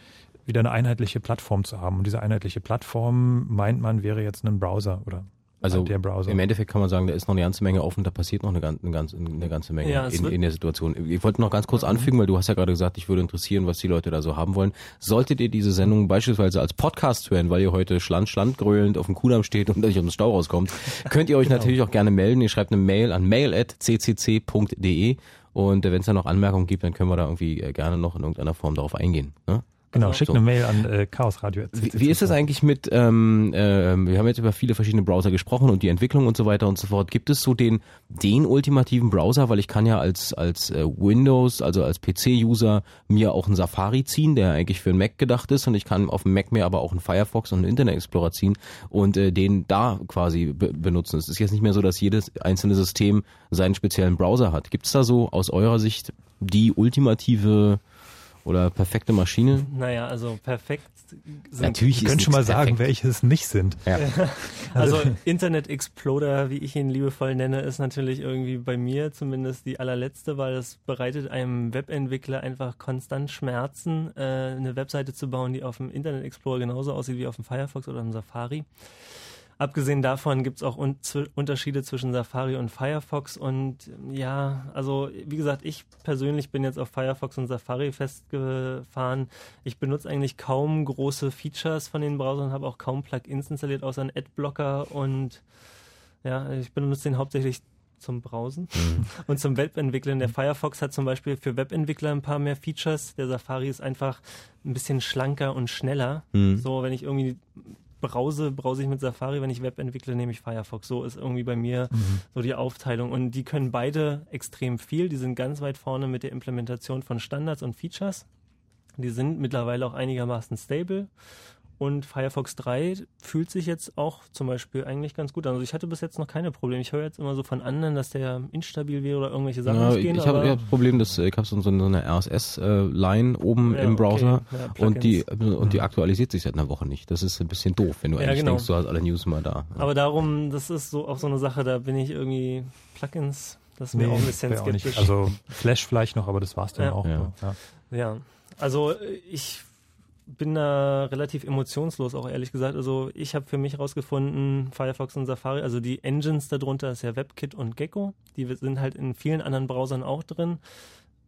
wieder eine einheitliche Plattform zu haben. Und diese einheitliche Plattform, meint man, wäre jetzt ein Browser oder Also der Browser. im Endeffekt kann man sagen, da ist noch eine ganze Menge offen, da passiert noch eine, eine, ganze, eine ganze Menge Ja, in, in der Situation. Ich wollte noch ganz kurz anfügen, weil du hast ja gerade gesagt, ich würde interessieren, was die Leute da so haben wollen. Solltet ihr diese Sendung beispielsweise als Podcast hören, weil ihr heute schland, schland grölend auf dem Kudamm steht und euch aus dem Stau rauskommt, [laughs] könnt ihr euch natürlich auch gerne melden. Ihr schreibt eine Mail an mail.ccc.de und äh, wenn es da noch Anmerkungen gibt, dann können wir da irgendwie äh, gerne noch in irgendeiner Form darauf eingehen. Ne? Genau, schickt So. eine Mail an äh, chaosradio. Wie, wie ist es eigentlich mit, ähm, ähm, wir haben jetzt über viele verschiedene Browser gesprochen und die Entwicklung und so weiter und so fort. Gibt es so den, den ultimativen Browser? Weil ich kann ja als, als äh, Windows, also als PC-User mir auch einen Safari ziehen, der eigentlich für einen Mac gedacht ist und ich kann auf dem Mac mir aber auch einen Firefox und einen Internet Explorer ziehen und äh, den da quasi be benutzen. Es ist jetzt nicht mehr so, dass jedes einzelne System seinen speziellen Browser hat. Gibt es da so aus eurer Sicht die ultimative oder perfekte Maschine? Naja, also perfekt. Sind Natürlich Ich ist könnte schon mal sagen, perfekt. welche es nicht sind. Ja. [laughs] Also Internet Exploder, wie ich ihn liebevoll nenne, ist natürlich irgendwie bei mir zumindest die allerletzte, weil es bereitet einem Webentwickler einfach konstant Schmerzen, äh, eine Webseite zu bauen, die auf dem Internet Explorer genauso aussieht wie auf dem Firefox oder im Safari. Abgesehen davon gibt es auch un Unterschiede zwischen Safari und Firefox und ja, also wie gesagt, ich persönlich bin jetzt auf Firefox und Safari festgefahren. Ich benutze eigentlich kaum große Features von den Browsern, habe auch kaum Plugins installiert, außer einen Adblocker und ja, ich benutze den hauptsächlich zum Browsen [laughs] und zum Webentwickeln. Der Firefox hat zum Beispiel für Webentwickler ein paar mehr Features. Der Safari ist einfach ein bisschen schlanker und schneller. Mhm. So, wenn ich irgendwie browse, browse ich mit Safari, wenn ich Web entwickle, nehme ich Firefox. So ist irgendwie bei mir so die Aufteilung. Und die können beide extrem viel. Die sind ganz weit vorne mit der Implementation von Standards und Features. Die sind mittlerweile auch einigermaßen stable. Und Firefox 3 fühlt sich jetzt auch zum Beispiel eigentlich ganz gut an. Also ich hatte bis jetzt noch keine Probleme. Ich höre jetzt immer so von anderen, dass der instabil wäre oder irgendwelche Sachen Ja, nicht ich gehen. habe ja das Problem, dass äh, ich habe so, so eine RSS-Line oben Ja, im Browser okay. Ja, und die und die aktualisiert sich seit einer Woche nicht. Das ist ein bisschen doof, wenn du Ja, eigentlich genau. denkst, du hast alle News mal da. Aber darum, das ist so auch so eine Sache, da bin ich irgendwie Plugins, das ist mir auch ein bisschen skeptisch. Also Flash vielleicht noch, aber das war's dann Ja. auch. Ja. Ja. Ja, also äh, ich bin da relativ emotionslos, auch ehrlich gesagt. Also ich habe für mich rausgefunden, Firefox und Safari, also die Engines darunter ist ja WebKit und Gecko. Die sind halt in vielen anderen Browsern auch drin.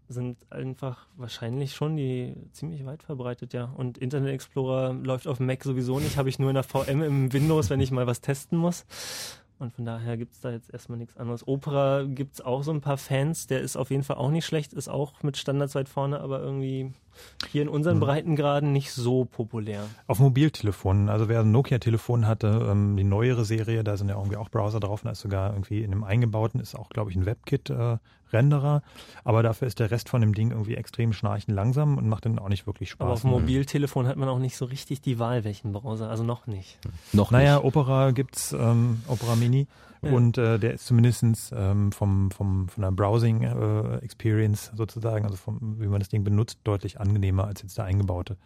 Sind einfach wahrscheinlich schon die ziemlich weit verbreitet, ja. Und Internet Explorer läuft auf Mac sowieso nicht, habe ich nur in der VM im Windows, wenn ich mal was testen muss. Und von daher gibt's da jetzt erstmal nichts anderes. Opera gibt's auch so ein paar Fans, der ist auf jeden Fall auch nicht schlecht, ist auch mit Standards weit vorne, aber irgendwie hier in unseren Mhm. Breitengraden nicht so populär. Auf Mobiltelefonen, also wer ein Nokia-Telefon hatte, ähm, die neuere Serie, da sind ja irgendwie auch Browser drauf, da ist sogar irgendwie in einem eingebauten, ist auch, glaube ich, ein WebKit-Renderer, aber dafür ist der Rest von dem Ding irgendwie extrem schnarchen langsam und macht dann auch nicht wirklich Spaß. Aber auf dem Mobiltelefon hat man auch nicht so richtig die Wahl, welchen Browser, also noch nicht. Noch naja, Opera gibt's, ähm, Opera Mini. Ja. Und äh, der ist zumindestens ähm, vom, vom, von der Browsing-Experience sozusagen, also vom, wie man das Ding benutzt, deutlich angenehmer als jetzt der eingebaute.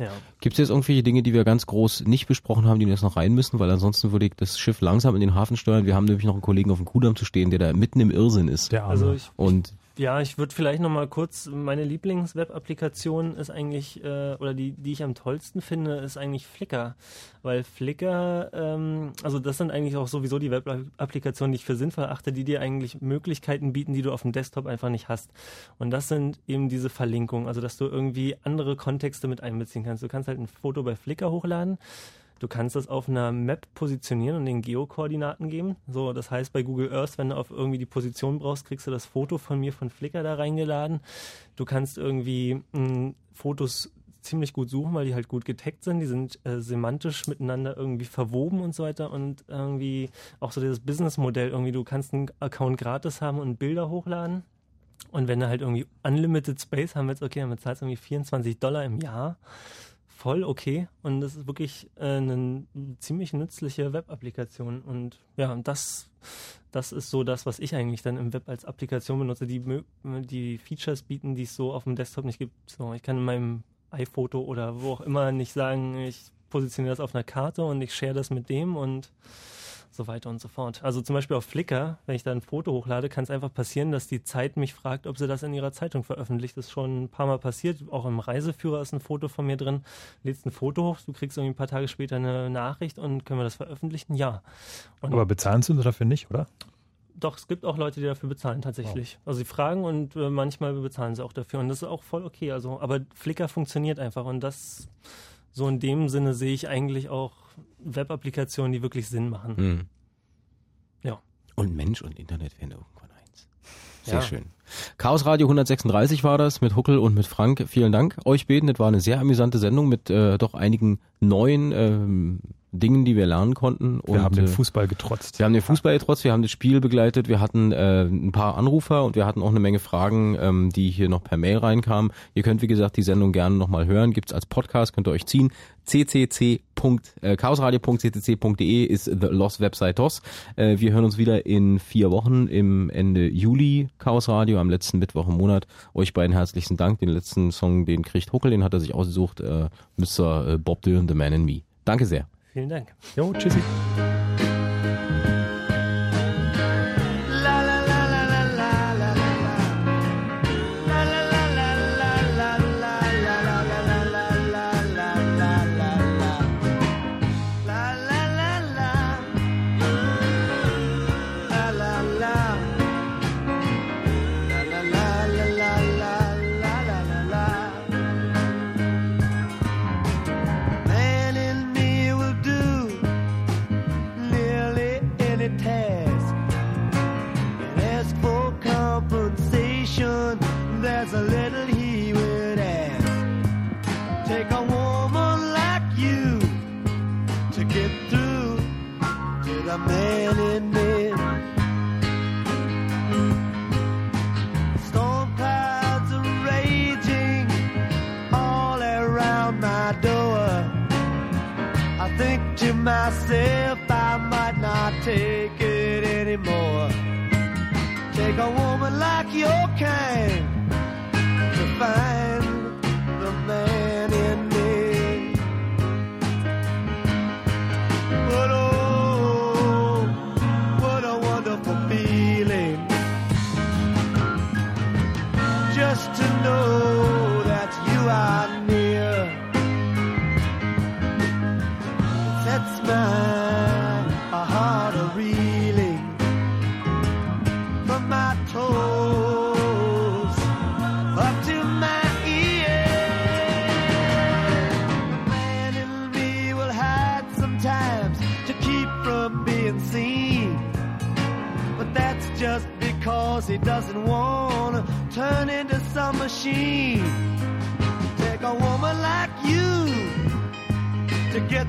Ja. Gibt es jetzt irgendwelche Dinge, die wir ganz groß nicht besprochen haben, die jetzt noch rein müssen? Weil ansonsten würde ich das Schiff langsam in den Hafen steuern. Wir haben nämlich noch einen Kollegen auf dem Kudamm zu stehen, der da mitten im Irrsinn ist. Der Also ich- Und Ja, ich würde vielleicht noch mal kurz, meine Lieblings-Web-Applikation ist eigentlich, äh, oder die, die ich am tollsten finde, ist eigentlich Flickr. Weil Flickr, ähm, also das sind eigentlich auch sowieso die Web-Applikationen, die ich für sinnvoll achte, die dir eigentlich Möglichkeiten bieten, die du auf dem Desktop einfach nicht hast. Und das sind eben diese Verlinkungen, also dass du irgendwie andere Kontexte mit einbeziehen kannst. Du kannst halt ein Foto bei Flickr hochladen. Du kannst das auf einer Map positionieren und den Geokoordinaten geben. So, das heißt bei Google Earth, wenn du auf irgendwie die Position brauchst, kriegst du das Foto von mir von Flickr da reingeladen. Du kannst irgendwie mh, Fotos ziemlich gut suchen, weil die halt gut getaggt sind. Die sind äh, semantisch miteinander irgendwie verwoben und so weiter und irgendwie auch so dieses Businessmodell irgendwie. Du kannst einen Account gratis haben und Bilder hochladen. Und wenn du halt irgendwie Unlimited Space haben willst, okay, dann bezahlst du irgendwie 24 Dollar im Jahr voll okay. Und das ist wirklich äh, eine ziemlich nützliche Web-Applikation. Und ja, das, das ist so das, was ich eigentlich dann im Web als Applikation benutze, die, die Features bieten, die es so auf dem Desktop nicht gibt. So, ich kann in meinem iPhoto oder wo auch immer nicht sagen, ich positioniere das auf einer Karte und ich share das mit dem und so weiter und so fort. Also zum Beispiel auf Flickr, wenn ich da ein Foto hochlade, kann es einfach passieren, dass die Zeit mich fragt, ob sie das in ihrer Zeitung veröffentlicht. Das ist schon ein paar Mal passiert. Auch im Reiseführer ist ein Foto von mir drin. Lädst ein Foto hoch, du kriegst irgendwie ein paar Tage später eine Nachricht und können wir das veröffentlichen? Ja. Und Aber bezahlen sie dafür nicht, oder? doch, es gibt auch Leute, die dafür bezahlen tatsächlich. Also sie fragen und äh, manchmal bezahlen sie auch dafür und das ist auch voll okay. Also, aber Flickr funktioniert einfach und das so in dem Sinne sehe ich eigentlich auch Web-Applikationen, die wirklich Sinn machen. Hm. Ja. Und Mensch und Internet werden irgendwann eins. Sehr Ja. schön. Chaos Radio 136 war das mit Huckel und mit Frank. Vielen Dank euch beiden. Das war eine sehr amüsante Sendung mit äh, doch einigen neuen ähm, Dingen, die wir lernen konnten. Wir und, haben den äh, Fußball getrotzt. Wir haben den Fußball getrotzt, wir haben das Spiel begleitet, wir hatten äh, ein paar Anrufer und wir hatten auch eine Menge Fragen, ähm, die hier noch per Mail reinkamen. Ihr könnt, wie gesagt, die Sendung gerne nochmal hören, gibt's als Podcast, könnt ihr euch ziehen. ccc. Äh, chaosradio.ccc.de ist the Lost Website DOS. Äh, wir hören uns wieder in vier Wochen im Ende Juli Chaos Radio, am letzten Mittwoch im Monat. Euch beiden herzlichen Dank. Den letzten Song, den kriegt Huckel, den hat er sich ausgesucht, äh, Mr. Bob Dylan, The Man in Me. Danke sehr. Vielen Dank. Jo, tschüssi. Myself, I might not take it anymore. Take a woman like your kind to find machine. Take a woman like you to get